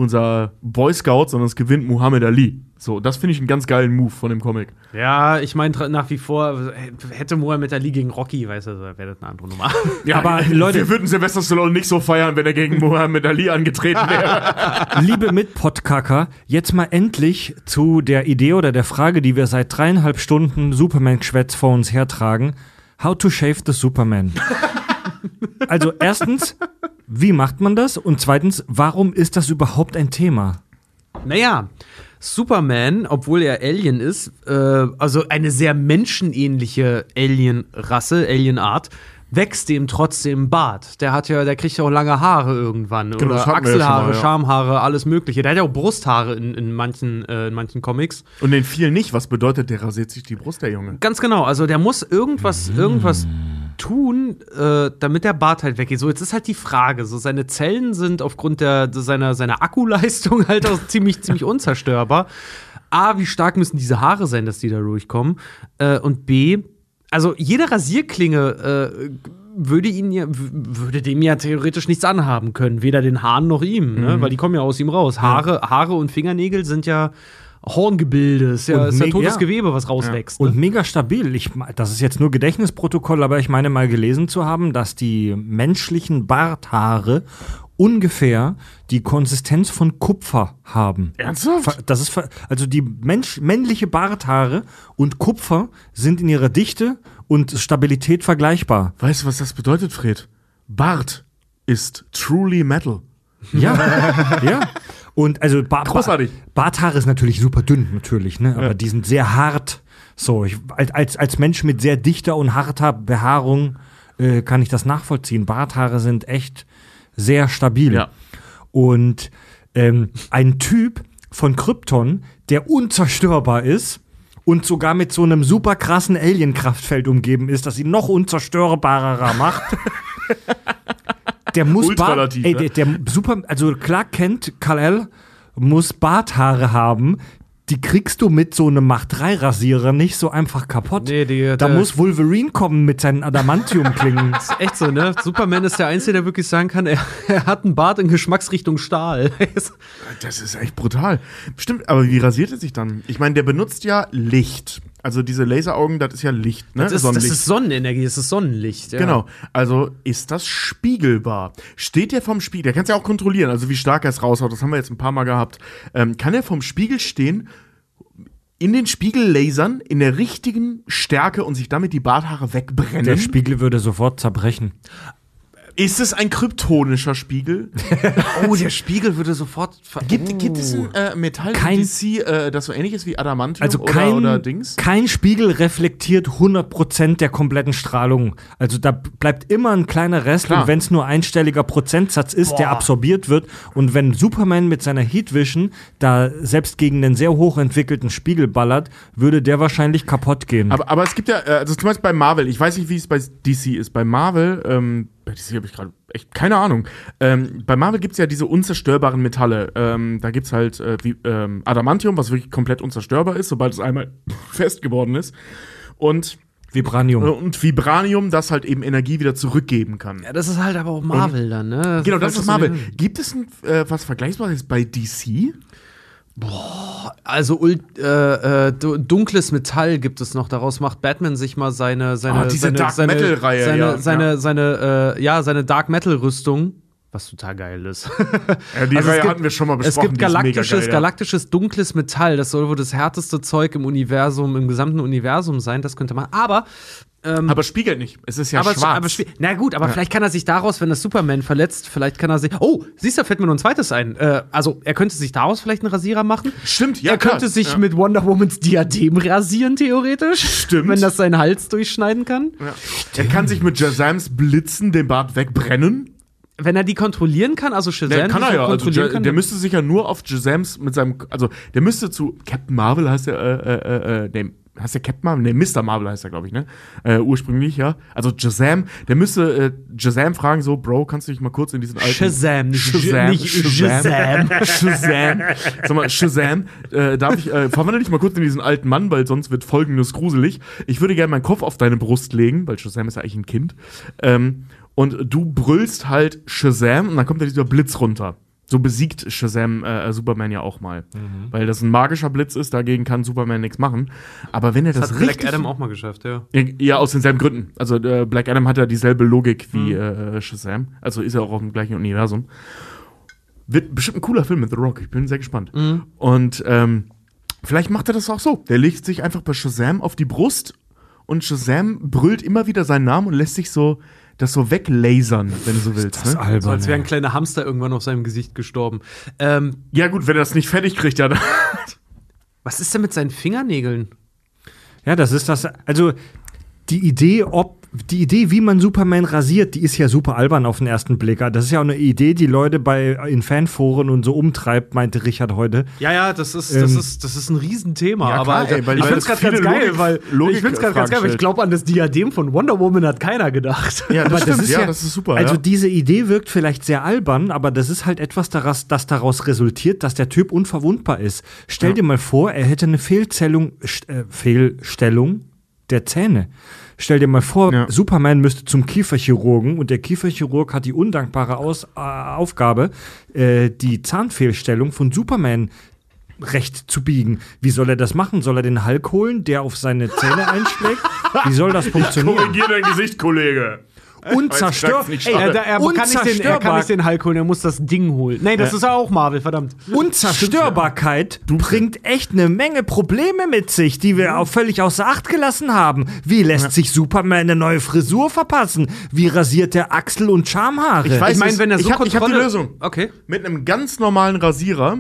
unser Boy Scout, sondern es gewinnt Muhammad Ali. So, das finde ich einen ganz geilen Move von dem Comic. Ja, ich meine nach wie vor, hätte Muhammad Ali gegen Rocky, weißt du, wäre das eine andere Nummer. Ja, Aber, wir Leute- würden Sylvester Stallone nicht so feiern, wenn er gegen Muhammad Ali angetreten wäre. Liebe Mitpodkacker, jetzt mal endlich zu der Idee oder der Frage, die wir seit dreieinhalb Stunden Superman-Geschwätz vor uns hertragen. How to shave the Superman. Also erstens, wie macht man das? Und zweitens, warum ist das überhaupt ein Thema? Naja, Superman, obwohl er Alien ist, äh, also eine sehr menschenähnliche Alien-Rasse, Alien-Art, wächst dem trotzdem Bart. Der hat ja, der kriegt ja auch lange Haare irgendwann. das oder Achselhaare, mal, ja. Schamhaare, alles Mögliche. Der hat ja auch Brusthaare in, in, manchen, äh, in manchen Comics. Und den vielen nicht. Was bedeutet, der rasiert sich die Brust, der Junge? Ganz genau, also der muss irgendwas, irgendwas tun, äh, damit der Bart halt weggeht. So, jetzt ist halt die Frage, so seine Zellen sind aufgrund der, seiner, seiner Akkuleistung halt auch ziemlich, ziemlich unzerstörbar. A, wie stark müssen diese Haare sein, dass die da durchkommen? Äh, und B, also jede Rasierklinge äh, würde ihn ja, würde dem ja theoretisch nichts anhaben können, weder den Haaren noch ihm, ne? weil die kommen ja aus ihm raus. Haare, Haare und Fingernägel sind ja Horngebilde, ist ja, Und ist ja totes ja. Gewebe, was rauswächst. Und ne? mega stabil. Ich, das ist jetzt nur Gedächtnisprotokoll, aber ich meine mal gelesen zu haben, dass die menschlichen Barthaare ungefähr die Konsistenz von Kupfer haben. Ernsthaft? Das ist also die Mensch, männliche Barthaare und Kupfer sind in ihrer Dichte und Stabilität vergleichbar. Weißt du, was das bedeutet, Fred? Bart ist truly metal. Ja, ja. Und also ba Großartig. Ba Barthaare ist natürlich super dünn, natürlich, ne? Aber die sind sehr hart. So, ich, als- als, als Mensch mit sehr dichter und harter Behaarung äh, kann ich das nachvollziehen. Barthaare sind echt sehr stabil. Ja. Und ähm, ein Typ von Krypton, der unzerstörbar ist und sogar mit so einem super krassen Alien-Kraftfeld umgeben ist, das ihn noch unzerstörbarer macht. Der muss Bart, ey, ne? der, der super, also Clark Kent, Kal-El muss Barthaare haben. Die kriegst du mit so einem Mach-3-Rasierer nicht so einfach kaputt. Nee, die- da muss Wolverine kommen mit seinen Adamantium-Klingen. ist echt so, ne? Superman ist der Einzige, der wirklich sagen kann, er, er hat einen Bart in Geschmacksrichtung Stahl. Das ist echt brutal. Stimmt, aber wie rasiert er sich dann? Ich meine, der benutzt ja Licht. Also diese Laseraugen, das ist ja Licht, ne? das, ist, das Sonnenlicht. ist Sonnenenergie, das ist Sonnenlicht. Ja. Genau. Also ist das spiegelbar? Steht der vom Spiegel? Der kann es ja auch kontrollieren, also wie stark er es raushaut. Das haben wir jetzt ein paar Mal gehabt. Ähm, kann er vom Spiegel stehen, in den Spiegel lasern, in der richtigen Stärke und sich damit die Barthaare wegbrennen? Der Spiegel würde sofort zerbrechen. Ist es ein kryptonischer Spiegel? Oh, der Spiegel würde sofort. ver- Gibt, gibt es ein äh, Metall Kein- in DC, äh, das so ähnlich ist wie Adamantium Also oder, kein, oder Dings? kein Spiegel reflektiert 100% der kompletten Strahlung. Also da bleibt immer ein kleiner Rest Klar. und wenn es nur einstelliger Prozentsatz ist, der absorbiert wird und wenn Superman mit seiner Heat Vision da selbst gegen einen sehr hochentwickelten Spiegel ballert, würde der wahrscheinlich kaputt gehen. Aber, aber es gibt ja, äh, also zum Beispiel bei Marvel, ich weiß nicht, wie es bei DC ist. Bei Marvel, ähm, bei DC habe ich gerade echt keine Ahnung. Ähm, bei Marvel gibt es ja diese unzerstörbaren Metalle. Ähm, da gibt es halt äh, wie, ähm, Adamantium, was wirklich komplett unzerstörbar ist, sobald es einmal fest geworden ist. Und, Vibranium. äh, und Vibranium, das halt eben Energie wieder zurückgeben kann. Ja, das ist halt aber auch Marvel dann, ne? Genau, das ist Marvel. Gibt es ein, äh, was Vergleichbares bei DC? Also ult, äh, äh, du- dunkles Metall gibt es noch. Daraus macht Batman sich mal seine seine Ah, diese seine, Dark seine, Metal-Reihe, seine, ja, seine, ja. seine äh, ja seine Dark Metal Rüstung. was total geil ist. Ja, die Also es Reihe gibt- hatten wir schon mal es besprochen. gibt ist mega galaktisches, geil, ja. galaktisches dunkles Metall. Das soll wohl das härteste Zeug im Universum, im gesamten Universum sein. Das könnte man. Aber Aber spiegelt nicht. Es ist ja aber, schwarz. aber na gut, aber vielleicht kann er sich daraus, wenn das Superman verletzt, vielleicht kann er sich. Oh, siehst du, fällt mir noch ein zweites ein. Äh, also er könnte sich daraus vielleicht einen Rasierer machen. Stimmt, ja, er könnte klar. sich Ja. mit Wonder Womans Diadem rasieren theoretisch. Stimmt. Wenn das seinen Hals durchschneiden kann. ja. Er kann sich mit Jazams Blitzen den Bart wegbrennen. Wenn er die kontrollieren kann, also Shazam Der kann er ja. Also, kontrollieren Ja- kann. der müsste sich ja nur auf Jazams mit seinem. Also, der müsste zu. Captain Marvel heißt der. Äh, äh, äh, nee, heißt der Captain Marvel? Nee, Mr. Marvel heißt er, glaube ich, ne? Äh, ursprünglich, ja. Also, Jazam. Der müsste äh, Jazam fragen, so, Bro, kannst du dich mal kurz in diesen alten. Shazam, nicht Shazam. nicht Shazam. Shazam. Sag mal, Shazam, äh, darf ich, äh, verwandle dich mal kurz in diesen alten Mann, weil sonst wird folgendes gruselig. Ich würde gerne meinen Kopf auf deine Brust legen, weil Shazam ist ja eigentlich ein Kind. Ähm, und du brüllst halt Shazam und dann kommt da dieser Blitz runter. So besiegt Shazam äh, Superman ja auch mal. Weil das ein magischer Blitz ist, dagegen kann Superman nichts machen. Aber wenn er das, Das hat richtig. Black Adam auch mal geschafft, ja. Ja, aus denselben Gründen. Also äh, Black Adam hat ja dieselbe Logik wie äh, Shazam. Also ist er auch auf dem gleichen Universum. Wird bestimmt ein cooler Film mit The Rock. Ich bin sehr gespannt. Und ähm, vielleicht macht er das auch so. Der legt sich einfach bei Shazam auf die Brust und Shazam brüllt immer wieder seinen Namen und lässt sich so das so weglasern, wenn du so willst. Das Ne? albern. So als wäre ein kleiner Hamster irgendwann auf seinem Gesicht gestorben. Ähm, Ja gut, wenn er das nicht fertig kriegt, ja. dann- was ist denn mit seinen Fingernägeln? Ja, das ist das. Also die Idee, ob die Idee, wie man Superman rasiert, die ist ja super albern auf den ersten Blick. Das ist ja auch eine Idee, die Leute bei in Fanforen und so umtreibt, meinte Richard heute. Ja, ja, das ist, Ähm, das ist, das ist ein Riesenthema. Ja, aber klar, Alter, ey, weil- ich find's das gerade ganz geil, Logik- weil Logik- ich find's gerade ganz geil, weil ich glaube an das Diadem von Wonder Woman hat keiner gedacht. Ja, Aber das, stimmt. ja, das ist super. Also ja. diese Idee wirkt vielleicht sehr albern, aber das ist halt etwas, daraus, das daraus resultiert, dass der Typ unverwundbar ist. Stell dir mal vor, er hätte eine Fehlzellung, äh, Fehlstellung der Zähne. Stell dir mal vor, Ja. Superman müsste zum Kieferchirurgen und der Kieferchirurg hat die undankbare Aus äh, Aufgabe, äh, die Zahnfehlstellung von Superman recht zu biegen. Wie soll er das machen? Soll er den Hulk holen, der auf seine Zähne einschlägt? Wie soll das funktionieren? Korrigier dein Gesicht, Kollege. Unzerstörbar. Ey, er, er, kann nicht den, er kann nicht den Hulk holen, er muss das Ding holen. Nein, das ist ja auch Marvel, verdammt. Unzerstörbarkeit bringt echt eine Menge Probleme mit sich, die wir auch völlig außer Acht gelassen haben. Wie lässt sich Superman eine neue Frisur verpassen? Wie rasiert er Achsel- und Schamhaare? Ich weiß Ich meine, wenn er so ich hab, ich hab die Lösung. Okay. Mit einem ganz normalen Rasierer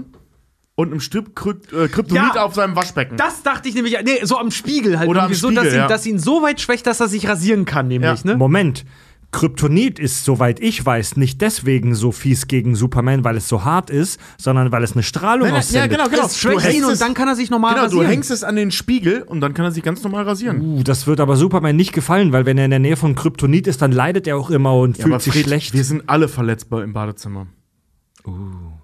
und einem Stück Krypt äh, Kryptonit Ja. auf seinem Waschbecken. Das dachte ich nämlich, nee, so am Spiegel halt. Oder irgendwie am so, dass, Spiegel, ihn, ja. dass ihn so weit schwächt, dass er sich rasieren kann, nämlich, Ja. ne? Moment. Kryptonit ist, soweit ich weiß, nicht deswegen so fies gegen Superman, weil es so hart ist, sondern weil es eine Strahlung Nein, nein, ja, aussendet. genau, genau. Es schwächt Du hängst ihn und dann kann er sich normal genau, rasieren. du hängst es an den Spiegel und dann kann er sich ganz normal rasieren. Uh, das wird aber Superman nicht gefallen, weil wenn er in der Nähe von Kryptonit ist, dann leidet er auch immer und Ja, fühlt aber sich Fred, schlecht. wir sind alle verletzbar im Badezimmer.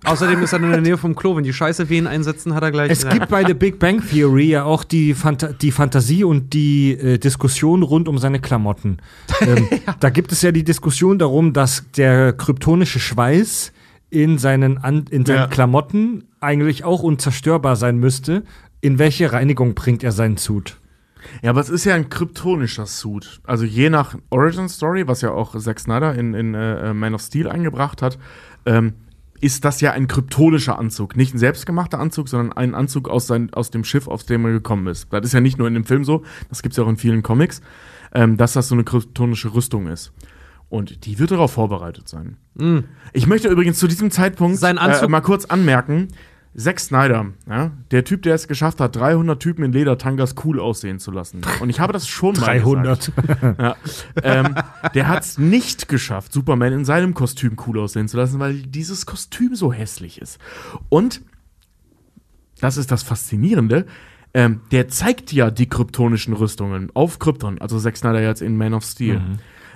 Außerdem ist er in der Nähe vom Klo. Wenn die Scheiße Wehen einsetzen, hat er gleich. Es gibt bei The Big Bang Theory ja auch die, Phanta die Fantasie und die äh, Diskussion rund um seine Klamotten. Ähm, Da gibt es ja die Diskussion darum, dass der kryptonische Schweiß in seinen, An in seinen Ja. Klamotten eigentlich auch unzerstörbar sein müsste. In welche Reinigung bringt er seinen Suit? Ja, aber es ist ja ein kryptonischer Suit. Also je nach Origin Story, was ja auch Zack Snyder in, in äh, Man of Steel eingebracht hat, ähm, ist das ja ein kryptonischer Anzug. Nicht ein selbstgemachter Anzug, sondern ein Anzug aus, sein, aus dem Schiff, auf dem er gekommen ist. Das ist ja nicht nur in dem Film so, das gibt es ja auch in vielen Comics, ähm, dass das so eine kryptonische Rüstung ist. Und die wird darauf vorbereitet sein. Ich möchte übrigens zu diesem Zeitpunkt äh, mal kurz anmerken, Zack Snyder, ja, der Typ, der es geschafft hat, 300 Typen in Ledertangas cool aussehen zu lassen. Und ich habe das schon mal 300. gesagt. Ja, ähm, der hat es nicht geschafft, Superman in seinem Kostüm cool aussehen zu lassen, weil dieses Kostüm so hässlich ist. Und das ist das Faszinierende. Ähm, der zeigt ja die kryptonischen Rüstungen auf Krypton, also Zack Snyder jetzt in Man of Steel.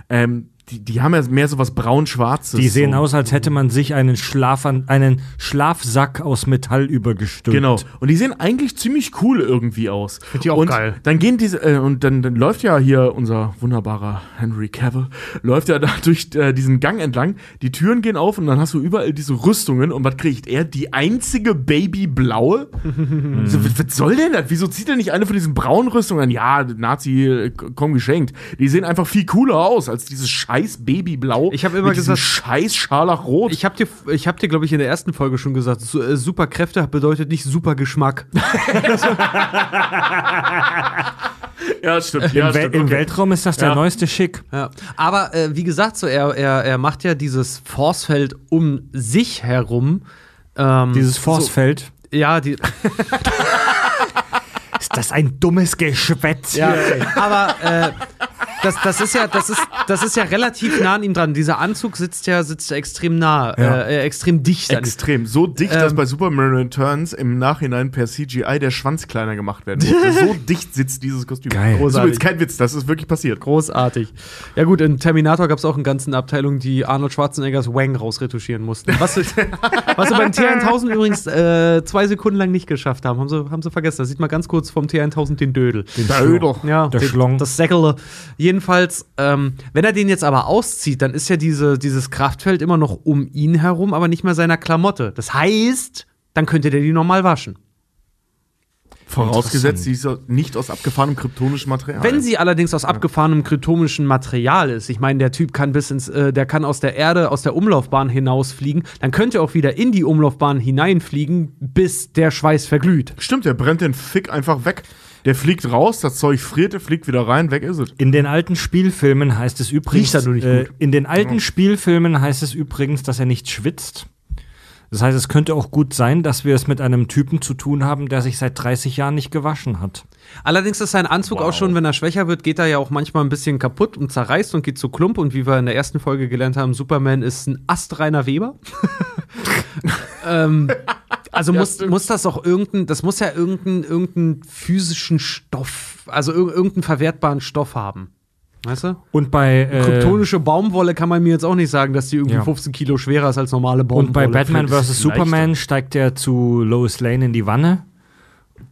Ähm, die, die haben ja mehr so was braun-schwarzes. Die sehen so. aus, als hätte man sich einen, Schlaf einen Schlafsack aus Metall übergestülpt. Genau. Und die sehen eigentlich ziemlich cool irgendwie aus. die auch und geil. Dann gehen diese, äh, und dann, dann läuft ja hier unser wunderbarer Henry Cavill, läuft ja da durch äh, diesen Gang entlang. Die Türen gehen auf und dann hast du überall diese Rüstungen. Und was kriegt er? Die einzige Babyblaue? so, was, was soll denn das? Wieso zieht er nicht eine von diesen braunen Rüstungen an? Ja, Nazi, äh, komm geschenkt. Die sehen einfach viel cooler aus als diese Scheiße scheiß Babyblau. Ich hab immer mit gesagt- scheiß Scharlachrot. Ich habe dir, ich hab dir glaube ich, in der ersten Folge schon gesagt, äh, super Kräfte bedeutet nicht super Geschmack. ja, stimmt. Im, Wel Im Weltraum ist das der Ja. neueste Schick. Ja. Aber äh, wie gesagt, so er, er, er macht ja dieses Forcefeld um sich herum. Ähm, Dieses Forcefeld. So, ja, die, Ist das ein dummes Geschwätz? ja, aber äh, das, das ist ja, das ist, das ist ja relativ nah an ihm dran. Dieser Anzug sitzt ja, sitzt ja extrem nah, Ja. äh, äh, extrem dicht. Extrem. So dicht, dass Ähm, bei Superman Returns im Nachhinein per CGI der Schwanz kleiner gemacht werden musste. so dicht sitzt dieses Kostüm. Geil. Das ist Großartig. kein Witz, das ist wirklich passiert. Großartig. Ja gut, in Terminator gab es auch eine ganze Abteilung, die Arnold Schwarzeneggers Wang rausretuschieren mussten. Was, sie- was sie beim T1000 übrigens äh, zwei Sekunden lang nicht geschafft haben. Haben sie, haben sie vergessen. Da sieht man ganz kurz vom T1000 den Dödel. Den Dödel. Ja, Der den- Schlong. Das Säckele. Jedenfalls, ähm, wenn er den jetzt aber auszieht, dann ist ja diese, dieses Kraftfeld immer noch um ihn herum, aber nicht mehr seiner Klamotte. Das heißt, dann könnte der die normal waschen. Vorausgesetzt, sie ist ja nicht aus abgefahrenem kryptonischem Material. Wenn sie allerdings aus abgefahrenem kryptomischen Material ist, ich meine, der Typ kann bis ins, äh, der kann aus der Erde, aus der Umlaufbahn hinausfliegen, dann könnte er auch wieder in die Umlaufbahn hineinfliegen, bis der Schweiß verglüht. Stimmt, der brennt den Fick einfach weg. Der fliegt raus, das Zeug friert, der fliegt wieder rein, weg ist es. In den alten Spielfilmen heißt es übrigens, Riecht er nur nicht äh, gut. in den alten Spielfilmen heißt es übrigens, dass er nicht schwitzt. Das heißt, es könnte auch gut sein, dass wir es mit einem Typen zu tun haben, der sich seit 30 Jahren nicht gewaschen hat. Allerdings ist sein Anzug auch schon, wenn er schwächer wird, geht er ja auch manchmal ein bisschen kaputt und zerreißt und geht zu Klump. Und wie wir in der ersten Folge gelernt haben, Superman ist ein astreiner Weber. ähm, also muss, muss das auch irgendein, das muss ja irgendeinen irgendein physischen Stoff, also ir irgendeinen verwertbaren Stoff haben. Weißt du? Und bei äh, Kryptonische Baumwolle kann man mir jetzt auch nicht sagen, dass die irgendwie Ja. 15 Kilo schwerer ist als normale Baumwolle. und bei Batman vs Superman steigt er zu Lois Lane in die Wanne.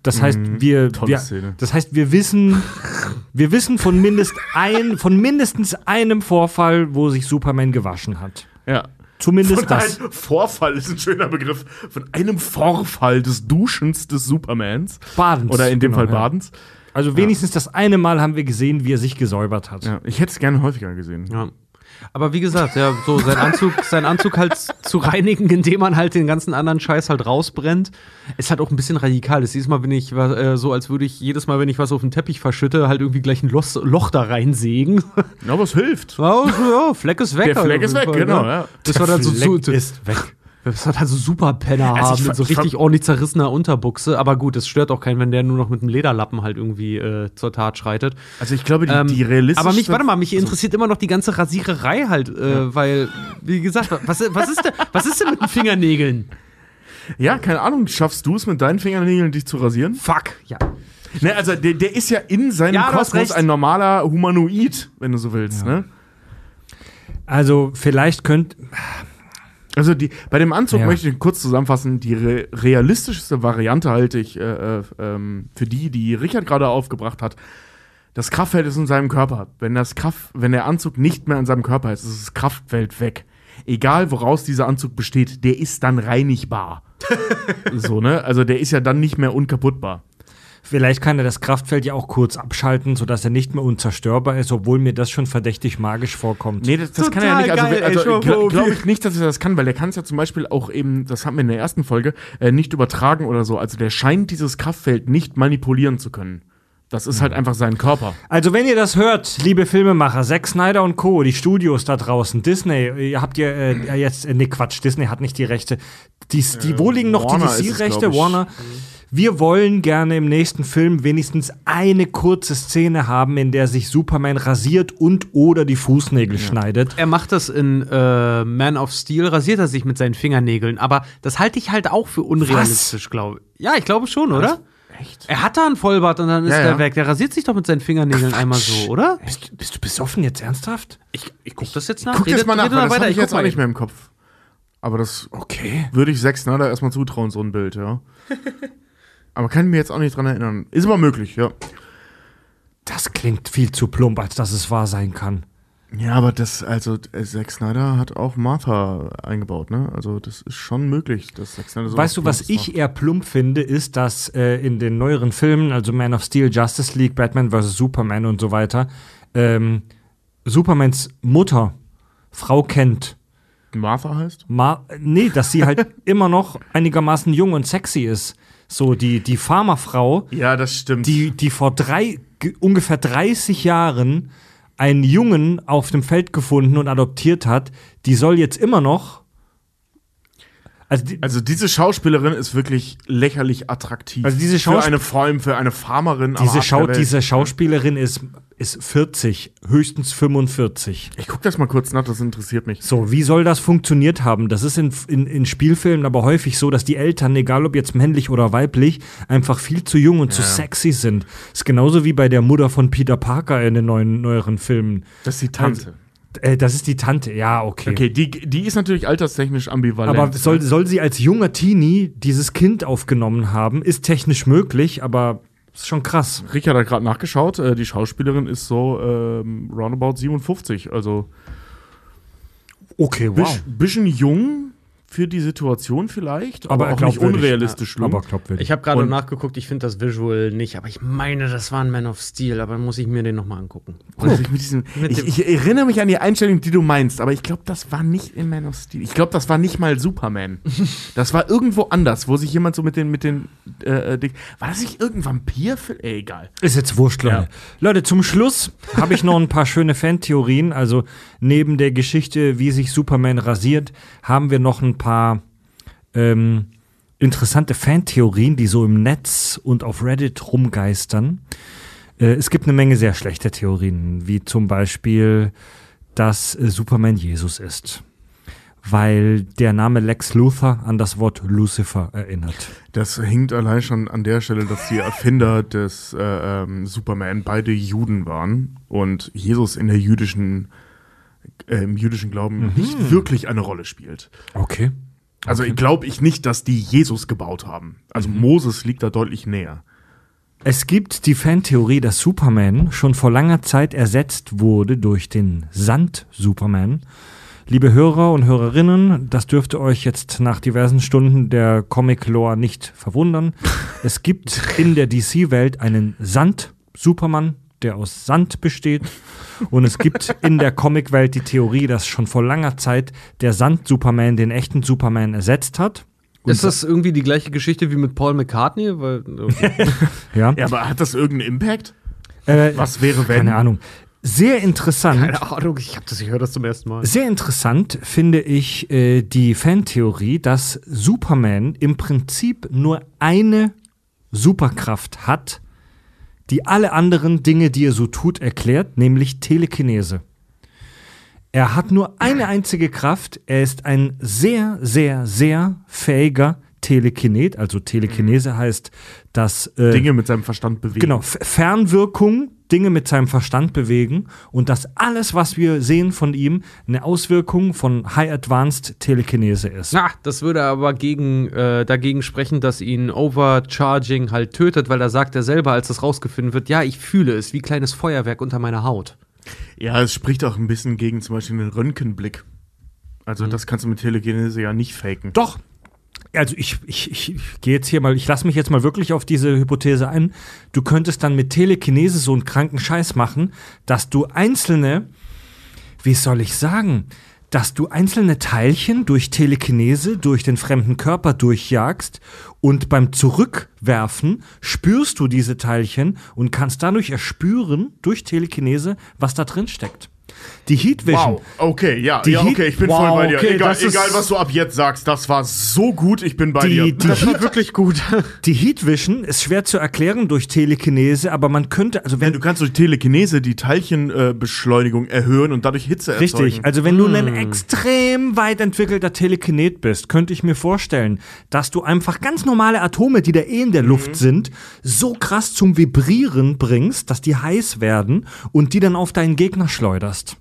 Das heißt, wir, wir das heißt, wir wissen, wir wissen von mindest ein, von mindestens einem Vorfall, wo sich Superman gewaschen hat. Ja. Zumindest Von das. einem Vorfall ist ein schöner Begriff. Von einem Vorfall des Duschens des Supermans. Badens. Oder in dem Genau, Fall ja. Badens. Also wenigstens das eine Mal haben wir gesehen, wie er sich gesäubert hat. Ja, ich hätte es gerne häufiger gesehen. Ja. Aber wie gesagt, ja, so sein Anzug, sein Anzug halt zu reinigen, indem man halt den ganzen anderen Scheiß halt rausbrennt, ist halt auch ein bisschen radikal. Das ist jedes Mal, wenn ich was, äh, so, als würde ich jedes Mal, wenn ich was auf den Teppich verschütte, halt irgendwie gleich ein Loch, Loch da reinsägen. Ja, aber es hilft. Ja, ja, Fleck ist weg. Der halt Fleck ist weg, Fall, genau, ne? ja. Das war dann so, so, Fleck ist weg. Das hat halt so Superpenner Also haben mit so richtig ordentlich zerrissener Unterbuchse. Aber gut, es stört auch keinen, wenn der nur noch mit einem Lederlappen halt irgendwie äh, zur Tat schreitet. Also ich glaube, die, Ähm, die realistische. Aber mich, warte mal, mich interessiert immer noch die ganze Rasiererei halt, äh, weil, wie gesagt, was, was, ist denn, was ist denn mit den Fingernägeln? Ja, keine Ahnung. Schaffst du es mit deinen Fingernägeln, dich zu rasieren? Fuck, ja. Ne, also der, der ist ja in seinem Ja, Kosmos ein normaler Humanoid, wenn du so willst. Ne? Also vielleicht könnt Also die, bei dem Anzug Ja. möchte ich kurz zusammenfassen, die re realistischste Variante halte ich äh, äh, ähm, für die, die Richard gerade aufgebracht hat. Das Kraftfeld ist in seinem Körper. Wenn, das Kraft, wenn der Anzug nicht mehr in seinem Körper ist, ist das Kraftfeld weg. Egal, woraus dieser Anzug besteht, der ist dann reinigbar. so, ne? Also der ist ja dann nicht mehr unkaputtbar. Vielleicht kann er das Kraftfeld ja auch kurz abschalten, sodass er nicht mehr unzerstörbar ist, obwohl mir das schon verdächtig magisch vorkommt. Nee, das, das kann er ja nicht. Also, also glaube ich nicht, dass er das kann, weil er kann es ja zum Beispiel auch eben, das haben wir in der ersten Folge, äh, nicht übertragen oder so. Also der scheint dieses Kraftfeld nicht manipulieren zu können. Das ist halt einfach sein Körper. Also wenn ihr das hört, liebe Filmemacher, Zack Snyder und Co., die Studios da draußen, Disney, ihr habt ihr äh, jetzt, äh, nee Quatsch, Disney hat nicht die Rechte. Die, die wo liegen noch Warner die DC-Rechte? glaub ich. Wir wollen gerne im nächsten Film wenigstens eine kurze Szene haben, in der sich Superman rasiert und oder die Fußnägel schneidet. Er macht das in äh, Man of Steel, rasiert er sich mit seinen Fingernägeln. Aber das halte ich halt auch für unrealistisch, glaube ich. Ja, ich glaube schon, oder? Echt? Er hat da einen Vollbart und dann ist Ja, ja. weg. Der rasiert sich doch mit seinen Fingernägeln einmal so, oder? Bist, bist du besoffen jetzt ernsthaft? Ich, ich guck das jetzt nach. Guck jetzt mal nach, das habe ich ich jetzt auch nicht mehr im Kopf. Aber das Okay. würde ich Zack Snyder erstmal zutrauen, so ein Bild, ja. Aber kann ich mir jetzt auch nicht dran erinnern. Ist aber möglich, ja. Das klingt viel zu plump, als dass es wahr sein kann. Ja, aber das, also äh, Zack Snyder hat auch Martha eingebaut, ne? Also das ist schon möglich, dass Zack Snyder so Weißt du, was ich eher plump finde, ist, dass äh, in den neueren Filmen, also Man of Steel, Justice League, Batman vs. Superman und so weiter, ähm, Supermans Mutter, Frau Kent, Martha heißt? Ma nee, dass sie halt immer noch einigermaßen jung und sexy ist. So, die, die Farmerfrau, Ja, das stimmt. die, die vor drei, ge- ungefähr 30 Jahren einen Jungen auf dem Feld gefunden und adoptiert hat, die soll jetzt immer noch. Also, die, also diese Schauspielerin ist wirklich lächerlich attraktiv. Also diese für Schausp- eine vor allem für eine Farmerin. diese, Schau diese Schauspielerin ist, ist 40, höchstens 45. Ich guck das mal kurz nach, das interessiert mich. So, wie soll das funktioniert haben? Das ist in, in, in Spielfilmen aber häufig so, dass die Eltern, egal ob jetzt männlich oder weiblich, einfach viel zu jung und zu sexy sind. Ist genauso wie bei der Mutter von Peter Parker in den neuen, neueren Filmen. Das ist die Tante. Äh, das ist die Tante, ja, okay. Okay, die, die ist natürlich alterstechnisch ambivalent. Aber soll, soll sie als junger Teenie dieses Kind aufgenommen haben? Ist technisch möglich, aber ist schon krass. Richard hat gerade nachgeschaut, äh, die Schauspielerin ist so ähm, roundabout 57, also Okay, bisch, bisschen jung für die Situation vielleicht, aber, Aber auch nicht unrealistisch jung. Aber glaubwürdig. Ich habe gerade nachgeguckt, ich finde das Visual nicht, aber ich meine, das war ein Man of Steel, aber dann muss ich mir den nochmal angucken. Also ich, mit diesem, Mit ich, ich erinnere mich an die Einstellung, die du meinst, aber ich glaube, das war nicht in Man of Steel. Ich glaube, das war nicht mal Superman. das war irgendwo anders, wo sich jemand so mit den, mit den, äh, äh, Dick- war das nicht irgendein Vampirfilm? Ey, egal. Ist jetzt wurscht, Leute. Ja. Leute, zum Schluss habe ich noch ein paar schöne Fantheorien. Also neben der Geschichte, wie sich Superman rasiert, haben wir noch ein paar ähm, interessante Fantheorien, die so im Netz und auf Reddit rumgeistern. Äh, es gibt eine Menge sehr schlechte Theorien, wie zum Beispiel, dass äh, Superman Jesus ist. Weil der Name Lex Luthor an das Wort Lucifer erinnert. Das hinkt allein schon an der Stelle, dass die Erfinder des äh, ähm, Superman beide Juden waren und Jesus in der jüdischen, äh, im jüdischen Glauben nicht wirklich eine Rolle spielt. Okay. Also glaube ich nicht, dass die Jesus gebaut haben. Also Moses liegt da deutlich näher. Es gibt die Fantheorie, dass Superman schon vor langer Zeit ersetzt wurde durch den Sand-Superman. Liebe Hörer und Hörerinnen, das dürfte euch jetzt nach diversen Stunden der Comic-Lore nicht verwundern. Es gibt in der DC-Welt einen Sand-Superman, der aus Sand besteht. Und es gibt in der Comic-Welt die Theorie, dass schon vor langer Zeit der Sand-Superman den echten Superman ersetzt hat. Ist das irgendwie die gleiche Geschichte wie mit Paul McCartney? Weil, okay. Ja. Ja, aber hat das irgendeinen Impact? Äh, Was wäre, wenn? Keine Ahnung. Sehr interessant. Keine Ahnung, ich, hab das, ich höre das zum ersten Mal. Sehr interessant finde ich äh, die Fantheorie, dass Superman im Prinzip nur eine Superkraft hat, die alle anderen Dinge, die er so tut, erklärt, nämlich Telekinese. Er hat nur eine einzige Kraft. Er ist ein sehr, sehr, sehr fähiger Telekinet. Also Telekinese heißt, dass äh, Dinge mit seinem Verstand bewegen. Genau, Fernwirkung, Dinge mit seinem Verstand bewegen und dass alles, was wir sehen von ihm, eine Auswirkung von High Advanced Telekinese ist. Na, das würde aber gegen, äh, dagegen sprechen, dass ihn Overcharging halt tötet, weil da sagt er selber, als das rausgefunden wird, ja, ich fühle es wie kleines Feuerwerk unter meiner Haut. Ja, es spricht auch ein bisschen gegen zum Beispiel den Röntgenblick. Also das kannst du mit Telekinese ja nicht faken. Doch. Also ich, ich, ich, gehe jetzt hier mal, ich lasse mich jetzt mal wirklich auf diese Hypothese ein. Du könntest dann mit Telekinese so einen kranken Scheiß machen, dass du einzelne, wie soll ich sagen, dass du einzelne Teilchen durch Telekinese durch den fremden Körper durchjagst und beim Zurückwerfen spürst du diese Teilchen und kannst dadurch erspüren durch Telekinese, was da drin steckt. Die Heat Vision. Wow, okay, ja, Die ja, Heat- okay, ich bin Wow, voll bei dir. okay, egal, egal, was du ab jetzt sagst, das war so gut, ich bin bei Die- dir. die Das war wirklich gut. Die Heat Vision ist schwer zu erklären durch Telekinese, aber man könnte, also wenn du kannst durch Telekinese die Teilchenbeschleunigung erhöhen und dadurch Hitze erzeugen. Richtig, also wenn du ein extrem weit entwickelter Telekinet bist, könnte ich mir vorstellen, dass du einfach ganz normale Atome, die da eh in der Luft sind, so krass zum Vibrieren bringst, dass die heiß werden und die dann auf deinen Gegner schleuderst.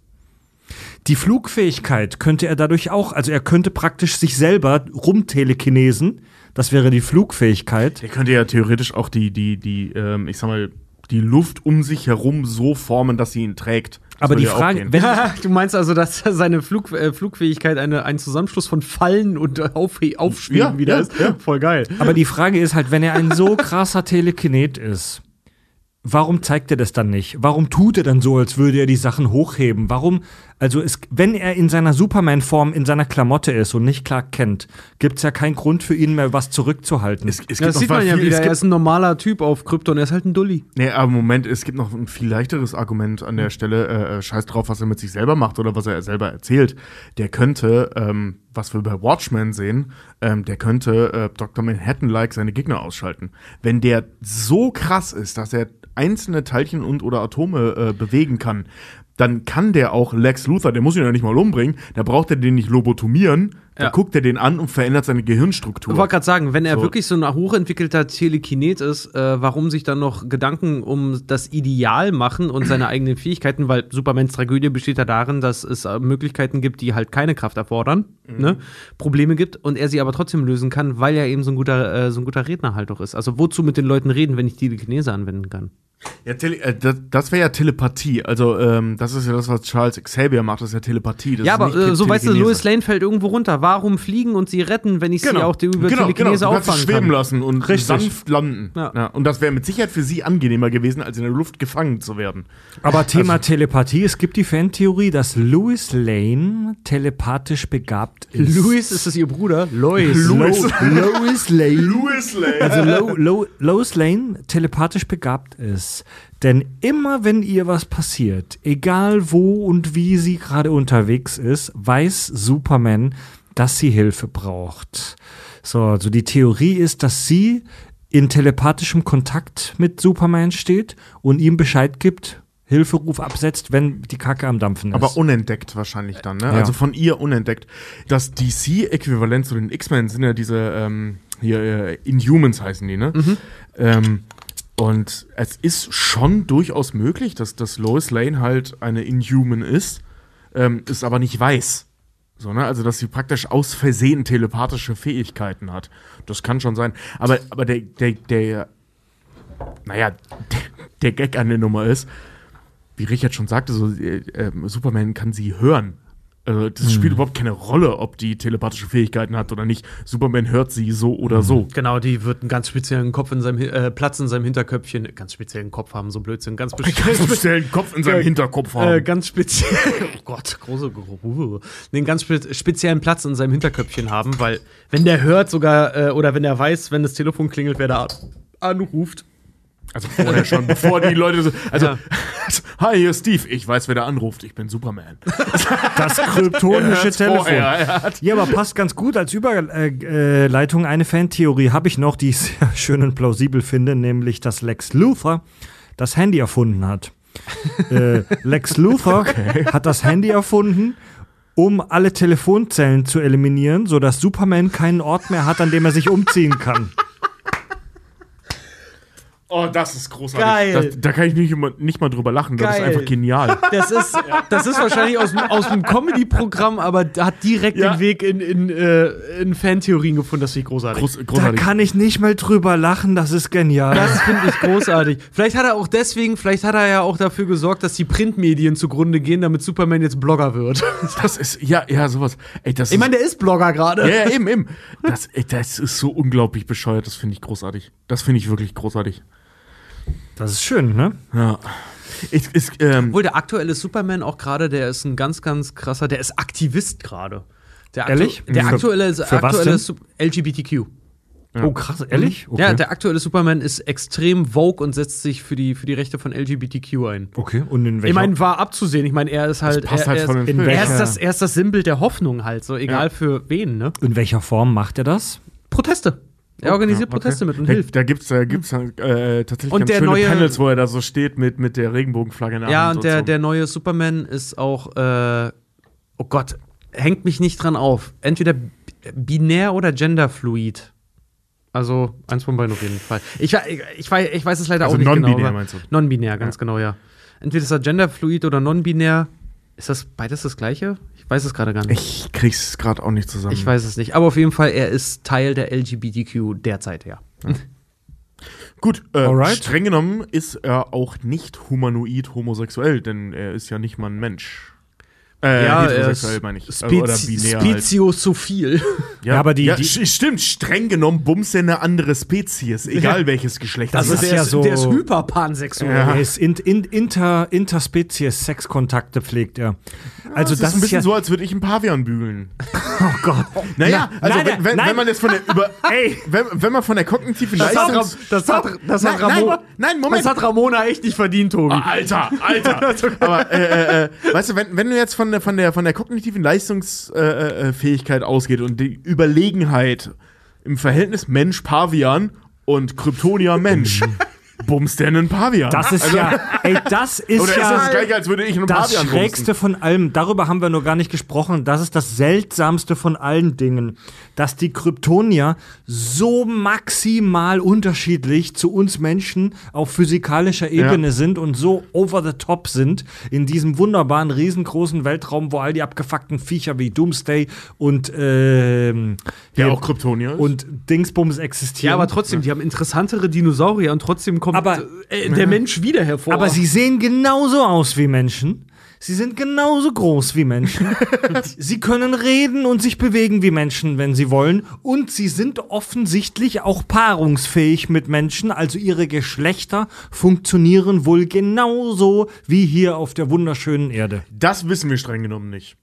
Die Flugfähigkeit könnte er dadurch auch, also er könnte praktisch sich selber rumtelekinesen, das wäre die Flugfähigkeit. Der könnte ja theoretisch auch die, die, die, ähm, ich sag mal, die Luft um sich herum so formen, dass sie ihn trägt. Das Aber die Frage, wenn, du meinst also, dass seine Flug, äh, Flugfähigkeit eine, ein Zusammenschluss von Fallen und Auf, Aufschweben Ja, wieder ja, ist? ja. Voll geil. Aber die Frage ist halt, wenn er ein so krasser Telekinet ist, warum zeigt er das dann nicht? Warum tut er dann so, als würde er die Sachen hochheben? Warum, also es, wenn er in seiner Superman-Form, in seiner Klamotte ist und nicht Clark kennt, gibt's ja keinen Grund für ihn mehr, was zurückzuhalten. Es, es Ja, das sieht man ja es wieder. Er gibt- ist ein normaler Typ auf Krypton. Er ist halt ein Dulli. Nee, aber Moment, es gibt noch ein viel leichteres Argument an der Stelle. Äh, äh, scheiß drauf, was er mit sich selber macht oder was er selber erzählt. Der könnte, ähm, was wir bei Watchmen sehen, ähm, der könnte äh, Dr. Manhattan-like seine Gegner ausschalten. Wenn der so krass ist, dass er einzelne Teilchen und oder Atome äh, bewegen kann, dann kann der auch Lex Luthor, der muss ihn ja nicht mal umbringen, da braucht er den nicht lobotomieren, da Ja. guckt er den an und verändert seine Gehirnstruktur. Ich wollte gerade sagen, wenn er So. wirklich so ein hochentwickelter Telekinet ist, äh, warum sich dann noch Gedanken um das Ideal machen und seine eigenen Fähigkeiten, weil Supermans Tragödie besteht ja darin, dass es äh, Möglichkeiten gibt, die halt keine Kraft erfordern, ne? Probleme gibt und er sie aber trotzdem lösen kann, weil er eben so ein guter, äh, so ein guter Redner halt auch ist. Also wozu mit den Leuten reden, wenn ich Telekinese anwenden kann? Ja, äh, das, wäre ja Telepathie. Also, ähm, das ist ja das, was Charles Xavier macht, das ist ja Telepathie. Das ja, aber äh, so weißt du. Lois Lane fällt irgendwo runter. Warum fliegen und sie retten, wenn ich sie auch über genau, genau. Telekinese sie auffangen schweben kann? lassen und Richtig. sanft landen. Ja. Ja. und das wäre mit Sicherheit für sie angenehmer gewesen, als in der Luft gefangen zu werden. Aber Thema Also- Telepathie, es gibt die Fantheorie, dass Louis Lane telepathisch begabt ist. Louis, ist das ihr Bruder? Lois. Louis. Louis Lane. Louis Lane. Also Lo, Lo, Lois Lane telepathisch begabt ist. Denn immer wenn ihr was passiert, egal wo und wie sie gerade unterwegs ist, weiß Superman, dass sie Hilfe braucht. So, also die Theorie ist, dass sie in telepathischem Kontakt mit Superman steht und ihm Bescheid gibt, Hilferuf absetzt, wenn die Kacke am Dampfen ist. Aber unentdeckt wahrscheinlich dann, ne? Ja. Also von ihr unentdeckt. Das DC-Äquivalent zu den X-Men sind ja diese, ähm, hier, äh, Inhumans heißen die, ne? Ähm, und es ist schon durchaus möglich, dass, dass Lois Lane halt eine Inhuman ist, ähm, ist aber nicht weiß. So, ne? Also, dass sie praktisch aus Versehen telepathische Fähigkeiten hat. Das kann schon sein. Aber, aber der, der, der, naja, der, der Gag an der Nummer ist, wie Richard schon sagte, so, äh, äh, Superman kann sie hören. Also, das spielt überhaupt keine Rolle, ob die telepathische Fähigkeiten hat oder nicht. Superman hört sie so oder so. Genau, die wird einen ganz speziellen Kopf in seinem äh, Platz in seinem Hinterköpfchen, ganz speziellen Kopf haben, so Blödsinn, ganz Einen ganz speziellen Kopf in seinem Hinterkopf haben. Äh, ganz speziell, oh Gott, große, uh, einen ganz spe speziellen Platz in seinem Hinterköpfchen haben, weil wenn der hört sogar äh, oder wenn er weiß, wenn das Telefon klingelt, wer da anruft. Also vorher schon, bevor die Leute so. Also, Ja. hi, hier ist Steve. Ich weiß, wer da anruft. Ich bin Superman. das kryptonische Telefon. vorher, er hat- Ja, aber passt ganz gut als Überleitung. Eine Fantheorie habe ich noch, die ich sehr schön und plausibel finde, nämlich, dass Lex Luthor das Handy erfunden hat. äh, Lex Luthor hat das Handy erfunden, um alle Telefonzellen zu eliminieren, sodass Superman keinen Ort mehr hat, an dem er sich umziehen kann. Oh, das ist großartig. Geil. Das, da kann ich nicht, immer- nicht mal drüber lachen. Das ist einfach genial. Das ist, das ist wahrscheinlich aus, dem- aus dem Comedy-Programm, aber hat direkt Ja. den Weg in, in, äh, in Fantheorien gefunden. Das finde ich großartig. Groß, Da großartig. kann ich nicht mal drüber lachen, das ist genial. Das finde ich großartig. Vielleicht hat er auch deswegen, vielleicht hat er ja auch dafür gesorgt, dass die Printmedien zugrunde gehen, damit Superman jetzt Blogger wird. Das ist, ja, ja, sowas. Ey, das Ich meine, der ist Blogger gerade. ja, ja, eben, eben. Das, ey, das ist so unglaublich bescheuert. Das finde ich großartig. Das finde ich wirklich großartig. Das ist schön, ne? Ja. Ich, ich, ähm, Obwohl der aktuelle Superman auch gerade, der ist ein ganz, ganz krasser, der ist Aktivist gerade. Ehrlich? Der Für- aktuelle, für was aktuelle LGBTQ. Oh, krass, ehrlich? Okay. Ja, der aktuelle Superman ist extrem vogue und setzt sich für die, für die Rechte von LGBTQ ein. okay, und in welcher Ich meine, war abzusehen. Ich meine, er ist halt. passt er, halt er, von ist, er, ist das, er ist das Sinnbild der Hoffnung halt, so egal Ja. für wen, ne? in welcher Form macht er das? Proteste. Er organisiert Ja, okay. Proteste mit und da, hilft. Da gibt's, da gibt's äh, tatsächlich Und ganz schöne neue- Panels, wo er da so steht mit, mit der Regenbogenflagge in der Ja, Hand. und der, so. der neue Superman ist auch, äh, oh Gott, hängt mich nicht dran auf. Entweder binär oder genderfluid. Also eins von beiden auf jeden Fall. Ich, ich, ich, weiß, ich weiß es leider Also auch nicht genau. non-binär aber- meinst du? Non-binär, ganz genau, ja. Entweder ist er genderfluid oder non-binär. Ist das beides das gleiche? Ich weiß es gerade gar nicht. ich krieg's gerade auch nicht zusammen. Ich weiß es nicht. Aber auf jeden Fall, er ist Teil der LGBTQ derzeit, ja. Gut, äh, streng genommen ist er auch nicht humanoid homosexuell, denn er ist ja nicht mal ein Mensch. Äh, heterosexuell meine ich. Also, oder binär halt. Speziosophil. Ja, aber die- die- sch- stimmt, streng genommen bumst er eine andere Spezies, egal welches Geschlecht Das ist der, ja ist, so- der ist hyperpansexuell. Er ist in, in, inter, interspezies Sexkontakte pflegt er. Also das, das, ist ein bisschen ja so, als würde ich einen Pavian bügeln. oh Gott. Naja, Na- also nein, wenn, wenn, nein. wenn man jetzt von der über, Ey. wenn, wenn man von der kognitiven Das hat, Leistungs Ram- das hat, das hat Nein, Ramona. nein, nein, Moment. Das hat Ramona echt nicht verdient, Tobi. Alter, Alter. Aber äh, äh, äh, weißt du, wenn, wenn du jetzt von der von der von der kognitiven Leistungsfähigkeit äh, äh, Fähigkeit ausgeht und die Überlegenheit im Verhältnis Mensch Pavian und Kryptonia Mensch, bumst der einen Pavian. Das ist ja, ey, das ist oder ist ja das das gleiche, als würde ich einen das Pavian Schrägste von allem. Darüber haben wir noch gar nicht gesprochen. Das ist das Seltsamste von allen Dingen, dass die Kryptonier so maximal unterschiedlich zu uns Menschen auf physikalischer Ebene sind und so over the top sind in diesem wunderbaren, riesengroßen Weltraum, wo all die abgefuckten Viecher wie Doomsday und ähm, Der hier- auch Kryptonier ist. und Dingsbums existieren. Ja, aber trotzdem, die haben interessantere Dinosaurier und trotzdem kommt Aber- äh, der Mensch wieder hervor. Aber sie sehen genauso aus wie Menschen. Sie sind genauso groß wie Menschen. sie können reden und sich bewegen wie Menschen, wenn sie wollen. Und sie sind offensichtlich auch paarungsfähig mit Menschen. Also ihre Geschlechter funktionieren wohl genauso wie hier auf der wunderschönen Erde. Das wissen wir streng genommen nicht.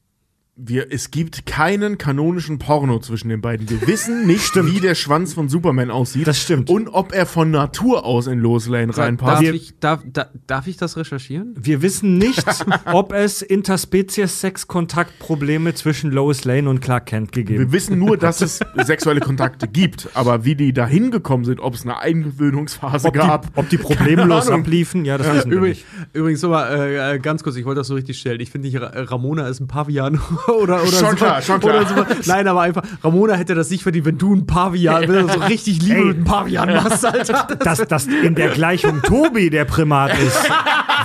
Wir, es gibt keinen kanonischen Porno zwischen den beiden. Wir wissen nicht, wie der Schwanz von Superman aussieht. Das stimmt. Und ob er von Natur aus in Lois Lane darf, reinpasst. ich, darf, da, darf ich das recherchieren? Wir wissen nicht, ob es Interspezies-Sex-Kontakt-Probleme zwischen Lois Lane und Clark Kent gegeben Wir wissen nur, dass es sexuelle Kontakte gibt, aber wie die da hingekommen sind, ob es eine Eingewöhnungsphase Ob die, gab. ob die problemlos abliefen, ja, das wissen wir Übrigens, nicht. übrigens nochmal äh, äh, ganz kurz, ich wollte das so richtig stellen. Ich finde Ramona ist ein Pavian oder, oder Schon so. klar, schon klar. Oder so. Nein, aber einfach, Ramona hätte das nicht verdient, wenn du ein Pavian, wenn du so richtig Liebe Ey. mit einem Pavian machst, Alter. dass, dass in der Gleichung Tobi der Primat ist,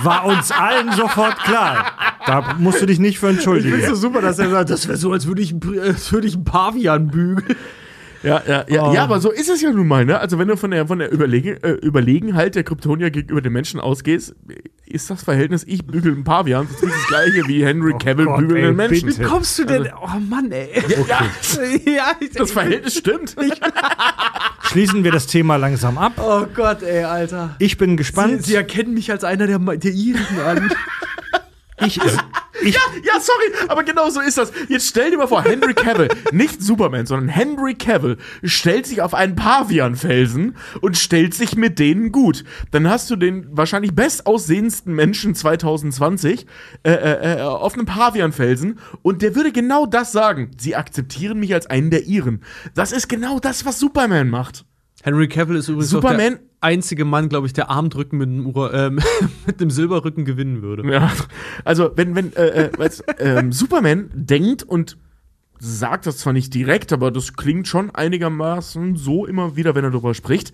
war uns allen sofort klar. Da musst du dich nicht für Ich finde so entschuldigen. super, dass er sagt, das wäre so, als würde ich, als würde ich einen Pavian bügeln. Ja, ja, ja, Oh. ja, aber so ist es ja nun mal, ne? Also wenn du von der von der Überlegen, äh, Überlegenheit der Kryptonier gegenüber den Menschen ausgehst, ist das Verhältnis ich bügel einen Pavian das ist das gleiche wie Henry Cavill Gott, bügelt einen Menschen. bitte. Wie kommst du denn? Oh Mann, ey. Ja, Ja, das Verhältnis stimmt. Schließen wir das Thema langsam ab. Oh Gott, ey, Alter. Ich bin Sie, gespannt. Sie erkennen mich als einer der, der Irigen an. Ich, ich, Ja, ja, sorry, aber genau so ist das. Jetzt stell dir mal vor, Henry Cavill, nicht Superman, sondern Henry Cavill stellt sich auf einen Pavianfelsen und stellt sich mit denen gut. Dann hast du den wahrscheinlich bestaussehendsten Menschen 2020 äh, äh, äh, auf einem Pavianfelsen und der würde genau das sagen. Sie akzeptieren mich als einen der ihren. Das ist genau das, was Superman macht. Henry Cavill ist übrigens auch Superman- der einzige Mann, glaube ich, der Armdrücken mit einem, Ura- ähm, mit einem Silberrücken gewinnen würde. Ja, also wenn, wenn äh, äh, ähm, Superman denkt und sagt das zwar nicht direkt, aber das klingt schon einigermaßen so immer wieder, wenn er darüber spricht,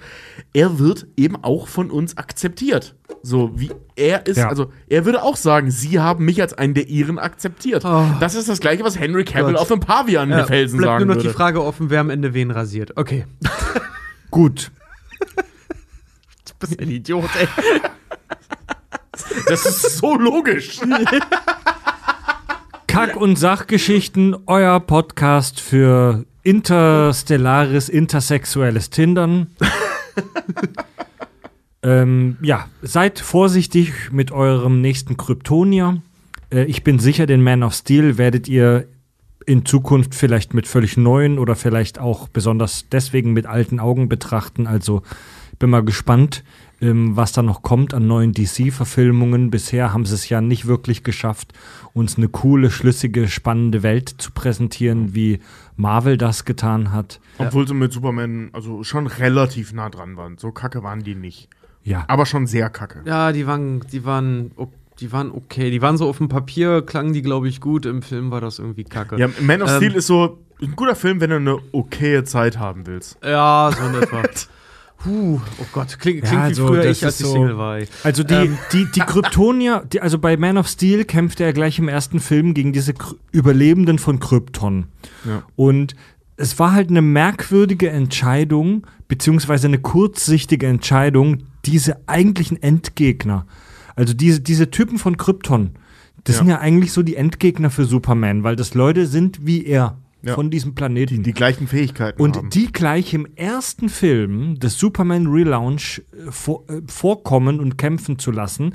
er wird eben auch von uns akzeptiert. So wie er ist, Ja. also er würde auch sagen, sie haben mich als einen der ihren akzeptiert. Oh. Das ist das gleiche, was Henry Cavill Gott. auf dem Pavian Ja, Felsen bleibt sagen nur noch würde. die Frage offen, wer am Ende wen rasiert. Okay. gut. Du bist ein Idiot, ey. Das ist so logisch. Kack- und Sachgeschichten, euer Podcast für interstellares, intersexuelles Tindern. ähm, ja, seid vorsichtig mit eurem nächsten Kryptonier. Äh, ich bin sicher, den Man of Steel werdet ihr in Zukunft vielleicht mit völlig neuen oder vielleicht auch besonders deswegen mit alten Augen betrachten. Also ich bin mal gespannt, ähm, was da noch kommt an neuen DC-Verfilmungen. Bisher haben sie es ja nicht wirklich geschafft, uns eine coole, schlüssige, spannende Welt zu präsentieren, wie Marvel das getan hat. Obwohl sie mit Superman also schon relativ nah dran waren. So kacke waren die nicht. Ja. Aber schon sehr kacke. Ja, die waren, die waren, o- die waren okay. Die waren so auf dem Papier, klangen die, glaube ich, gut. Im Film war das irgendwie kacke. Ja, Man of Ähm, Steel ist so ein guter Film, wenn du eine okaye Zeit haben willst. Ja, so in etwa. Puh, oh Gott, klingt, klingt Ja, wie also, früher das ich, als ich so- Single war. Also die, Ähm. die, die Kryptonier, die, also bei Man of Steel kämpft er gleich im ersten Film gegen diese Kry Überlebenden von Krypton. Ja. Und es war halt eine merkwürdige Entscheidung, beziehungsweise eine kurzsichtige Entscheidung, diese eigentlichen Endgegner, also diese, diese Typen von Krypton, das Ja. sind ja eigentlich so die Endgegner für Superman, weil das Leute sind wie er. Ja. von diesem Planeten. Die gleichen Fähigkeiten und haben. die gleich im ersten Film des Superman Relaunch äh, vor, äh, vorkommen und kämpfen zu lassen,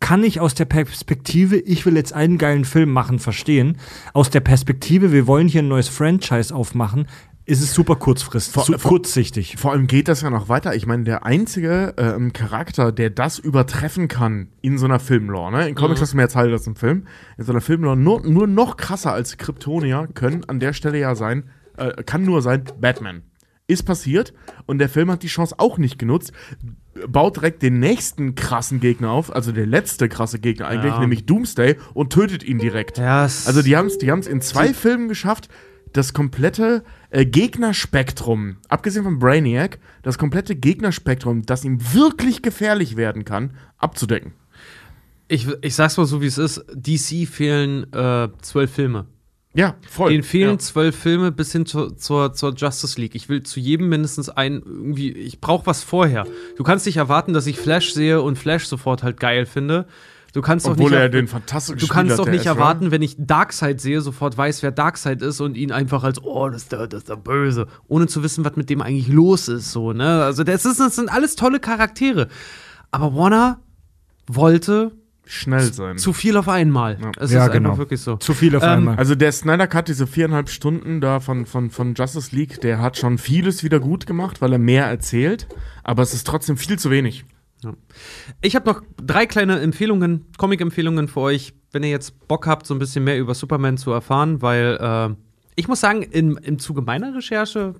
kann ich aus der Perspektive, ich will jetzt einen geilen Film machen, verstehen. Aus der Perspektive, wir wollen hier ein neues Franchise aufmachen, ist es super kurzfristig, Vor- kurzsichtig. Vor allem geht das ja noch weiter. Ich meine, der einzige ähm, Charakter, der das übertreffen kann in so einer Filmlore, ne? In Comics hast du mehr Teile als im Film. In so einer Filmlore nur, nur noch krasser als Kryptonier können an der Stelle ja sein, äh, kann nur sein, Batman. Ist passiert und der Film hat die Chance auch nicht genutzt. Baut direkt den nächsten krassen Gegner auf, also der letzte krasse Gegner eigentlich, Ja. nämlich Doomsday, und tötet ihn direkt. Ja, es- Also die haben es die haben's in zwei Filmen geschafft, das komplette äh, Gegnerspektrum, abgesehen von Brainiac, das komplette Gegnerspektrum, das ihm wirklich gefährlich werden kann, abzudecken. Ich, ich sag's mal so, wie es ist. DC fehlen äh, zwölf Filme. Ja, voll. Denen fehlen ja. zwölf Filme bis hin zur, zur, zur Justice League. Ich will zu jedem mindestens einen irgendwie. Ich brauche was vorher. Du kannst nicht erwarten, dass ich Flash sehe und Flash sofort halt geil finde. Du kannst doch Obwohl nicht. er den fantastisch Du kannst doch nicht erwarten, wenn ich Darkseid sehe, sofort weiß, wer Darkseid ist und ihn einfach als, oh, das ist der, das ist der Böse, ohne zu wissen, was mit dem eigentlich los ist. So, ne? Also, das, ist, das sind alles tolle Charaktere. Aber Warner wollte Schnell sein. zu viel auf einmal. Es Ja, ist genau. einfach wirklich so. Zu viel auf Ähm, einmal. Also der Snyder Cut, diese viereinhalb Stunden da von, von, von Justice League, der hat schon vieles wieder gut gemacht, weil er mehr erzählt, aber es ist trotzdem viel zu wenig. Ich habe noch drei kleine Empfehlungen, Comic-Empfehlungen für euch, wenn ihr jetzt Bock habt, so ein bisschen mehr über Superman zu erfahren, weil äh, ich muss sagen, im, im Zuge meiner Recherche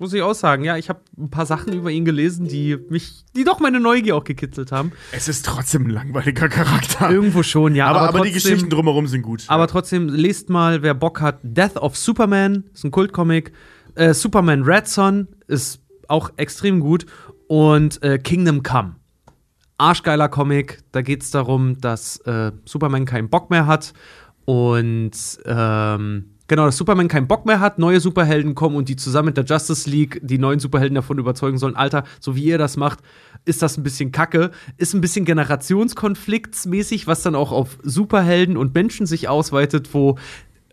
muss ich auch sagen, ja, ich habe ein paar Sachen über ihn gelesen, die mich, die doch meine Neugier auch gekitzelt haben. Es ist trotzdem ein langweiliger Charakter. Irgendwo schon, ja. aber, aber, die trotzdem- Geschichten drumherum sind gut. Aber trotzdem, lest mal, wer Bock hat, Death of Superman, ist ein Kultcomic. Äh, Superman Red Son ist auch extrem gut. Und äh, Kingdom Come. Arschgeiler Comic. Da geht es darum, dass äh, Superman keinen Bock mehr hat. Und ähm, genau, dass Superman keinen Bock mehr hat, neue Superhelden kommen und die zusammen mit der Justice League die neuen Superhelden davon überzeugen sollen, Alter, so wie ihr das macht, ist das ein bisschen kacke. Ist ein bisschen generationskonfliktsmäßig, was dann auch auf Superhelden und Menschen sich ausweitet, wo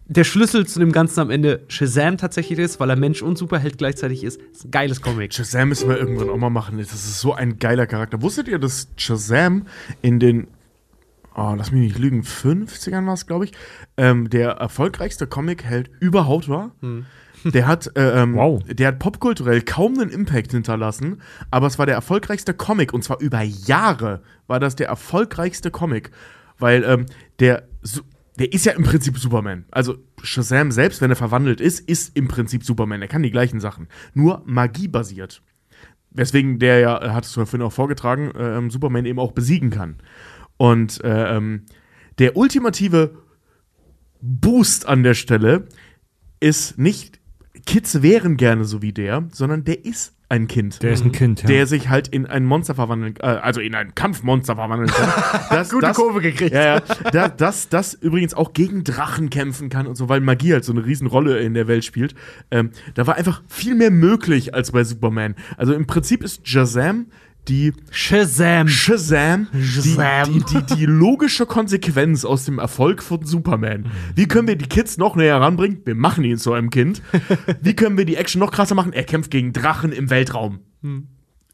der Schlüssel zu dem Ganzen am Ende Shazam tatsächlich ist, weil er Mensch und Superheld gleichzeitig ist. ist ein geiles Comic. Shazam müssen wir irgendwann auch mal machen. Das ist so ein geiler Charakter. Wusstet ihr, dass Shazam in den, oh, lass mich nicht lügen, 50ern war es, glaube ich, ähm, der erfolgreichste Comic-Held überhaupt war? Der hat, äh, ähm, Wow. der hat popkulturell kaum einen Impact hinterlassen, aber es war der erfolgreichste Comic und zwar über Jahre war das der erfolgreichste Comic, weil ähm, der, der ist ja im Prinzip Superman. Also Shazam selbst, wenn er verwandelt ist, ist im Prinzip Superman. Er kann die gleichen Sachen, nur magiebasiert. Weswegen der ja, äh, hattest du ja vorhin auch vorgetragen, äh, ähm, Superman eben auch besiegen kann. Und äh, ähm, der ultimative Boost an der Stelle ist nicht, Kids wären gerne so wie der, sondern der ist ein Kind. Der ist ein Kind, ja. Der sich halt in ein Monster verwandeln, äh, also in ein Kampfmonster verwandeln kann. Das, Gute Kurve gekriegt. Ja, ja. Da, das, das übrigens auch gegen Drachen kämpfen kann und so, weil Magie halt so eine Riesenrolle in der Welt spielt. Ähm, da war einfach viel mehr möglich als bei Superman. Also im Prinzip ist Shazam die Shazam. Shazam, die, Shazam. Die, die, die logische Konsequenz aus dem Erfolg von Superman. Wie können wir die Kids noch näher ranbringen? Wir machen ihn zu einem Kind. Wie können wir die Action noch krasser machen? Er kämpft gegen Drachen im Weltraum.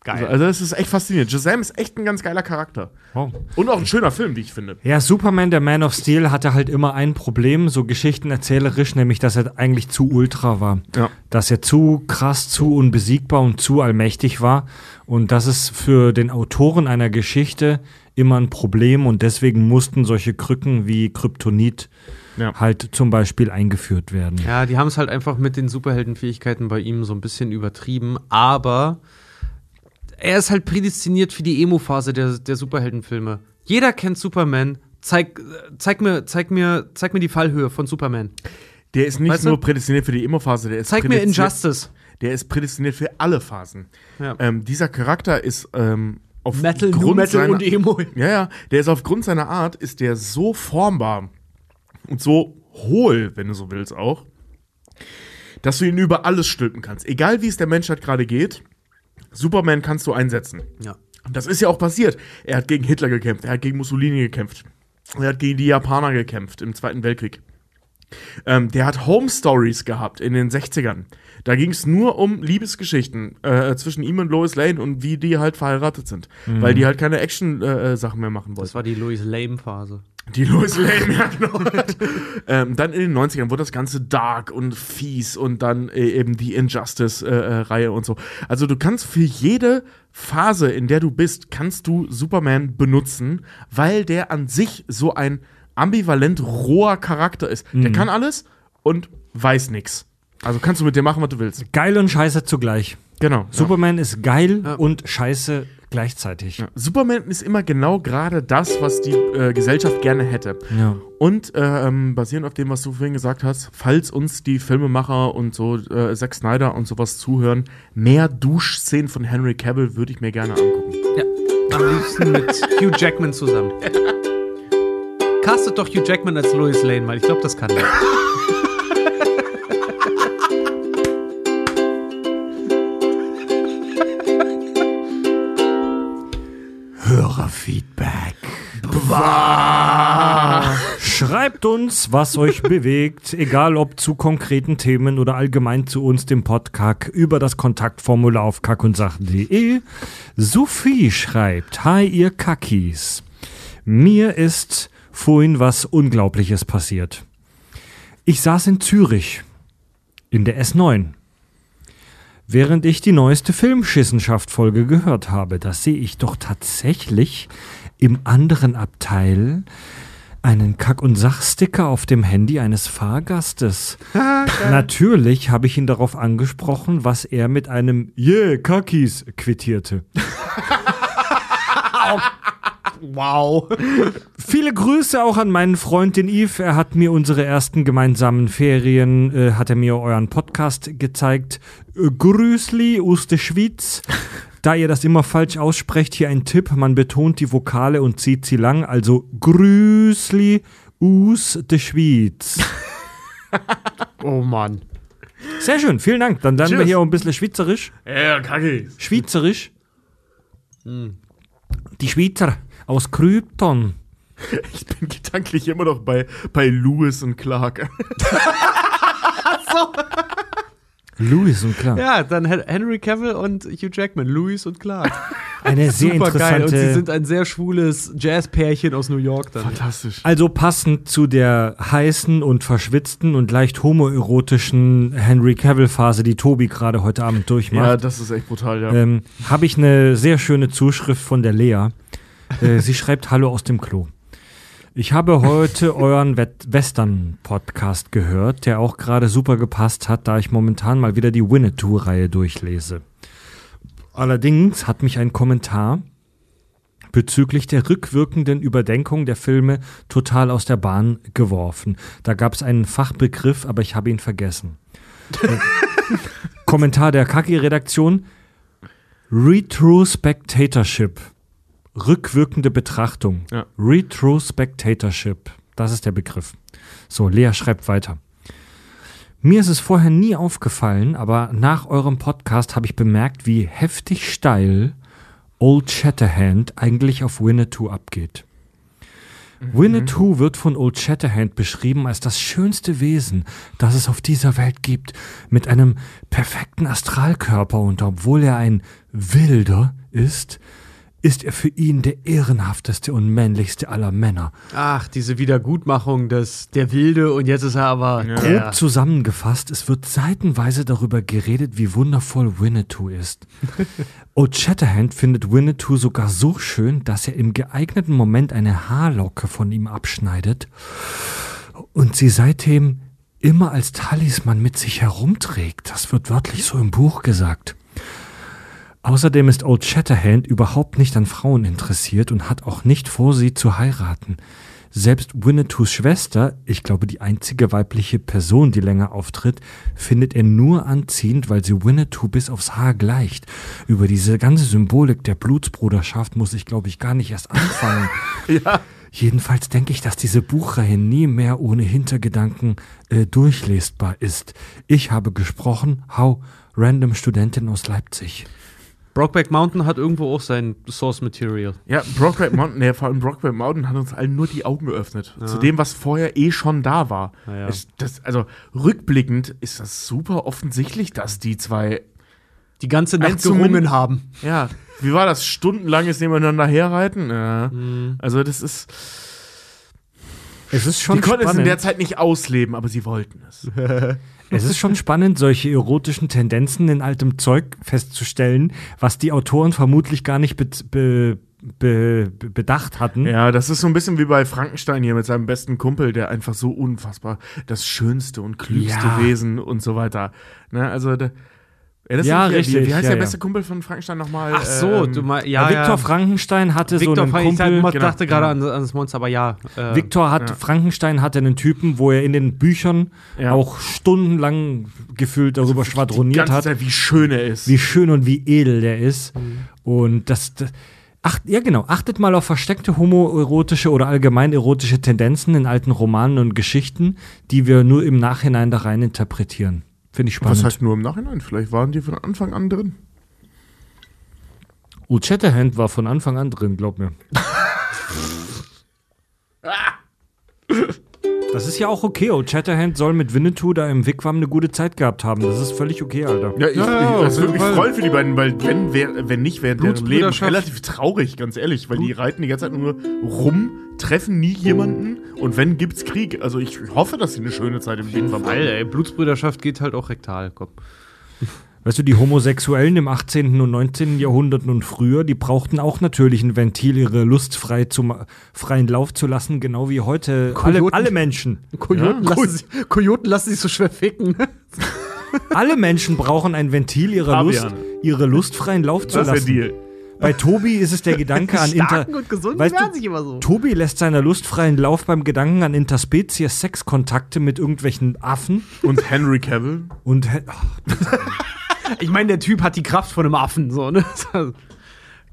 Geil. Also, das ist echt faszinierend. Shazam ist echt ein ganz geiler Charakter. Wow. Und auch ein schöner Film, wie ich finde. Ja, Superman, der Man of Steel, hatte halt immer ein Problem, so geschichtenerzählerisch, nämlich, dass er eigentlich zu ultra war. Ja. Dass er zu krass, zu unbesiegbar und zu allmächtig war. Und das ist für den Autoren einer Geschichte immer ein Problem und deswegen mussten solche Krücken wie Kryptonit Ja. halt zum Beispiel eingeführt werden. Ja, die haben es halt einfach mit den Superheldenfähigkeiten bei ihm so ein bisschen übertrieben, aber er ist halt prädestiniert für die Emo-Phase der, der Superheldenfilme. Jeder kennt Superman. Zeig, zeig, mir, zeig, mir, zeig mir die Fallhöhe von Superman. Der ist nicht Weißt du? nur prädestiniert für die Emo-Phase, der ist Zeig mir Injustice. Der ist prädestiniert für alle Phasen. Ja. Ähm, dieser Charakter ist ähm, auf Metal, Grund Metal seiner, und Emo. Ja, ja, der ist aufgrund seiner Art, ist der so formbar und so hohl, wenn du so willst auch, dass du ihn über alles stülpen kannst. Egal wie es der Menschheit gerade geht, Superman kannst du einsetzen. Ja. Und das ist ja auch passiert. Er hat gegen Hitler gekämpft, er hat gegen Mussolini gekämpft, er hat gegen die Japaner gekämpft im Zweiten Weltkrieg. Ähm, der hat Home Stories gehabt in den 60ern. Da ging es nur um Liebesgeschichten äh, zwischen ihm und Lois Lane und wie die halt verheiratet sind. Weil die halt keine Action-Sachen mehr machen wollten. Das war die Louis Lame-Phase. Die Lois Lane, ja genau. ähm, dann in den 90ern wurde das Ganze dark und fies und dann äh, eben die Injustice-Reihe und so. Also du kannst für jede Phase, in der du bist, kannst du Superman benutzen, weil der an sich so ein ambivalent roher Charakter ist. Der kann alles und weiß nix. Also kannst du mit dem machen, was du willst. Geil und scheiße zugleich. Genau. Superman ist geil und scheiße gleichzeitig. Ja. Superman ist immer genau gerade das, was die äh, Gesellschaft gerne hätte. Ja. Und ähm, basierend auf dem, was du vorhin gesagt hast, falls uns die Filmemacher und so äh, Zack Snyder und sowas zuhören, mehr Duschszenen von Henry Cavill würde ich mir gerne angucken. Ja. Am liebsten mit Hugh Jackman zusammen. Castet doch Hugh Jackman als Louis Lane, weil ich glaube, das kann er. Schreibt uns, was euch bewegt, egal ob zu konkreten Themen oder allgemein zu uns, dem Podcast, über das Kontaktformular auf kackunsachen.de. Sophie schreibt, Hi ihr Kackis. Mir ist vorhin was Unglaubliches passiert. Ich saß in Zürich, in der S9. Während ich die neueste Filmschissenschaft-Folge gehört habe, da sehe ich doch tatsächlich im anderen Abteil einen Kack- und Sachsticker auf dem Handy eines Fahrgastes. Natürlich habe ich ihn darauf angesprochen, was er mit einem Yeah, Kackis quittierte. Wow. Viele Grüße auch an meinen Freund, den Yves. Er hat mir unsere ersten gemeinsamen Ferien, äh, hat er mir euren Podcast gezeigt. Äh, Grüßli aus der Schweiz. Da ihr das immer falsch aussprecht, hier ein Tipp. Man betont die Vokale und zieht sie lang. Also Grüßli aus der Schweiz. Oh Mann. Sehr schön, vielen Dank. Dann lernen wir Tschüss. hier auch ein bisschen Schweizerisch. Ja, kacke. Schweizerisch. Die Schweizer aus Krypton. Ich bin gedanklich immer noch bei, bei Lewis und Clark. Louis und klar. Ja, dann Hen- Henry Cavill und Hugh Jackman, Louis und Clark. Eine sehr Super geil. Und sie interessante. sind ein sehr schwules Jazzpärchen aus New York dann. Fantastisch. Also passend zu der heißen und verschwitzten und leicht homoerotischen Henry Cavill-Phase, die Tobi gerade heute Abend Ja, durchmacht, das ist echt brutal, ja. ähm, habe ich eine sehr schöne Zuschrift von der Lea. Äh, sie schreibt Hallo aus dem Klo. Ich habe heute euren Western-Podcast gehört, der auch gerade super gepasst hat, da ich momentan mal wieder die Winnetou-Reihe durchlese. Allerdings hat mich ein Kommentar bezüglich der rückwirkenden Überdenkung der Filme total aus der Bahn geworfen. Da gab es einen Fachbegriff, aber ich habe ihn vergessen. Äh, Kommentar der Kaki-Redaktion: Retrospectatorship. Rückwirkende Betrachtung. Ja. Retrospectatorship. Das ist der Begriff. So, Lea schreibt weiter. Mir ist es vorher nie aufgefallen, aber nach eurem Podcast habe ich bemerkt, wie heftig steil Old Shatterhand eigentlich auf Winnetou abgeht. Winnetou wird von Old Shatterhand beschrieben als das schönste Wesen, das es auf dieser Welt gibt, mit einem perfekten Astralkörper und obwohl er ein Wilder ist, ist er für ihn der ehrenhafteste und männlichste aller Männer. Ach, diese Wiedergutmachung des der Wilde und jetzt ist er aber Grob der. zusammengefasst, es wird seitenweise darüber geredet, wie wundervoll Winnetou ist. Old Shatterhand findet Winnetou sogar so schön, dass er im geeigneten Moment eine Haarlocke von ihm abschneidet und sie seitdem immer als Talisman mit sich herumträgt. Das wird wörtlich so im Buch gesagt. Außerdem ist Old Shatterhand überhaupt nicht an Frauen interessiert und hat auch nicht vor, sie zu heiraten. Selbst Winnetous Schwester, ich glaube die einzige weibliche Person, die länger auftritt, findet er nur anziehend, weil sie Winnetou bis aufs Haar gleicht. Über diese ganze Symbolik der Blutsbruderschaft muss ich, glaube ich, gar nicht erst anfangen. ja. Jedenfalls denke ich, dass diese Buchreihe nie mehr ohne Hintergedanken äh, durchlesbar ist. Ich habe gesprochen, Hau, random Studentin aus Leipzig. Brokeback Mountain hat irgendwo auch sein Source Material. Ja, Brokeback Mountain, nee, vor allem Brokeback Mountain hat uns allen nur die Augen geöffnet. Zu dem, was vorher eh schon da war. Ja, ja. Es, das, also rückblickend ist das super offensichtlich, dass die zwei, Die ganze Nacht gerungen haben. ja, wie war das, stundenlanges nebeneinander herreiten? Ja. Also das ist, Es ist schon die konnten es in spannend. der Zeit nicht ausleben, aber sie wollten es. Es ist schon spannend, solche erotischen Tendenzen in altem Zeug festzustellen, was die Autoren vermutlich gar nicht be be be be bedacht hatten. Ja, das ist so ein bisschen wie bei Frankenstein hier mit seinem besten Kumpel, der einfach so unfassbar das schönste und klügste Ja. Wesen und so weiter. Ne, also, ja, das Ja, ist- richtig, Wie heißt ja, der ja. beste Kumpel von Frankenstein nochmal? Ach so, Ähm, du meinst, Ja, Viktor ja. Frankenstein hatte Viktor so einen Frank- ich Kumpel. genau. dachte gerade an, an das Monster, aber ja. Äh, Viktor hat. Frankenstein hatte einen Typen, wo er in den Büchern auch stundenlang gefühlt darüber die schwadroniert hat, Zeit, wie schön er ist. wie schön und wie edel der ist. Und das, das acht, ja genau, achtet mal auf versteckte homoerotische oder allgemein erotische Tendenzen in alten Romanen und Geschichten, die wir nur im Nachhinein da rein interpretieren. Finde ich spannend. Was heißt nur im Nachhinein? Vielleicht waren die von Anfang an drin. Old Shatterhand war von Anfang an drin, glaub mir. Das ist ja auch okay. Old Shatterhand soll mit Winnetou da im Wigwam eine gute Zeit gehabt haben. Das ist völlig okay, Alter. Ja, ich, Ja, ich, das würde jeden mich freuen für die beiden, weil wenn, wär, wenn nicht, wäre deren Leben relativ traurig, ganz ehrlich, weil die reiten die ganze Zeit nur rum, treffen nie jemanden und wenn gibt's Krieg. Also ich hoffe, dass sie eine schöne Zeit im Weg haben. Blutsbrüderschaft geht halt auch rektal. Komm. Weißt du, die Homosexuellen im 18. und 19. Jahrhundert und früher, die brauchten auch natürlich ein Ventil, ihre Lust frei zum freien Lauf zu lassen, genau wie heute alle, Kojoten. alle Menschen. Kojoten, lassen sich, Kojoten lassen sich so schwer ficken. Alle Menschen brauchen ein Ventil, ihre Lust, Paviane. ihre Lust freien Lauf zu Das ist der lassen. Deal. Bei Tobi ist es der Gedanke an Inter und gesunden Weißt du, sich immer so. Tobi lässt seiner Lust freien Lauf beim Gedanken an Interspezies-Sexkontakte mit irgendwelchen Affen Und Henry Cavill. und ach, Ich meine, der Typ hat die Kraft von einem Affen, so, ne?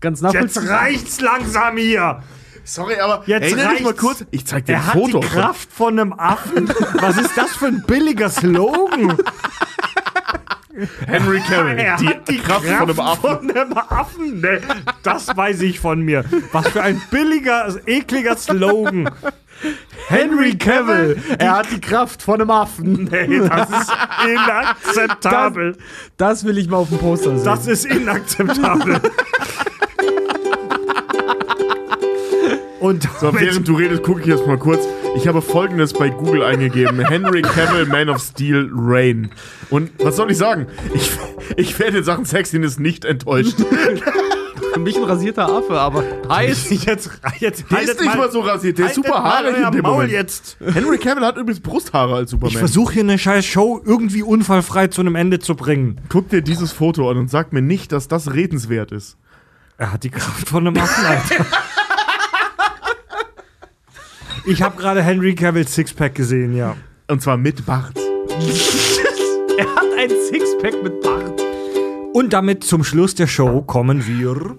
Ganz nachvollziehbar. reicht's langsam hier. Sorry, aber Jetzt erinnere dich reicht's. mal kurz. Ich zeig dir ein Er hat Foto. die Kraft von einem Affen. Was ist das für ein billiger Slogan? Henry Cavill. Er die, hat die Kraft, von einem Affen. Von einem Affen. Nee, das weiß ich von mir. Was für ein billiger, ekliger Slogan. Henry Cavill. Er hat die Kraft von einem Affen. Nee, das ist inakzeptabel. Das will ich mal auf dem Poster sehen. Das ist inakzeptabel. Und So, während du redest, gucke ich jetzt mal kurz. Ich habe folgendes bei Google eingegeben: Henry Cavill, Man of Steel, Rain. Und was soll ich sagen? Ich, ich werde in Sachen Sexiness nicht enttäuscht. für mich ein rasierter Affe, aber heiß. jetzt, jetzt Der ist nicht mal so rasiert, der ist super haarig in dem Maul Moment. jetzt. Henry Cavill hat übrigens Brusthaare als Ich Superman. versuche hier eine scheiß Show irgendwie unfallfrei zu einem Ende zu bringen. Guck dir dieses Foto an und sag mir nicht, dass das redenswert ist. Er hat die Kraft von einem Affen, Alter. Ich habe gerade Henry Cavills Sixpack gesehen, ja. Und zwar mit Bart. Er hat ein Sixpack mit Bart. Und damit zum Schluss der Show kommen wir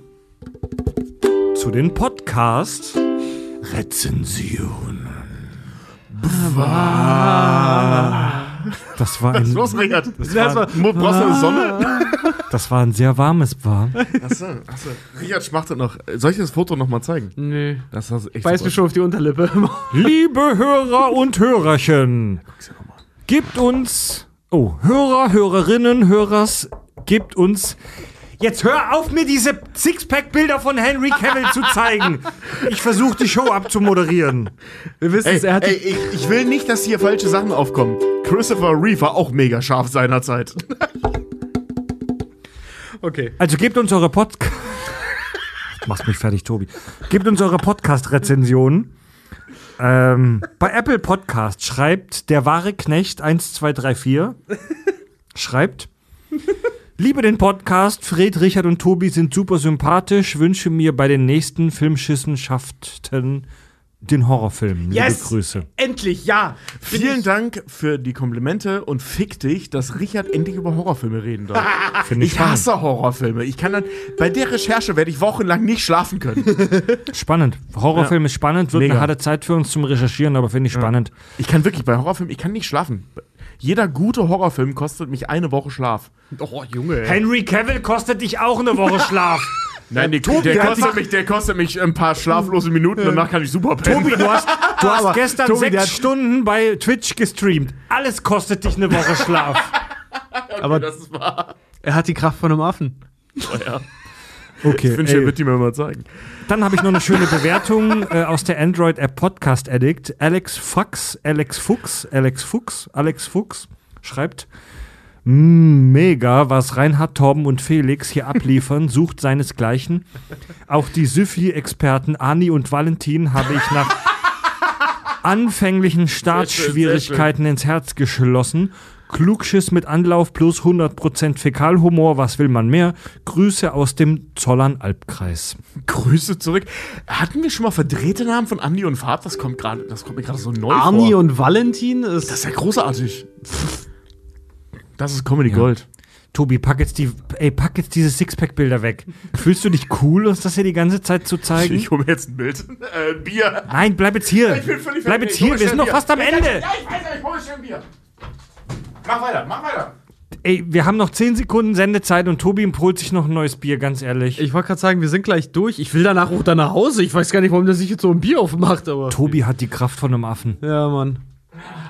zu den Podcast-Rezensionen. Das war ein, Los, Richard. das war, Mo- Brauchst du eine Sonne? das war ein sehr warmes Bar. Achso, achso. Richard schmachtet noch. Soll ich das Foto nochmal zeigen? Nee. Das ist echt Beiß super. mir schon auf die Unterlippe. Liebe Hörer und Hörerchen, gibt uns, oh, Hörer, Hörerinnen, Hörers, gibt uns. Jetzt hör auf, mir diese Sixpack-Bilder von Henry Cavill zu zeigen. Ich versuche die Show abzumoderieren. Wir wissen Ey, es, er hat ey ich, ich will nicht, dass hier falsche Sachen aufkommen. Christopher Reeve war auch mega scharf seinerzeit. Okay. Also gebt uns eure Podcast. Machst mich fertig, Tobi. Gebt uns eure Podcast-Rezensionen. Ähm, bei Apple Podcast schreibt der wahre Knecht 1234. Schreibt. Liebe den Podcast, Fred, Richard und Tobi sind super sympathisch. Wünsche mir bei den nächsten Filmschissenschaften den Horrorfilm. Liebe Yes! Grüße. Endlich, ja. Vielen Dank für die Komplimente und fick dich, dass Richard endlich über Horrorfilme reden darf. Finde ich Ich spannend. hasse Horrorfilme. Ich kann dann, bei der Recherche werde ich wochenlang nicht schlafen können. Spannend. Horrorfilm ist spannend, wird Mega. eine harte Zeit für uns zum Recherchieren, aber finde ich spannend. Ich kann wirklich bei Horrorfilmen, ich kann nicht schlafen. Jeder gute Horrorfilm kostet mich eine Woche Schlaf. Oh, Junge. Henry Cavill kostet dich auch eine Woche Schlaf. Nein, die, der, kostet mich, der kostet mich ein paar schlaflose Minuten, danach kann ich super pennen. Tobi, du hast, du hast Aber, gestern Tobi, sechs der hat- Stunden bei Twitch gestreamt. Alles kostet dich eine Woche Schlaf. Aber das ist wahr. er hat die Kraft von einem Affen. Oh, ja. Okay, Ich wünsche, er wird die mir mal zeigen. Dann habe ich noch eine schöne Bewertung äh, aus der Android-App Podcast Addict. Alex Fuchs, Alex Fuchs, Alex Fuchs, Alex Fuchs schreibt: "Mm, Mega, was Reinhard, Torben und Felix hier abliefern, sucht seinesgleichen. Auch die Syphi-Experten Ani und Valentin habe ich nach anfänglichen Startschwierigkeiten ins Herz geschlossen. Klugschiss mit Anlauf plus 100% Fäkalhumor, was will man mehr? Grüße aus dem Zollern-Albkreis. Grüße zurück. Hatten wir schon mal verdrehte Namen von Andi und Fahrt? Das kommt gerade, das kommt mir gerade so neu Arnie vor. und Valentin ist. das ist ja großartig. Das ist Comedy Gold. Tobi, pack jetzt, die, ey, pack jetzt diese Sixpack-Bilder weg. Fühlst du dich cool, uns das hier die ganze Zeit zu zeigen? Ich hole mir jetzt ein Bild. Äh, ein Bier. Nein, bleib jetzt hier. Ich bin völlig bleib jetzt hier, wir sind noch fast am. Ende. Ja, ich weiß, ich hole ein Bier. Mach weiter, mach weiter. Ey, wir haben noch 10 Sekunden Sendezeit und Tobi holt sich noch ein neues Bier, ganz ehrlich. Ich wollte gerade sagen, wir sind gleich durch. Ich will danach auch dann nach Hause. Ich weiß gar nicht, warum der sich jetzt so ein Bier aufmacht, aber. Tobi hat die Kraft von einem Affen. Ja, Mann.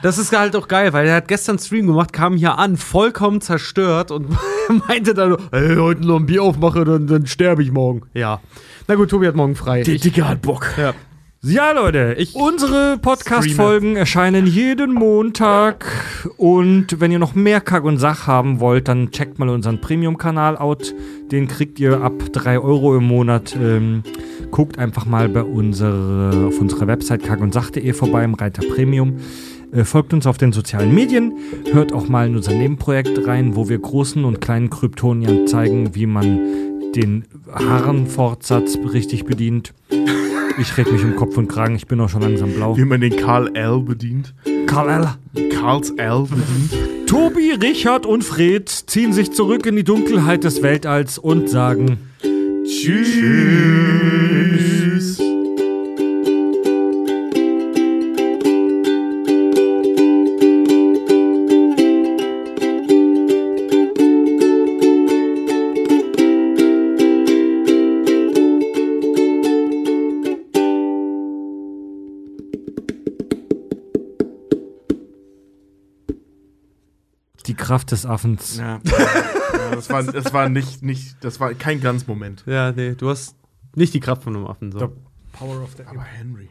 Das ist halt auch geil, weil er hat gestern Stream gemacht, kam hier an, vollkommen zerstört und meinte dann, ey, heute noch ein Bier aufmache, dann, dann sterbe ich morgen. Ja. Na gut, Tobi hat morgen frei. Die Dicke hat Bock. ja. Ja, Leute, Ich unsere Podcast-Folgen erscheinen jeden Montag. Und wenn ihr noch mehr Kack und Sach haben wollt, dann checkt mal unseren Premium-Kanal out. Den kriegt ihr ab 3 Euro im Monat. Ähm, guckt einfach mal bei unsere, auf unserer Website kackundsach.de vorbei im Reiter Premium. Äh, folgt uns auf den sozialen Medien. Hört auch mal in unser Nebenprojekt rein, wo wir großen und kleinen Kryptoniern zeigen, wie man den Haarenfortsatz richtig bedient. Ich rede mich um Kopf und Kragen, ich bin auch schon langsam blau. Wie man den Karl L bedient. Karl L. Karls L bedient. Tobi, Richard und Fred ziehen sich zurück in die Dunkelheit des Weltalls und sagen Tschüss. Kraft des Affens. Ja, ja das, war, das war nicht, nicht, das war kein Glanzmoment. ja, nee, du hast nicht die Kraft von einem Affen. So. Power of the Aber Henry.